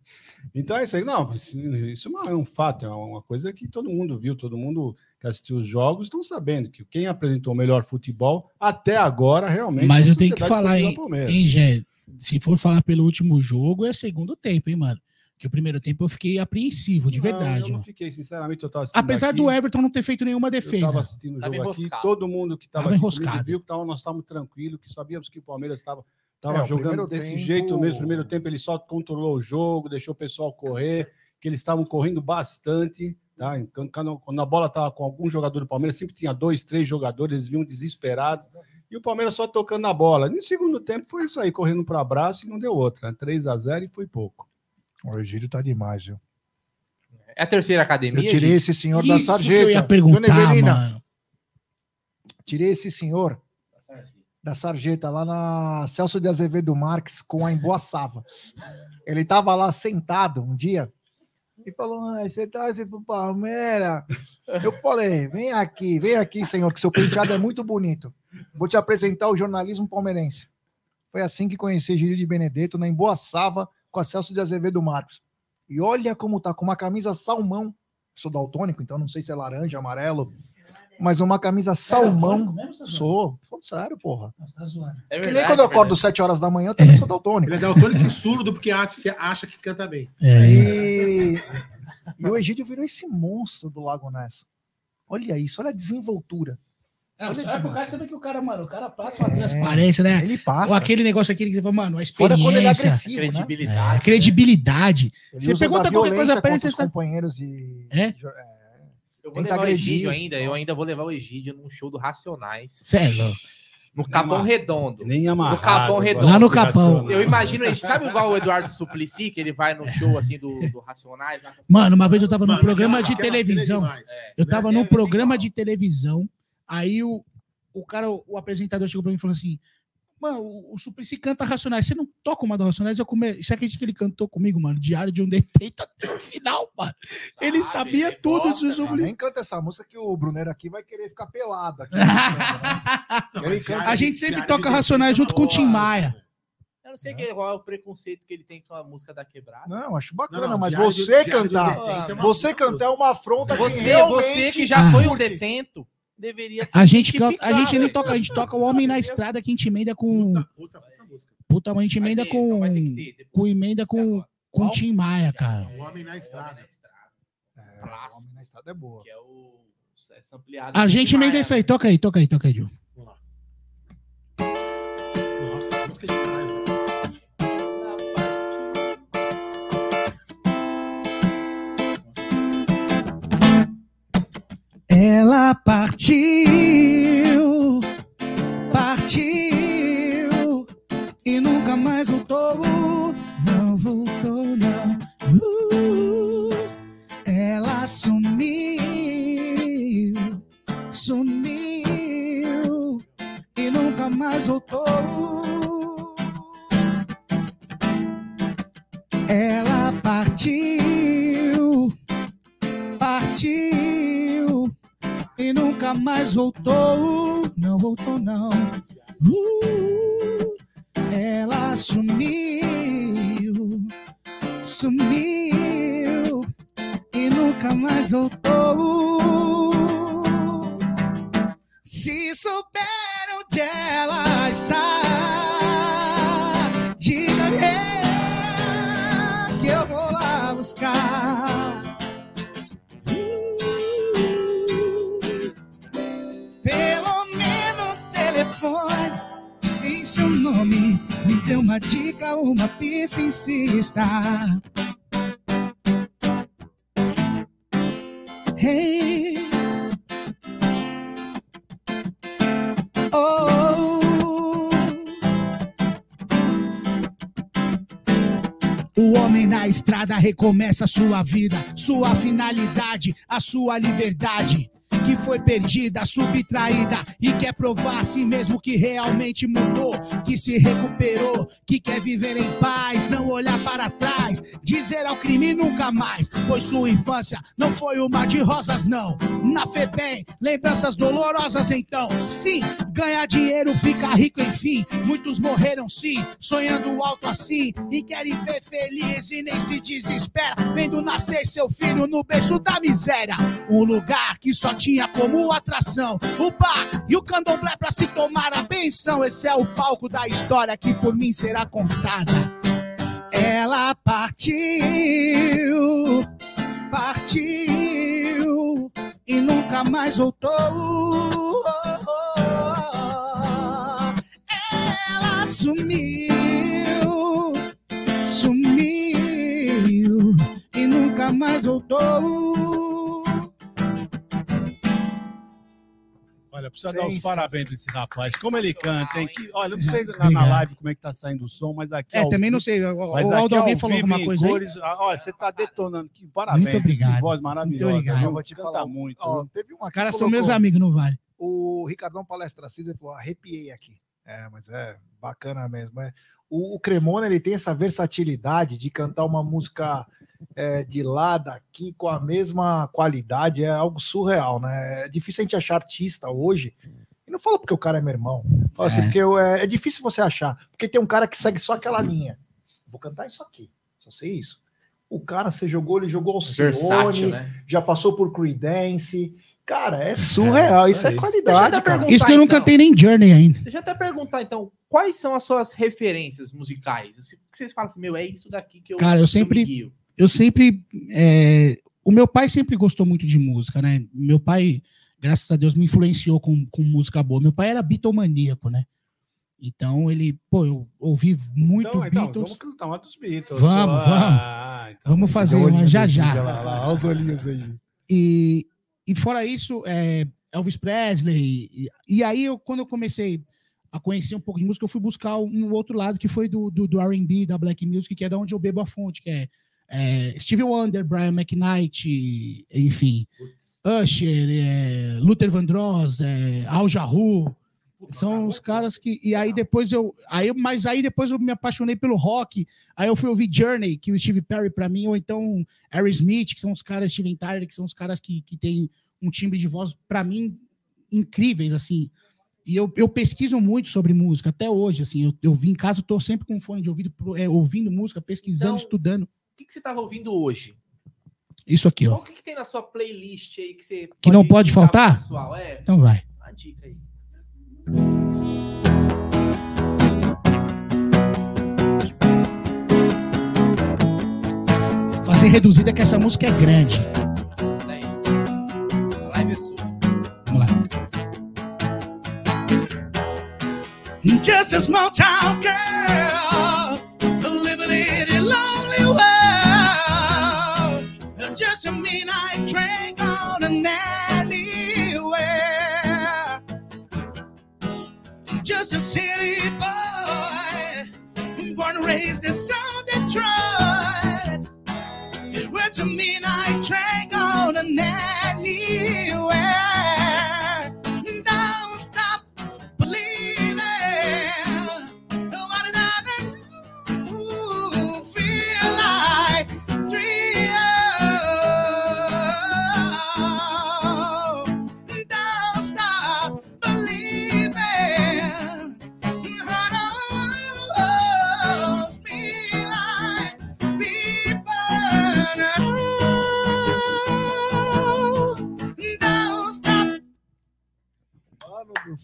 então é isso aí. Não, isso não é um fato, é uma coisa que todo mundo viu, todo mundo que assistiu os jogos estão sabendo que quem apresentou o melhor futebol até agora realmente. Mas é a eu tenho que falar, hein, Palmeiras. hein, Gé? Se for falar pelo último jogo, é segundo tempo, hein, mano? Porque o primeiro tempo eu fiquei apreensivo, de Não, verdade. eu não mano. fiquei, sinceramente, eu assistindo. Apesar aqui, do Everton não ter feito nenhuma Eu defesa. estava assistindo o Tava jogo aqui, enroscado. todo mundo que estava Tava aqui comigo enroscado. viu que tava, nós estávamos tranquilos, que sabíamos que o Palmeiras estava É, tava o jogando desse tempo- jeito mesmo. Primeiro tempo ele só controlou o jogo, deixou o pessoal correr, que eles estavam correndo bastante. Tá? Quando, quando a bola estava com algum jogador do Palmeiras, sempre tinha dois, três jogadores, eles vinham desesperados. E o Palmeiras só tocando na bola. No segundo tempo foi isso aí, correndo para abraço e não deu outra. né? 3 a 0 e foi pouco. O Egídio tá demais, viu? É a terceira Eu academia? tirei gente? esse senhor da Isso que eu sarjeta. ia perguntar, Dona Evelina, mano. tirei esse senhor da sarjeta lá na Celso de Azevedo Marques com a Emboaçava. Ele tava lá sentado um dia e falou: ah, você torce pro Palmeiras? Eu falei: vem aqui, vem aqui, senhor, que seu penteado é muito bonito. Vou te apresentar o jornalismo palmeirense. Foi assim que conheci Gírio de Benedetto na Emboaçava com a Celso de Azevedo Marques. E olha como tá, com uma camisa salmão. Sou daltônico, então não sei se é laranja, amarelo, mas uma camisa salmão. Sou, falando sério, porra. É Que verdade, nem quando eu é acordo verdade. 7 horas da manhã, eu também sou daltônico. Ele é daltônico e surdo porque acha, acha que canta bem. É. E, e o Egídio virou esse monstro do Lago Ness. Olha isso, olha a desenvoltura. Não, só é por causa do que o cara, mano, o cara passa uma transparência, né? Ele Ou passa. aquele negócio aquele que você fala, mano, a Fora quando ele é experiência, agressivo, né? a Credibilidade. credibilidade. Ele Você pergunta qualquer coisa pra ele, você os sabe. companheiros de... É? É. Eu vou Tenta levar o agredir. Egídio ainda. Eu ainda vou levar o Egídio num show do Racionais. Sério. No Capão amarrado. Redondo. Nem amarrado. Capão agora, Redondo. Lá no Capão. Eu imagino, sabe igual o Eduardo Suplicy, que ele vai no show assim do, do Racionais? lá? Mano, uma vez eu tava num programa de é televisão. Eu tava Né? num programa de televisão, aí o, o cara, o apresentador chegou pra mim e falou assim: Mano, o, o Suplicy canta Racionais. Você não toca uma do Racionais? Eu come... Você acredita que ele cantou comigo, mano? Diário de um Detento até o final, mano. Ele Sabe, sabia ele tudo gosta, do Suplicy. nem canta essa música que o Brunero aqui vai querer ficar pelado aqui. né? Não, Ele canta- A gente sempre toca de Racionais junto com o é Tim Maia. Eu não sei que- qual é o preconceito que ele tem com a música da quebrada. Não, acho bacana, Não, não, mas de- você de cantar, Detento é uma você cantar é uma afronta que Você, realmente... você que já foi um detento, deveria A gente, a gente não velho. toca, a gente toca o Homem na Estrada que a gente emenda com. Puta, puta, puta. Puta, a gente emenda ter, com. então ter Com emenda com, agora. com Qual? Tim Maia, cara. O Homem na Estrada. Estrada, É, Clássico. Homem na Estrada é boa. que é o essa ampliada A gente emenda isso aí. Toca aí, toca aí, toca aí, Ju. Vamos lá. Nossa, essa música é demais. né? Ela partiu, partiu e nunca mais voltou. Não voltou, não. Uh, ela sumiu, sumiu e nunca mais voltou. Ela partiu, partiu e nunca mais voltou. Não voltou, não. Uh, ela sumiu, sumiu e nunca mais voltou. Se souber onde ela está, diga que eu vou lá buscar. Telefone em seu nome. Me dê uma dica, uma pista, insista. Hey. Oh. O homem na estrada recomeça sua vida, sua finalidade, a sua liberdade. Que foi perdida, subtraída e quer provar a si mesmo que realmente mudou, que se recuperou, que quer viver em paz, não olhar para trás, dizer ao crime nunca mais, pois sua infância não foi uma de rosas, não. Na FEBEM, lembranças dolorosas então. Sim, ganhar dinheiro, ficar rico, enfim. Muitos morreram sim, sonhando alto assim, e querem ver feliz e nem se desespera, vendo nascer seu filho no berço da miséria. Um lugar que só tinha como atração o bar e o candomblé pra se tomar a benção. Esse é o palco da história que por mim será contada. Ela partiu, partiu e nunca mais voltou. Ela sumiu, sumiu e nunca mais voltou. Olha, precisa dar os parabéns pra esse rapaz. Como ele canta, hein? Que, olha, não sei na, Obrigado. na live como é que tá saindo o som, mas aqui. É, ao também não sei. O, Mas o Aldo alguém falou alguma coisa aí? cores, ah, Olha, você tá detonando. Que parabéns. Muito obrigado. Que voz maravilhosa. Muito obrigado. Eu vou te Canta falar, muito. Ó, teve um Os caras são meus amigos, não vale. O Ricardão Palestra Cisa falou: arrepiei aqui. É, mas é bacana mesmo. É. O, o Cremona ele tem essa versatilidade de cantar uma música é, de lá, daqui, com a mesma qualidade, é algo surreal, né? É difícil a gente achar artista hoje. E não fala porque o cara é meu irmão. Fala assim, É. porque eu- é, é difícil você achar. Porque tem um cara que segue só aquela linha. Vou cantar isso aqui. Só sei isso. O cara, você jogou, ele jogou Alcione, Versátil, né? já passou por Creedence. Cara, é surreal. isso isso é qualidade, eu Isso que eu nunca então. tenho nem Journey ainda. Deixa eu até perguntar, então, quais são as suas referências musicais? Assim, que vocês falam assim, meu, é isso daqui que eu, Cara, eu sempre- me guio. Eu sempre. é, o meu pai sempre gostou muito de música, né? Meu pai graças a Deus, me influenciou com, com música boa. Meu pai era bitomaníaco, né? Então ele, pô, eu ouvi muito Então, então, Beatles. vamos cantar uma dos Beatles. Vamos, Ah, então. Vamos fazer uma já já. Olha lá, lá, olha os olhinhos aí. E, e fora isso, é, Elvis Presley. E, e aí, eu, quando eu comecei a conhecer um pouco de música, eu fui buscar um outro lado que foi do, do, do RB, da Black Music, que é da onde eu bebo a fonte, que é, é Stevie Wonder, Brian McKnight, enfim, Usher, é, Luther Vandross, é, Al Jarreau. São os caras que. E aí depois eu. Aí, eu- mas aí depois eu me apaixonei pelo rock. Aí eu fui ouvir Journey, que o Steve Perry pra mim, ou então Aerosmith, que são os caras, Steven Tyler, que são os caras que, que têm um timbre de voz, pra mim, incríveis, assim. E eu, eu pesquiso muito sobre música, até hoje, assim. Eu, eu vim em casa, tô sempre com fone de ouvido, é, ouvindo música, pesquisando, Então- estudando. O que, que você tava ouvindo hoje? Isso aqui, ó. Qual que, que tem na sua playlist aí que você. Que não pode indicar pro faltar? Pessoal? É, Então vai. uma dica aí. Fazer reduzida que essa música é grande. Daí. A live é sua. Vamos lá. Just a small town girl Just a city boy born and raised in South Detroit. It was a midnight train going anywhere. Don't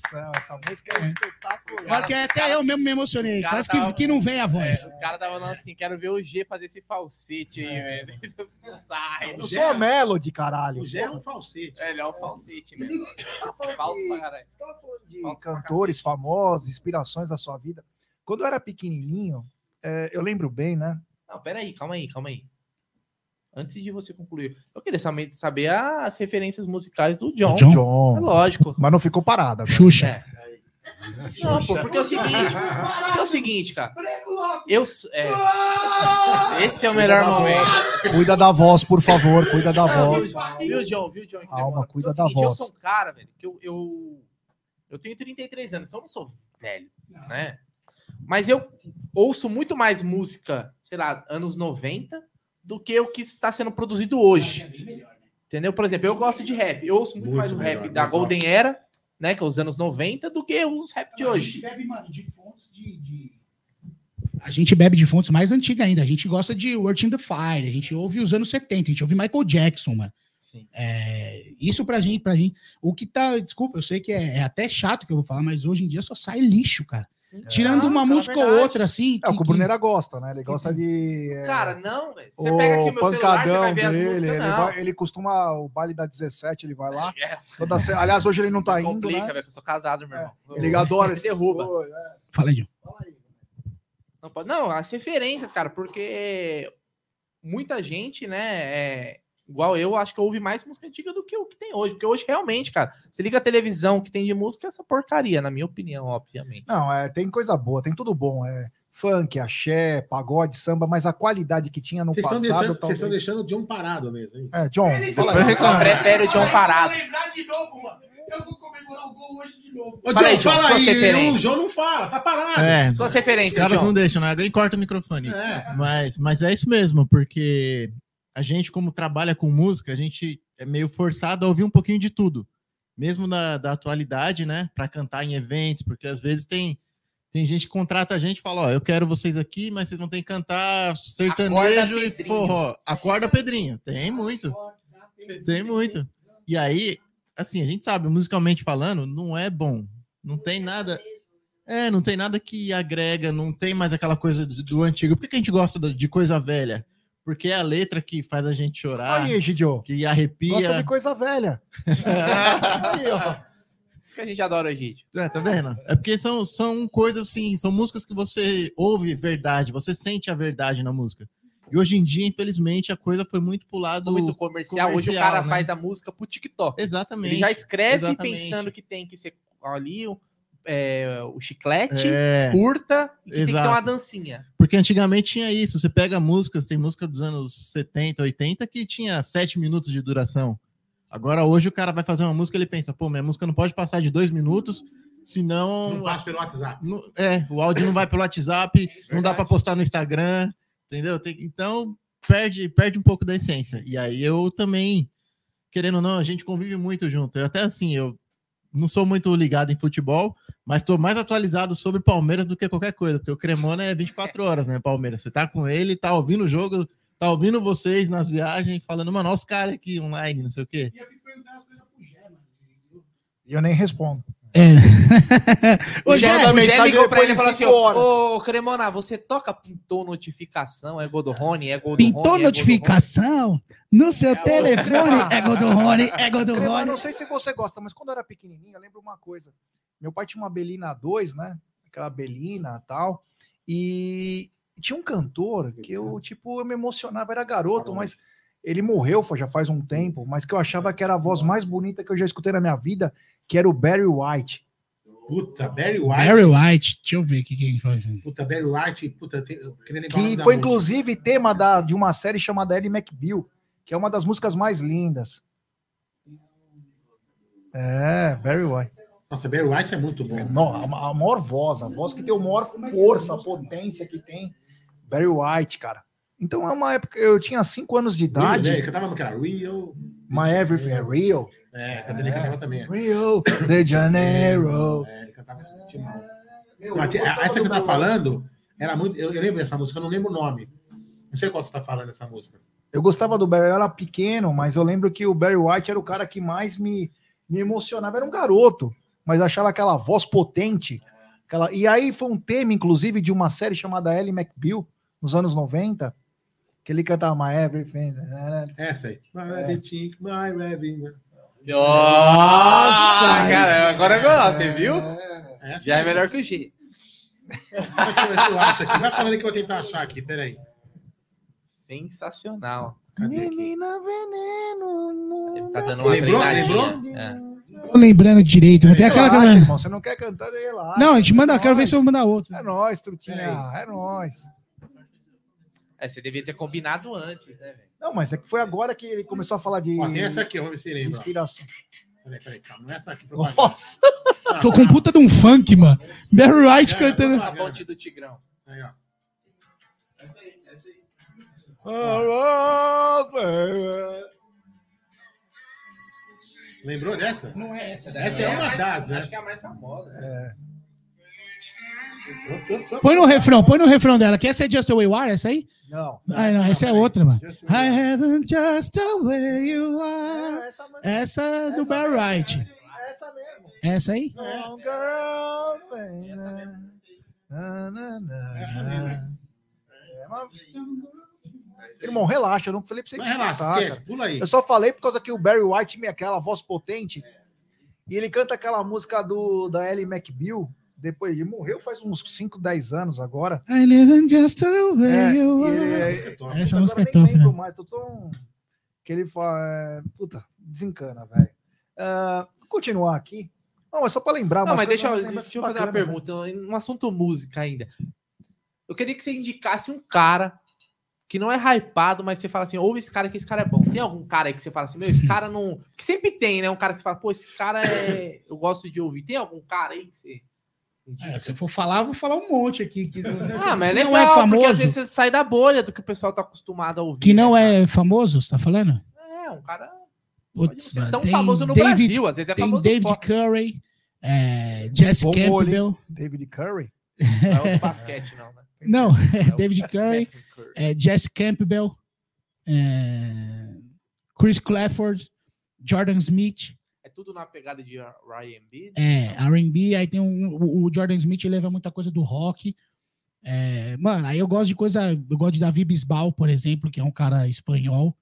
Céu, essa música é, espetacular. Agora que até eu mesmo me emocionei. Parece que, tavam- que não vem a É, voz. os caras estavam falando assim: quero ver o G fazer esse falsete aí, É. velho. Não sai. Eu sou a Melody, caralho. O Gé é um falsete. É, ele é um falsete mesmo. Falso pra caralho. Tava falando de Falso cantores famosos, inspirações da sua vida. Quando eu era pequenininho, é, eu lembro bem, né? Não, peraí, calma aí, calma aí. Antes de você concluir, eu queria saber, as referências musicais do John. John? John. É lógico. Mas não ficou parada. né? Xuxa. É. Não, pô, porque é o seguinte, é o seguinte, cara. Eu, é, esse é o melhor momento. Cuida da voz, por favor, cuida da voz. viu, viu, John? Viu, John? Calma? Porque cuida é o da seguinte, Eu voz. sou um cara, velho, que eu, eu, eu tenho 33 anos, então eu não sou velho, né? Mas eu ouço muito mais música, sei lá, anos 90, do que o que está sendo produzido hoje. Entendeu? Por exemplo, eu gosto de rap. Eu ouço muito, Muito mais o rap melhor, da Golden Era, né? Que é os anos 90, do que os rap de A hoje. gente bebe, mano, de fontes de, de- A gente bebe de fontes mais antigas ainda. A gente gosta de Word in the Fire. A gente ouve os anos 70. A gente ouve Michael Jackson, mano. Sim. É, isso pra gente, pra gente. O que tá. Desculpa, eu sei que é, é até chato que eu vou falar, mas hoje em dia só sai lixo, cara. Tirando Não, uma cara, música ou outra, assim. É o que o que- Bruneira gosta, né? Ele gosta de. é, Cara, não, velho. Você pega aqui meu celular, você pancadão vai ver as dele. músicas, Ele, não. vai- ele costuma. O baile da 17, ele vai lá. É, Toda se- Aliás, hoje ele não tá indo, complica, né? velho, que eu sou casado, meu É, irmão. Ele adora esse derruba. Fala aí, John. Não, pode- não, as referências, cara, porque muita gente, né, é, igual eu, acho que ouve mais música antiga do que o que tem hoje. Porque hoje, realmente, cara, você liga a televisão que tem de música, é essa porcaria, na minha opinião, obviamente. Não, é, tem coisa boa, tem tudo bom. É funk, axé, pagode, samba, mas a qualidade que tinha no Vocês estão passado. deixando, vocês talvez- estão deixando o John parado mesmo, hein? É, John, fala aí. reclama. Prefere o John parado. lembrar de novo, mano. Eu vou comemorar o gol hoje de novo. Ô, Fala aí, John, fala aí. O João não fala, tá parado. É, Suas os referências, caras John. não deixam, né? Alguém corta o microfone. É. Mas, mas é isso mesmo, porque a gente, como trabalha com música, a gente é meio forçado a ouvir um pouquinho de tudo. Mesmo da, da atualidade, né? Para cantar em eventos, porque às vezes tem, tem gente que contrata a gente e fala: Ó, eu quero vocês aqui, mas vocês vão ter que cantar sertanejo Acorda, e forró. Acorda, Pedrinho. Tem muito. Tem muito. E aí, assim, a gente sabe, musicalmente falando, não é bom. Não tem nada. É, não tem nada que agrega, não tem mais aquela coisa do, do antigo. Por que, que a gente gosta de coisa velha? Porque é a letra que faz a gente chorar, Aí, Gidio. que Gosta arrepia. de coisa velha. Aí, ó. Isso que a gente adora, gente. É, tá vendo? É porque são, são coisas assim, são músicas que você ouve verdade, você sente a verdade na música. E hoje em dia, infelizmente, a coisa foi muito pro lado. Muito comercial. Hoje o comercial, cara né? faz a música pro TikTok. Exatamente. Ele já escreve exatamente. pensando que tem que ser ali é, o chiclete, É, curta, e que tem que ter uma dancinha. porque antigamente tinha isso. Você pega músicas, tem música dos anos 70, 80 que tinha 7 minutos de duração. Agora, hoje, o cara vai fazer uma música ele pensa, pô, minha música não pode passar de dois minutos, senão. Não passa pelo WhatsApp. Não- é, o áudio não vai pelo WhatsApp, não dá para postar no Instagram, entendeu? Tem- então perde, perde um pouco da essência. E aí eu também, querendo ou não, a gente convive muito junto. Eu até assim, eu não sou muito ligado em futebol, mas estou mais atualizado sobre Palmeiras do que qualquer coisa, porque o Cremona é 24 horas, né, Palmeiras? Você tá com ele, tá ouvindo o jogo, tá ouvindo vocês nas viagens, falando, mano, nossa cara aqui online, não sei o quê. E eu nem respondo. É. O Jé, ligou pra ele e falou assim. Ô, ô, Cremona, você toca pintou notificação? É gol do Rony? É do pintou é notificação no seu telefone. É Rony, é Crema, eu Rony. não sei se você gosta, mas quando eu era pequenininho, eu lembro uma coisa. Meu pai tinha uma Belina 2, né? Aquela Belina e tal. E tinha um cantor que eu, tipo, eu me emocionava, era garoto, mas ele morreu já faz um tempo, mas que eu achava que era a voz mais bonita que eu já escutei na minha vida, que era o Barry White. Puta, Barry White. Barry White, deixa eu ver o que, que a gente vai ver. Puta, Barry White. Puta, te- eu queria lembrar Que foi, música. inclusive, tema da, de uma série chamada Ellie McBeal, que é uma das músicas mais lindas. É, Barry White. Nossa, Barry White é muito bom. Não, a, a maior voz, a voz que tem o maior força, a potência que tem. Barry White, cara. Então é uma época, eu tinha 5 anos de Real, né? Idade. cantava no que era Rio. My Everything é Real. É, ele cantava também. Rio de Janeiro. É, ele cantava tinha uma- Meu, Mas essa que você tá falando, era muito. Eu, eu lembro dessa música, eu não lembro o nome. Não sei qual você tá falando essa música. Eu gostava do Barry, eu era pequeno, mas eu lembro que o Barry White era o cara que mais me, me emocionava. Era um garoto, mas achava aquela voz potente. Aquela... E aí foi um tema, inclusive, de uma série chamada Ellie McBeal, nos anos 90, que ele cantava My Everything. Essa aí. My É. everything, my everything. Nossa, cara, agora eu gosto, você viu? Essa Já é aí. melhor que o G. Deixa eu ver se eu acho aqui. Vai falando que eu vou tentar achar aqui, peraí. Sensacional. Menina veneno. Ele tá dando uma Lembrou? treinadinha. É. Tô lembrando direito. Tem aquela. Relaxa, aquela- irmão, você não quer cantar, relaxa. Não, a gente manda, É quero ver nóis. se eu mandar outro. É nóis, trutinha. É nóis. É, você devia ter combinado antes, né, velho? Não, mas é que foi agora que ele começou a falar de, Ó, tem essa aqui, vamos ver se lembra. inspiração. Peraí, peraí, calma. Não é essa aqui, propaganda. Nossa! Tô com puta de um funk, mano. Barry White É, cantando. A ponte do Tigrão. Aí, ó. Lembrou dessa? Não é essa, Essa é uma das, né? Acho que é a mais famosa. Ops, ops. Põe no refrão, põe no refrão dela. Que essa é Just the Way You Are, essa aí? Não. Ah, não, essa é outra, mano. Just I haven't just the way you are. essa, mesmo. Essa é do Barry White. essa mesmo. Essa aí? Oh, girl, baby. Na, na, na, Essa mesmo. É, mas- Irmão, relaxa, eu não falei pra você Mas relaxa, escutar, esquece, pula aí. Eu só falei por causa que o Barry White tinha aquela voz potente e ele canta aquela música do da Ellie McBeal. Depois ele morreu faz uns 5, 10 anos agora. I live in just the way É, you ele- are. É top. Essa Agora música é nem top, lembro né? mais, tô tão. Que ele fala. Puta, desencana, velho. Vou continuar aqui. Não, é só pra lembrar. Não, mas deixa, eu- deixa eu fazer uma né? pergunta. Um assunto música ainda. Eu queria que você indicasse um cara que não é hypado, mas você fala assim, ouve esse cara que esse cara é bom. Tem algum cara aí que você fala assim, meu, esse cara não... Que sempre tem, né? Um cara que você fala, pô, esse cara é... Eu gosto de ouvir. Tem algum cara aí que você... É, se eu for falar, eu vou falar um monte aqui. Que não, Ah, mas é que legal, não é porque às famoso. vezes você sai da bolha do que o pessoal tá acostumado a ouvir. Que não né, é famoso, você tá falando? É, um cara... Não Putz, mano, tão tem famoso no David- Brasil, às vezes é Tem famoso David fora. Curry, é, Jess Bom Campbell. David Curry. Não é o basquete, não, né? Não, É o David Curry, Curry. é, Jess Campbell, é, Chris Clafford, Jordan Smith, É tudo na pegada de Ryan B. é, R&B, aí tem um, o, Jordan Smith leva muita coisa do rock, É, mano, aí eu gosto de coisa. Eu gosto de Davi Bisbal, por exemplo, que é um cara espanhol.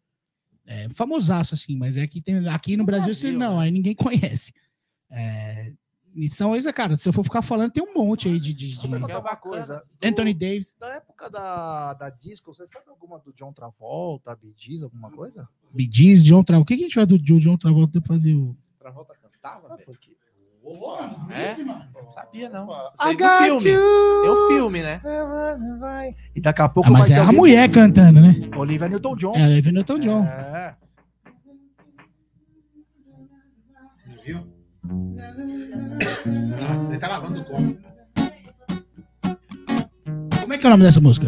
É, famosaço, assim, mas é que tem, aqui no Brasil, Brasil, assim, não, né? aí ninguém conhece. É, e são esses, cara, se eu for ficar falando, tem um monte aí de, de- de- É uma coisa. Anthony Do- Davis, Da época da, da disco, você sabe alguma do John Travolta, Bee Gees, alguma coisa? Bee Gees, John Travolta. O que, que a gente vai do do John Travolta fazer o. Travolta cantava, velho? Porque... É? Não sabia, não. Sei do filme. you. Tem um filme, né? E daqui a pouco Ah, mas é a alguém- mulher cantando, né? Olivia Newton-John. É a Olivia Newton-John. É. Viu? Ele tá lavando o copo. Como é que é o nome dessa música?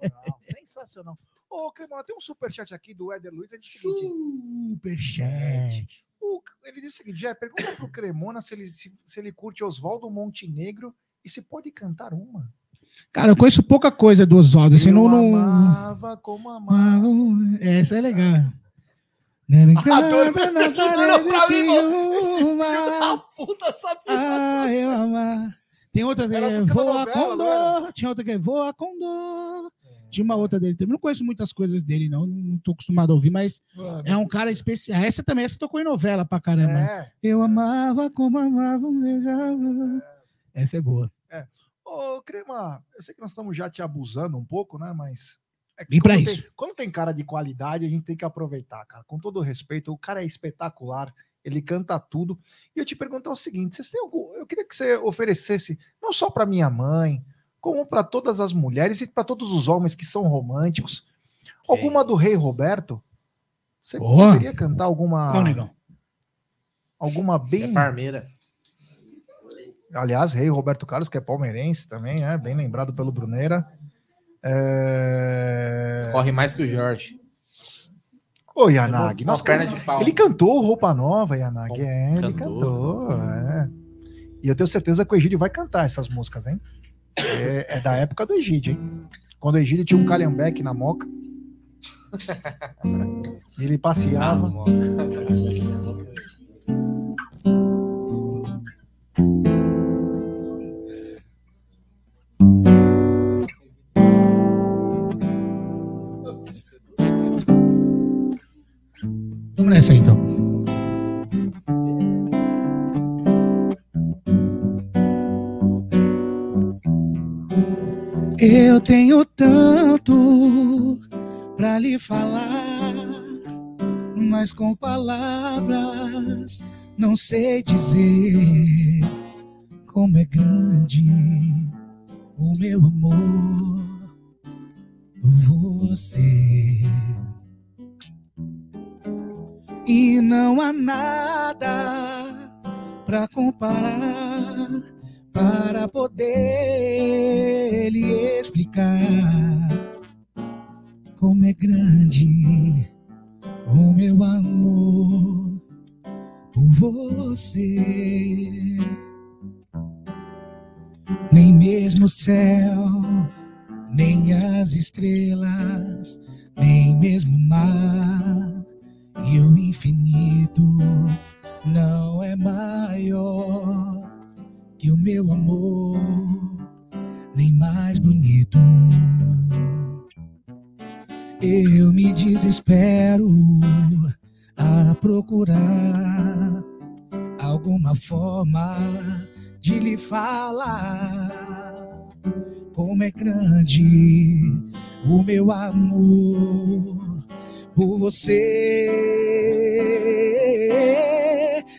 Sensacional, sensacional. Ô, Cremona, tem um superchat aqui do Éder Luiz. Ele diz Superchat. o- ele diz o seguinte: já pergunta pro Cremona se ele, se, se ele curte Oswaldo Montenegro e se pode cantar uma. Cara, eu conheço pouca coisa do Oswaldo. Assim, Eu não, não... amava como amava. Ah, Essa é legal. Adoro. Olha pra mim, mano. Esse filho da puta sabia. Ah, eu amar. Tem outra música da Voa com dor. Tinha outra que é Voa com dor. Tinha uma outra dele também. Não conheço muitas coisas dele, não. Não tô acostumado a ouvir, mas é um cara especial. Essa também, essa tocou em novela pra caramba. É. Eu amava como amava um beijava. Essa é boa. Ô, Crema, eu sei que nós estamos já te abusando um pouco, né? Mas. É Vim pra quando isso. Tem, quando tem cara de qualidade, a gente tem que aproveitar, cara. Com todo respeito, o cara é espetacular, ele canta tudo. E eu te pergunto o seguinte: vocês têm algum. Eu queria que você oferecesse, não só para minha mãe, como para todas as mulheres e para todos os homens que são românticos. Alguma do Rei Roberto? Você Boa. poderia cantar alguma. Qual negão? Alguma É bem. Parmeira. Aliás, Rei Roberto Carlos, que é palmeirense também, é bem lembrado pelo Bruneira. É... Corre mais que o Jorge. Ô, Yanag, nós perna de pau. ele cantou Roupa Nova, Yanag. É, ele cantou. cantou. é. E eu tenho certeza que o Egídio vai cantar essas músicas, hein? É, é da época do Egídio, hein? Quando o Egídio tinha um calhambeque na moca. Ele passeava. Vamos nessa então. Eu tenho tanto pra lhe falar, mas com palavras não sei dizer como é grande o meu amor por você. E não há nada pra comparar para poder lhe explicar como é grande o meu amor por você. Nem mesmo o céu, nem as estrelas, nem mesmo o mar e o infinito não é maior que o meu amor, nem mais bonito. Eu me desespero a procurar alguma forma de lhe falar como é grande o meu amor por você.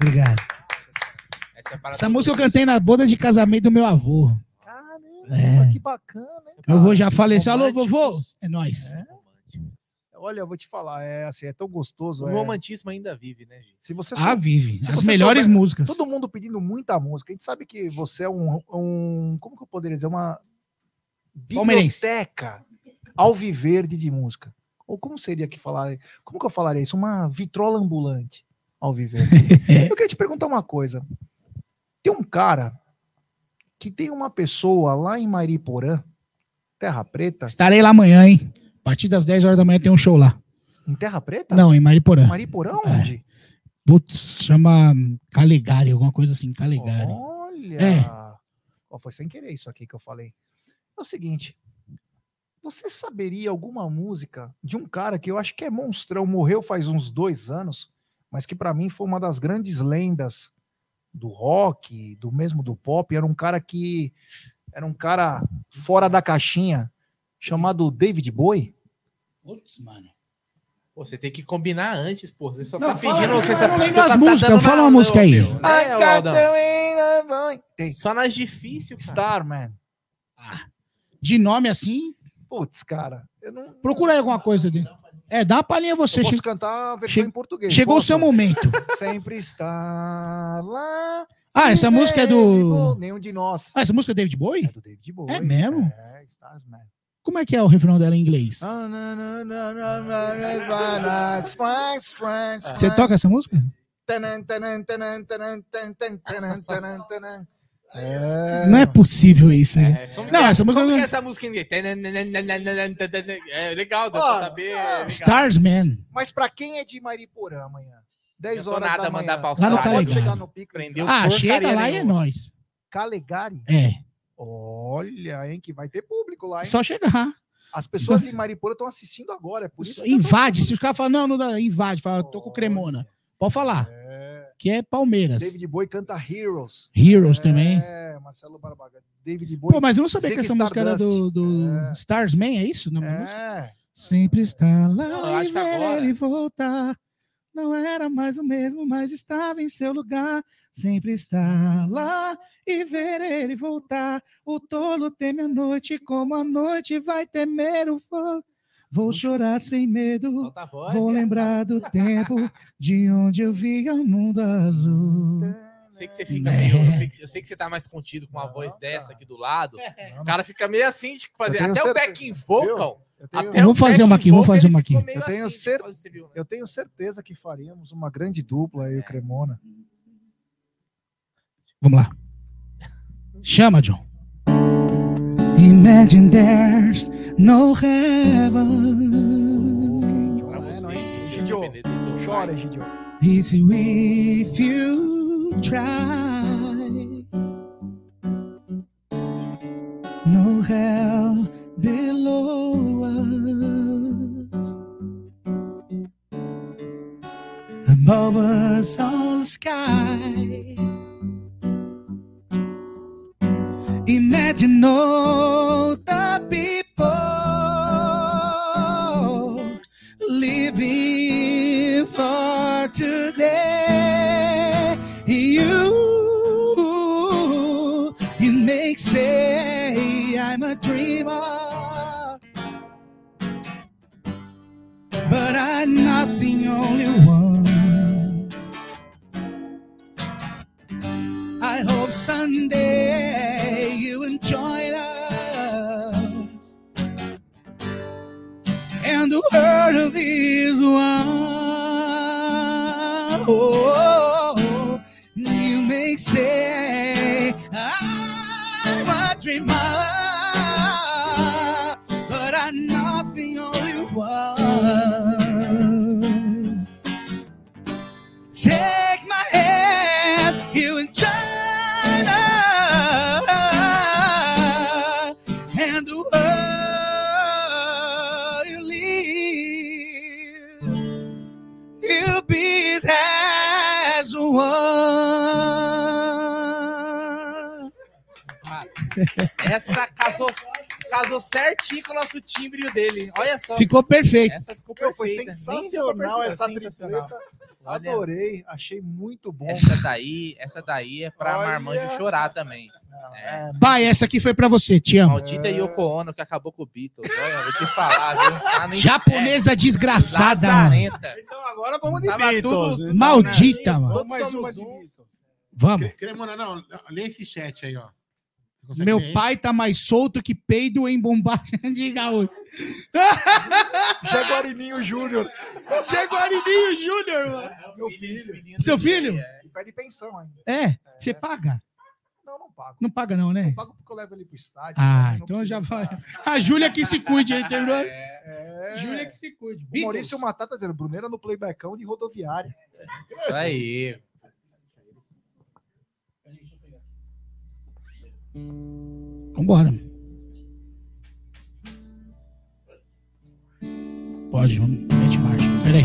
Obrigado. Essa, música eu cantei na boda de casamento do meu avô. Caramba, É. que bacana, hein? Meu avô já faleceu. Alô, Românticos. vovô? É nóis. É. Olha, eu vou te falar, é assim, é tão gostoso. O é. romantismo ainda vive, né, gente? Se você Ah, sou- vive. Se As você melhores souber- músicas. Todo mundo pedindo muita música. A gente sabe que você é um. um como que eu poderia dizer? Uma biblioteca alviverde de música. Ou como seria que falar? Como que eu falaria isso? Uma vitrola ambulante alviverde. eu queria te perguntar uma coisa. Tem um cara que tem uma pessoa lá em Mariporã, Terra Preta. Estarei lá amanhã, hein? A partir das 10 horas da manhã tem um show lá. Em Terra Preta? Não, em Mariporã. Mariporã onde? Putz, chama Calegari, alguma coisa assim, Calegari. Olha! É. Ó, foi sem querer isso aqui que eu falei. É o seguinte. Você saberia alguma música de um cara que eu acho que é monstrão, morreu faz uns dois anos, mas que pra mim foi uma das grandes lendas do rock, do mesmo do pop. Era um cara que era um cara fora da caixinha, chamado David Bowie. Putz, mano. Pô, você tem que combinar antes, pô. Você só Não, tá fala- pedindo. Você não você as tá músicas, fala uma música aí. meu, né, Só nas difíceis, cara. Starman. De nome assim, Putz, cara. Eu não, procura aí alguma coisa dele. É, dá uma palhinha você. Eu posso che- cantar a versão che- em português. Chegou o posso? seu momento. Sempre está lá. Ah, essa música é do. Nenhum de nós. Ah, essa música é David É Bowie? do David Bowie. É mesmo? É, Starsman. Como é que é o refrão dela em inglês? Você toca essa música? É, Não é possível isso, né? É, Não, é, essa música como não- que é essa música? É legal, dá pra saber. é legal. Starsman. Mas pra quem é de Mariporã amanhã? 10 tô horas nada da a mandar manhã. pra Lá no Pode Calegari. chegar no pico. Prendeu Ah, chega lá e é nóis. Calegari. É, Olha, hein, que vai ter público lá, hein? só chegar. As pessoas de Mariporã estão assistindo agora, é por isso Invade. Se os caras falam, não, não dá, invade. Fala, tô com cremona. Pode falar. É, Que é Palmeiras. David Bowie canta Heroes. Heroes também. É, Marcelo Barbaga. David Bowie. Pô, mas eu não sabia que essa música era do, do É. Starsman, é isso? Não, música? É. Sempre está lá eu e ver ele voltar. Não era mais o mesmo, mas estava em seu lugar. Sempre está lá e ver ele voltar. O tolo teme a noite, como a noite vai temer o fogo. Vou chorar sem medo. Voz. Vou lembrar do tempo de onde eu via o mundo azul. Eu sei que você fica É. meio. eu sei que- você tá mais contido com uma voz dessa aqui do lado. O cara fica meio assim de fazer. Até o certeza. backing vocal. Eu tenho, Até Vamos o fazer uma aqui, vamos fazer uma aqui. Eu tenho assim, cer- tipo, viu, né? eu tenho certeza que faríamos uma grande dupla aí, o Cremona. Vamos lá. Chama, John. Imagine there's no heaven. Chora, Gidio. If you try. No hell below us. Above us, all the sky. you know Essa casou, casou certinho com o nosso timbre dele. Olha só. Ficou perfeito. Essa ficou perfeita. foi sensacional essa sensacional. tripleta. Olha, Adorei, achei muito bom. Essa daí, essa daí é pra Olha. Marmanjo chorar também. Não, é, Pai, essa aqui foi pra você, te amo. Maldita Yoko Ono que acabou com o Beatles. Olha, vou te falar, viu? Tá Japonesa desgraçada. Lazarenta. Então agora vamos de Tava Beatles. tudo- então, Maldita, né? mano. Vamos mais Todos uma somos de um. Beatles. Vamos. Cre- Cremona, não, lê esse chat aí, ó. Meu aí? pai tá mais solto que peido em bombagem de gaúcho. Jaguarininho Júnior. Jaguarininho Júnior, mano. Meu filho. Seu filho? E pede pensão ainda. É, você paga? Não, não pago. Não paga não, né? Eu pago porque eu levo ele pro estádio. Ah, não então precisa já vai. A Júlia que se cuide, aí, entendeu? É. Júlia que se cuide. O Maurício Matar tá dizendo, Bruneira no playbackão de rodoviária. Isso aí. Vambora. Pode, vamos. Mete marcha. Peraí.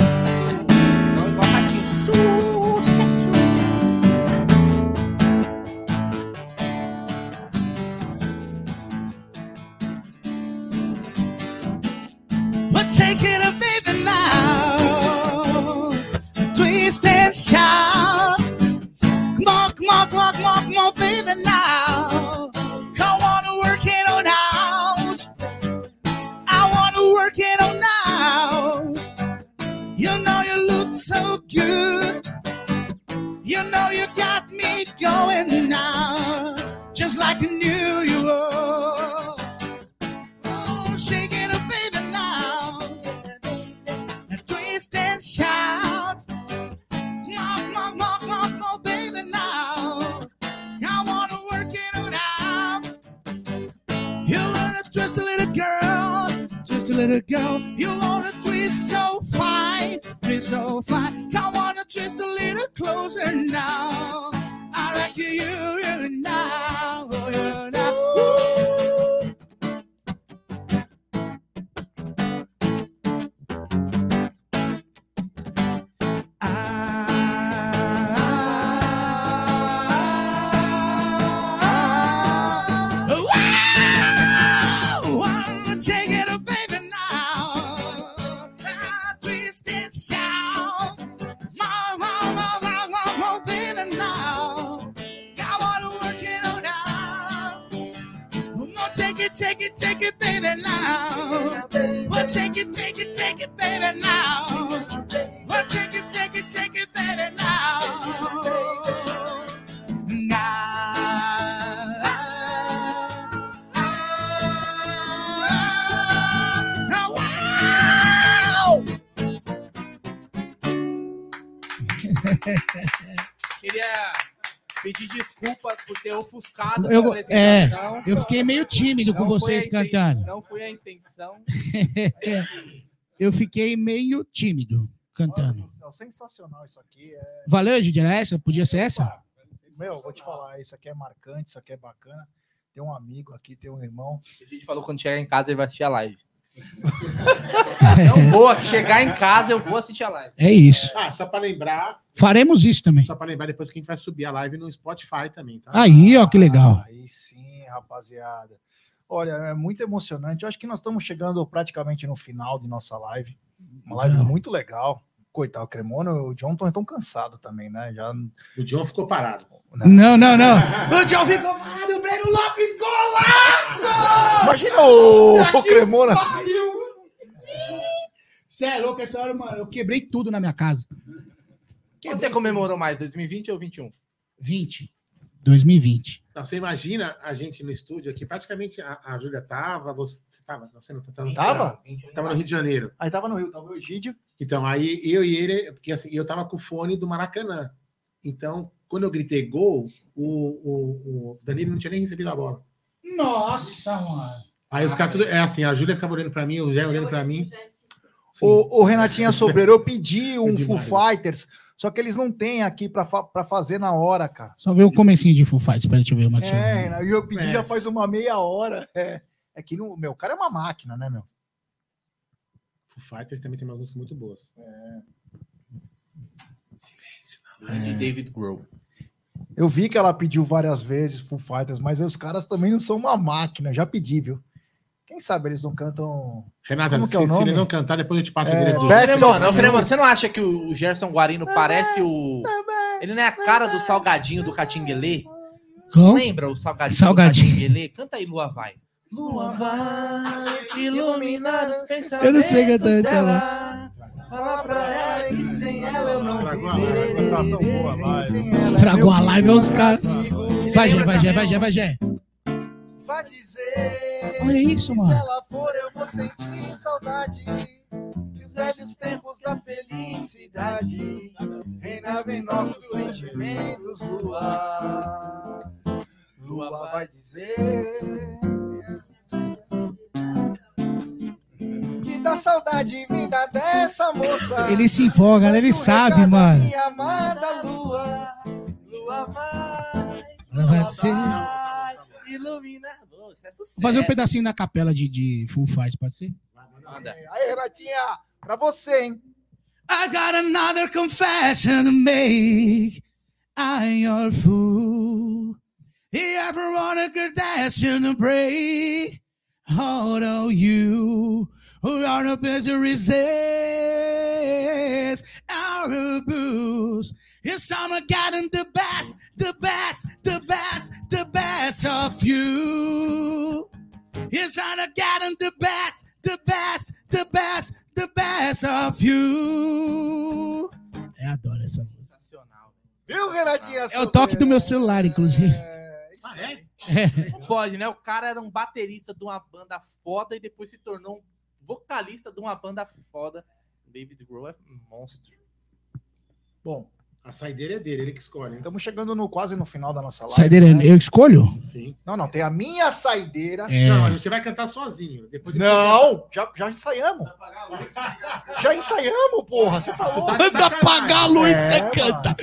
Igual up, baby, now. Twist and shout. Come on, come on, come on, come on, come on, baby, now. You know you got me going now. Just like I knew you. Oh, shake it baby, now. Now twist and shout. Twist a little girl. You wanna twist so fine, twist so fine. Come wanna twist a little closer now. I like you, you, you now, take it, take it, take it, baby, now. Well, take it, take it, take it, baby, now. Well, take it, take it, take it, pedir desculpa por ter ofuscado Eu- essa apresentação. Eu fiquei meio tímido com Não foi vocês cantando. Não foi a intenção. Eu fiquei meio tímido cantando. Nossa, sensacional isso aqui. É... Valeu, Gide? Era essa? Podia ser essa? Meu, vou te falar, isso aqui é marcante, isso aqui é bacana. Tem um amigo aqui, tem um irmão. A gente falou quando chegar em casa ele vai assistir a live. Não vou chegar em casa, eu vou assistir a live. É isso. Ah, só para lembrar, Faremos isso também. só para lembrar depois que a gente vai subir a live no Spotify também, tá? Aí, ó, que legal. Aí sim, rapaziada. Olha, é muito emocionante. Eu acho que nós estamos chegando praticamente no final de nossa live. Uma live muito legal. Coitado, o Cremona e o John estão tão cansados também, né? Já, O John ficou parado. Não, não, não. O John ficou parado, o Breno Lopes, golaço! Imagina o, o Cremona. Você é louco essa hora, mano. Eu quebrei tudo na minha casa. Quem você comemorou mais, 2020 ou 21? 20. 2020. Então, você imagina a gente no estúdio aqui, praticamente a, a Júlia tava, você tava, você não tava, Tava? tava no Rio de Janeiro. Aí tava no Rio, tava o Egídio. Então, aí eu e ele, porque assim, eu tava com o fone do Maracanã. Então, quando eu gritei gol, o, o, o Danilo não tinha nem recebido a bola. Nossa, mano. Aí os caras tudo. É assim, a Júlia ficava olhando pra mim, o Zé olhando pra mim. O, o Renatinha Sobreiro, eu pedi um Pedi Full mais. Fighters, só que eles não têm aqui pra, fa fazer na hora, cara. Só ver o comecinho de Full Fighters. Espera, deixa eu ver uma É, e eu pedi É. já faz uma meia hora. É, é que no, meu, o cara é uma máquina, né, meu? Foo Fighters também tem umas músicas muito boas. Grande David Grohl. Eu vi que ela pediu várias vezes Full Fighters, mas os caras também não são uma máquina. Já pedi, viu? Quem sabe eles não cantam. Renata, Como se, que é o se none? ele não cantar, depois eu te passo o É, of não, You. Cremona, você não acha que o Gerson Guarino parece o. Ele não é a cara do salgadinho do Catinguelê? Como? Lembra o salgadinho, Salgadinho. do Catinguelê? Canta aí, Lua Vai. Lua vai iluminar os pensamentos Eu não sei cantar essa dela. Fala pra ela que sem ela eu não Estragou a live. Tá tão boa a live. Estragou a live aos caras. Vai, Gé, vai, Gé, vai, Gé, vai, Gé. Vai dizer. Olha isso, mano. Se ela for, eu vou sentir saudade. Que os velhos tempos da felicidade reinavam em nossos sentimentos. Lua, Lua vai dizer. Que da saudade vinda dessa moça. Ele se empolga, né? ele sabe, mano. Minha amada Lua. Lua vai. Ela vai ser. Vai iluminar. Pô, Isso é sucesso. Vou fazer um pedacinho da capela de, de Full Faz, pode ser? Manda. Aí, Renatinha, pra você, hein? I got another confession to make. I'm your fool. You ever wanna Kardashian to pray? Although you who are no busy resist our abuse. Yes, I'm getting the best, the best, the best, the best of you. Yes, I'm getting the best, the best, the best, the best of you. Eu adoro essa música. Sensacional. Viu, Renatinha? É o toque do meu celular, inclusive. É, isso Ah, é? Não pode, né? O cara era um baterista de uma banda foda e depois se tornou um vocalista de uma banda foda. David Grohl é um monstro. Bom, A saideira é dele, ele que escolhe. hein? estamos chegando no, quase no final da nossa live. Saideira, né? eu escolho? Sim. Não, não, tem a minha saideira. É. Não, você vai cantar sozinho. Depois Não, já, já ensaiamos. Já ensaiamos, porra. Você tá louco? Tá de Quando sacanagem. apagar a luz, É, você mano. canta.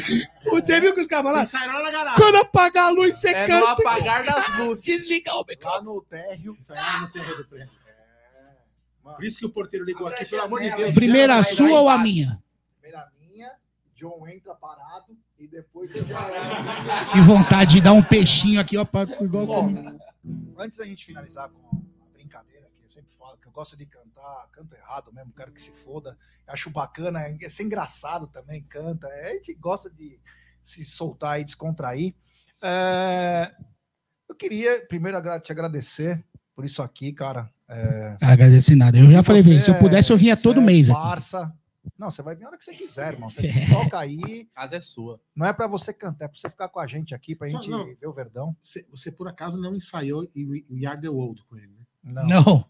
Você viu que os caras garagem. Quando apagar a luz, você É no canta. apagar das luzes. Desliga o Lá microfone. no térreo. Ensaiou no terreno do prédio. Mano, Por isso que o porteiro ligou aqui, pelo amor de Deus. Primeira sua ou a minha? primeira minha, John entra parado e depois você já. Que vontade de dar um peixinho aqui, ó, pra, igual comigo. antes da gente finalizar com a brincadeira, que eu sempre falo que eu gosto de cantar, canto errado mesmo, quero que se foda. Acho bacana, é ser engraçado também, canta. é, A gente gosta de se soltar e descontrair. É, eu queria primeiro te agradecer por isso aqui, cara. É, Agradecer nada. Eu já falei ele, se eu pudesse, eu vinha todo é mês aqui. Não, você vai vir a hora que você quiser, irmão. Você toca aí. A casa é sua. Não é pra você cantar, é pra você ficar com a gente aqui, pra Só gente não. ver o Verdão. Você, você, por acaso não ensaiou em We We Are the World com ele, né? Não. Não.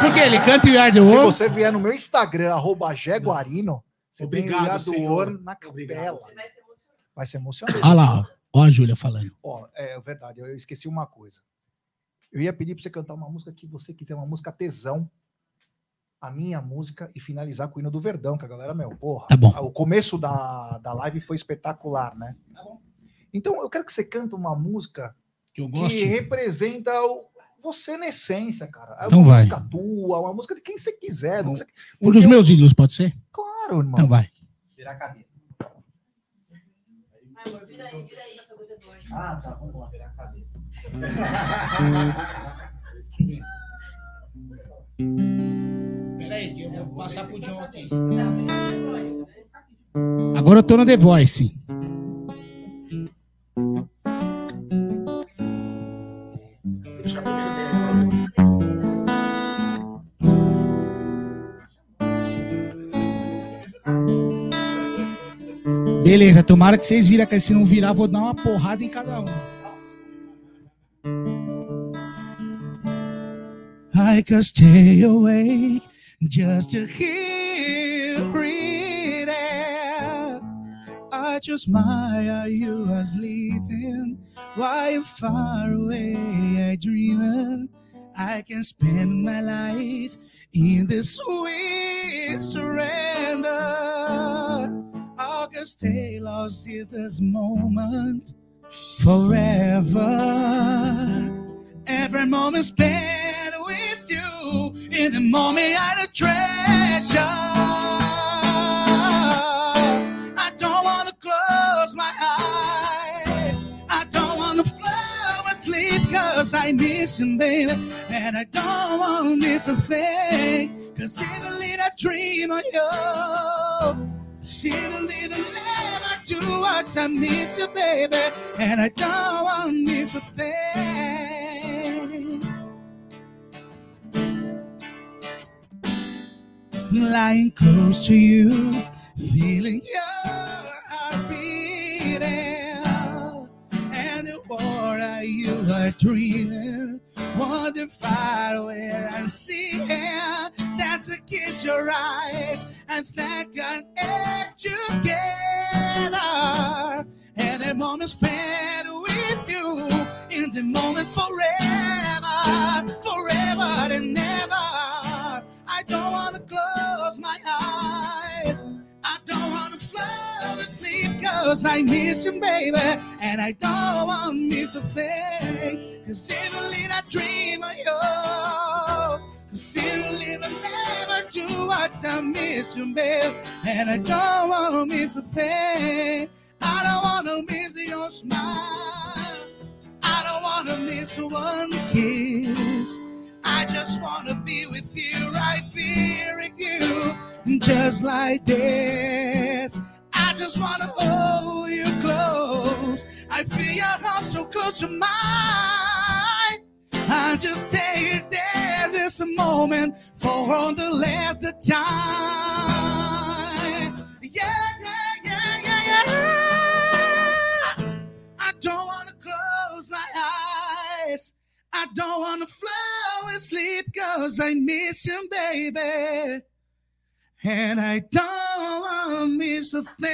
Porque ele canta o Yard the Se World. você vier no meu Instagram, arroba Jaguarino, você Obrigado, tem o senhor. World na capela. Vai ser emocionante. Olha lá, ó. Ó a Júlia falando. Ó, é verdade, eu esqueci uma coisa. Eu ia pedir pra você cantar uma música que você quiser, uma música tesão. A minha música e finalizar com o hino do Verdão, que a galera, meu, porra. Tá bom. O começo da, da live foi espetacular, né? Então eu quero que você cante uma música Que eu que representa o, você na essência, cara. É Então uma vai. música tua, uma música de quem você quiser. você- Um dos meus ídolos, pode ser? Claro, irmão. Então vai. Virar a cadeira. Ah, tá, vamos lá. Virar a cadeira. Peraí, que eu vou passar pro John aqui. Agora eu tô no The Voice. Beleza, tomara que vocês viram, que se não virar, vou dar uma porrada em cada um. I could stay awake just to hear it. I just admire you are sleeping while you're far away. I dream I can spend my life in this sweet surrender. I can stay lost in this moment forever. Every moment spent with in the moment I a treasure. I don't wanna close my eyes. I don't wanna fall asleep cause I miss you, baby. And I don't wanna miss a thing. Cause even little dream of you. Even little a I do what I miss you, baby. And I don't wanna miss a thing. Lying close to you, feeling your heart beating, and the water you are dreaming, wonder far where I see it. That's to kiss your eyes and thank God air together. And the moment spent with you in the moment forever, forever and never. I don't want cause I miss you, baby. And I don't want to miss a thing. Cause even little dream of you. Cause even little never do what I miss you, babe. And I don't want to miss a thing. I don't want to miss your smile. I don't want to miss one kiss. I just want to be with you right here with you, just like this. I just want to hold you close. I feel your heart so close to mine. I just take it there this moment for all the last time. Yeah, yeah, yeah, yeah, yeah. I don't want to close my eyes. I don't want to flow asleep cause I miss you, baby. And I don't want to miss a thing.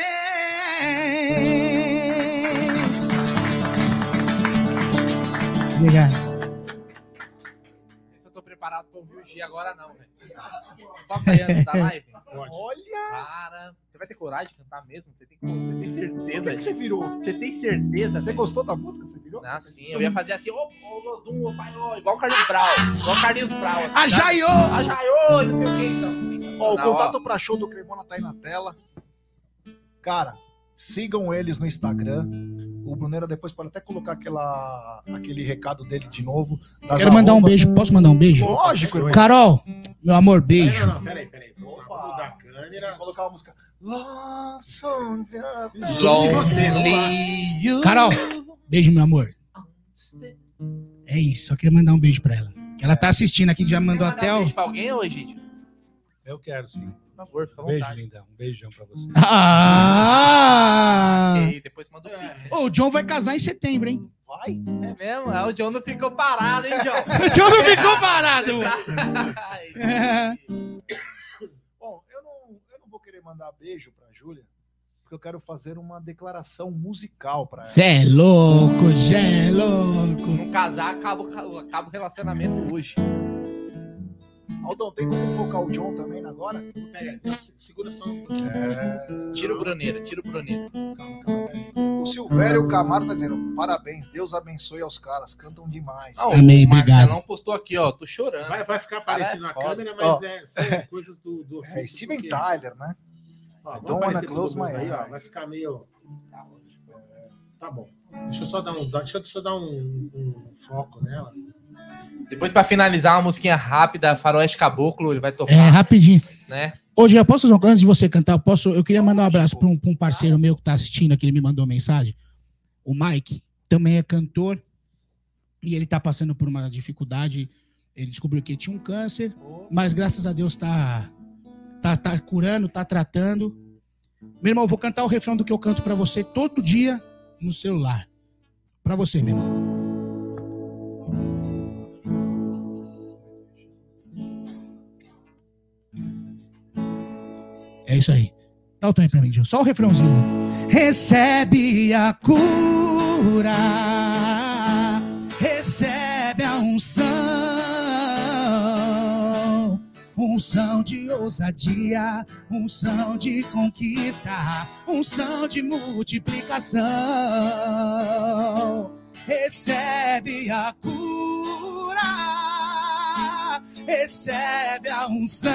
Obrigado. Não sei se eu tô preparado pra ouvir o G agora, não, velho. Posso sair antes da live? Olha! Cara, você vai ter coragem de cantar mesmo? Você tem, você tem certeza? Por que você virou? Você tem certeza? Você gostou da música? Você virou? Ah, sim. Eu ia fazer assim, ô, ô, Lodum, ô, pai, ô, igual o Carlinhos Brau. Igual o Carlinhos Brau. Assim, A tá? Jaiô! A Jaiô, não sei o que, então. Ó, o contato pra show do Cremona tá aí na tela. Cara, sigam eles no Instagram. O Bruneira depois pode até colocar aquela, aquele recado dele de novo. Quero mandar um arrobas. beijo. Posso mandar um beijo? Lógico, irmão. Carol, meu amor, beijo. Não, não, peraí, peraí. Mudar a câmera. Colocar uma música. Love songs você. Carol, beijo, meu amor. É isso, só queria mandar um beijo pra ela. Ela tá assistindo aqui, já mandou até um o. beijo pra alguém hoje, gente? Eu quero sim. Por favor, fica à Um beijo, vontade. linda. Um beijão pra você. Ah! Ok, depois manda o pix. Ô, o John vai casar em setembro, hein? Vai. É mesmo? Ah, o John não ficou parado, hein, John? O John não ficou parado. Bom, eu não, eu não vou querer mandar beijo pra Júlia, porque eu quero fazer uma declaração musical pra ela. Cê é louco, cê é Se louco. não casar, acaba o relacionamento hoje. Aldão, tem como focar o John também agora? Peraí, então, se- segura só um pouquinho. Tira o Bruneiro, tira o Bruneiro. O Silvério Camaro tá dizendo: parabéns, Deus abençoe aos caras, cantam demais. Ah, o Amém, Marcelão postou aqui, ó. Tô chorando. Vai, vai ficar aparecendo é na câmera, mas Ó. é, são coisas do, do É ofício, Steven porque- Tyler, né? Ó, vai don't wanna close my eyes. Vai ficar meio. Tá bom. Deixa eu só dar um, deixa eu só dar um, um foco nela. Depois, pra finalizar, uma musiquinha rápida, Faroeste Caboclo, ele vai tocar, É, rapidinho. né? Hoje, eu posso antes de você cantar? Eu, posso, eu queria mandar um abraço para um, pra um parceiro meu que tá assistindo aqui, ele me mandou uma mensagem. O Mike também é cantor e ele tá passando por uma dificuldade. Ele descobriu que ele tinha um câncer, mas graças a Deus tá, tá, tá curando, tá tratando. Meu irmão, eu vou cantar o refrão do que eu canto para você todo dia no celular. Para você, meu irmão. É isso aí. Dá o tom aí pra mim, Gil. Só o refrãozinho. Recebe a cura, recebe a unção, unção de ousadia, unção de conquista, unção de multiplicação. Recebe a cura, recebe a unção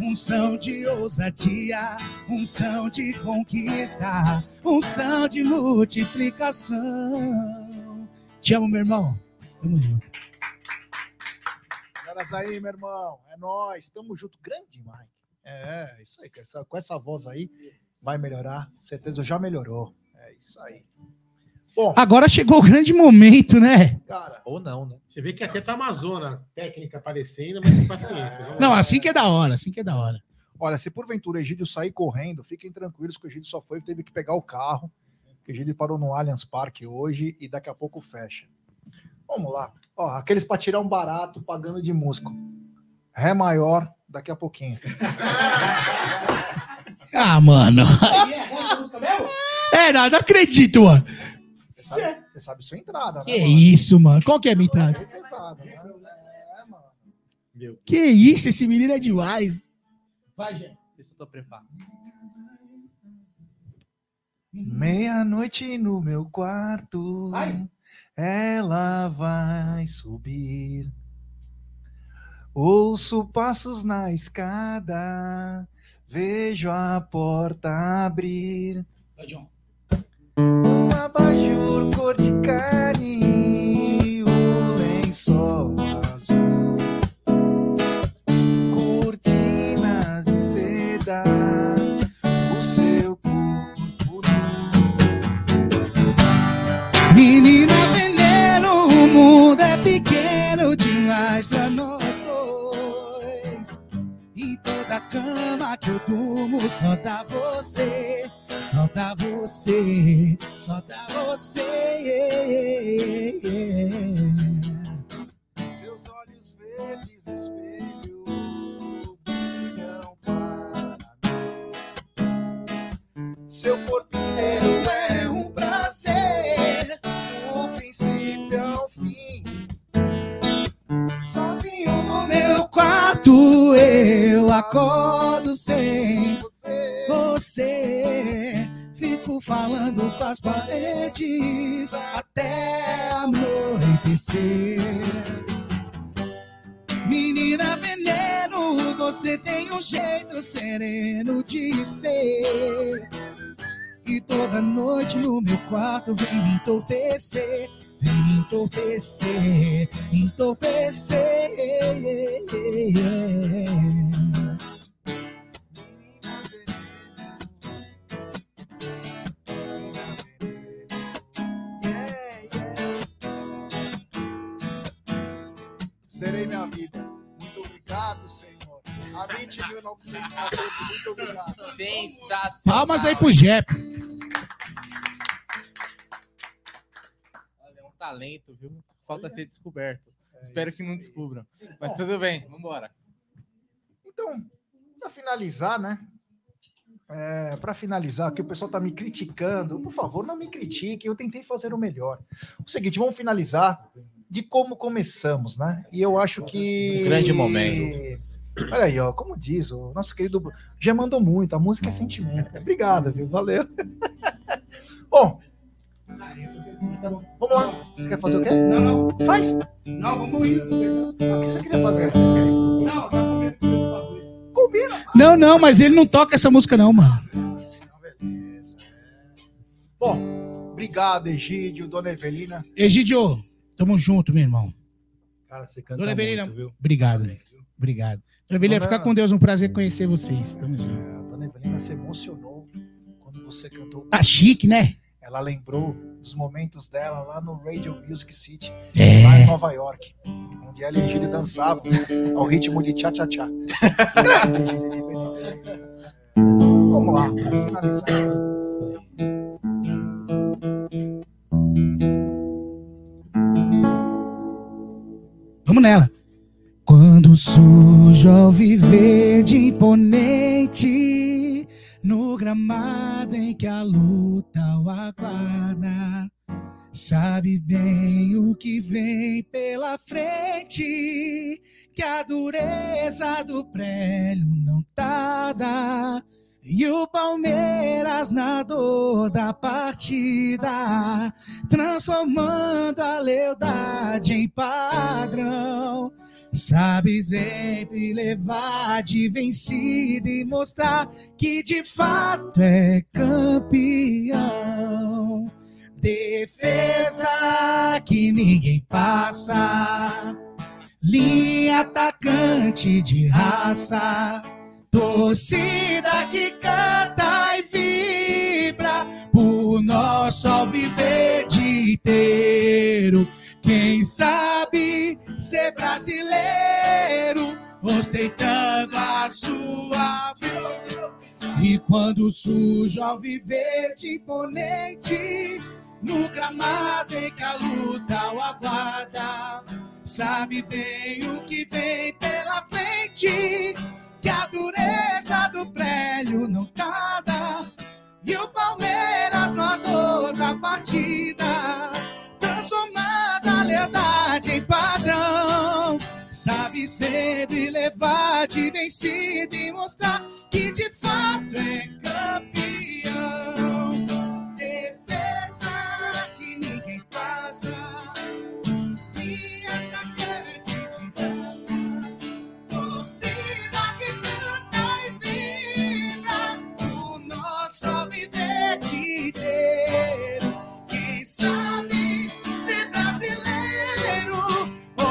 unção de ousadia, unção de conquista, unção de multiplicação. Te amo, meu irmão. Tamo junto. Caras aí, meu irmão. É nóis. Tamo junto. Grande, Mike. É, isso aí. Com essa, com essa voz aí, vai melhorar. Certeza já melhorou. É isso aí. Bom, Agora chegou o grande momento, né? cara, Ou não, né? Você vê que até tá uma zona técnica aparecendo, mas paciência. Não, assim que é da hora, assim que é da hora. olha, se porventura o Egídio sair correndo, fiquem tranquilos que o Egídio só foi, teve que pegar o carro. que O Egídio parou no Allianz Parque hoje e daqui a pouco fecha. Vamos lá. Ó, aqueles para tirar um barato pagando de músico. Ré maior, daqui a pouquinho. Ah, mano. É, não, não acredito, mano. Você sabe, você sabe sua entrada, Que né? mano? isso, mano. Qual que é a minha entrada? É pesado, né? É, mano. Que isso, esse menino é demais. Vai, gente. Não sei se eu tô preparado. Meia-noite no meu quarto, Vai. ela vai subir. Ouço passos na escada, vejo a porta abrir. Vai, John. Um abajur cor de carne, o lençol Toda cama que eu durmo, só dá você, só dá você, só dá você. Seus olhos verdes no espelho brilham para mim. Seu corpo acordo sem você. Fico falando com as paredes até anoitecer. Menina veneno, você tem um jeito sereno de ser. E toda noite no meu quarto vem me entorpecer, vem me entorpecer, entorpecer. A 20.914, muito obrigado. Sensacional. Palmas aí pro Jep. Olha, é um talento, viu? Falta ser descoberto. Espero que não descubram. Mas tudo bem, vambora. Então, para finalizar, né? É, para finalizar, que o pessoal tá me criticando, por favor, não me critique, eu tentei fazer o melhor. O seguinte, vamos finalizar de como começamos, né? E eu acho que. Um grande momento. Olha aí, ó, como diz o nosso querido. Já mandou muito, a música é sentimento. Obrigado, viu? Valeu. Bom, vamos lá. Você quer fazer o quê? Não, não, Faz. não, vamos ir. O que você queria fazer? Não, tá comendo. Combina. Não, não, mas ele não toca essa música, não, mano. Então, beleza. é. Bom, obrigado, Egídio, Dona Evelina. Egidio, tamo junto, meu irmão. Cara, você canta Dona Evelina, muito, viu? Obrigado. Obrigado. Dona Evelina, Dona- fica com Deus, um prazer conhecer vocês. Tamo junto. É, A Dona Evelina se emocionou quando você cantou. Tá chique, né? Ela lembrou dos momentos dela lá no Radio Music City, lá É. em Nova York, onde ela e Egídio dançavam ao ritmo de tchá-tchá-tchá. Vamos lá, para finalizar. Vamos nela. Quando sujo ao viver de imponente, no gramado em que a luta o aguarda, sabe bem o que vem pela frente, que a dureza do prélio não tarda. E o Palmeiras na dor da partida, transformando a lealdade em padrão. Sabe sempre levar de vencido e mostrar que de fato é campeão. Defesa que ninguém passa. Linha atacante de raça. Torcida que canta e vibra por nosso alviverde inteiro. Quem sabe ser brasileiro, ostentando a sua E quando surge o alviverde imponente, no gramado em que a luta o aguarda, sabe bem o que vem pela frente, que a dureza do prédio não tarda, e o Palmeiras na dor da partida, transformada sabe sempre levar de vencido e mostrar que de fato é campeão.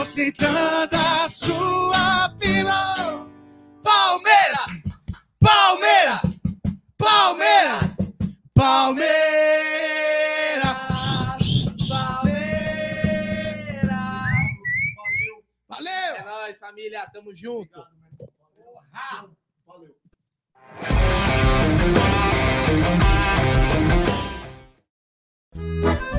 Ostentando a sua fila. Palmeiras! Palmeiras! Palmeiras! Palmeiras! Valeu! É nóis, família. Tamo junto.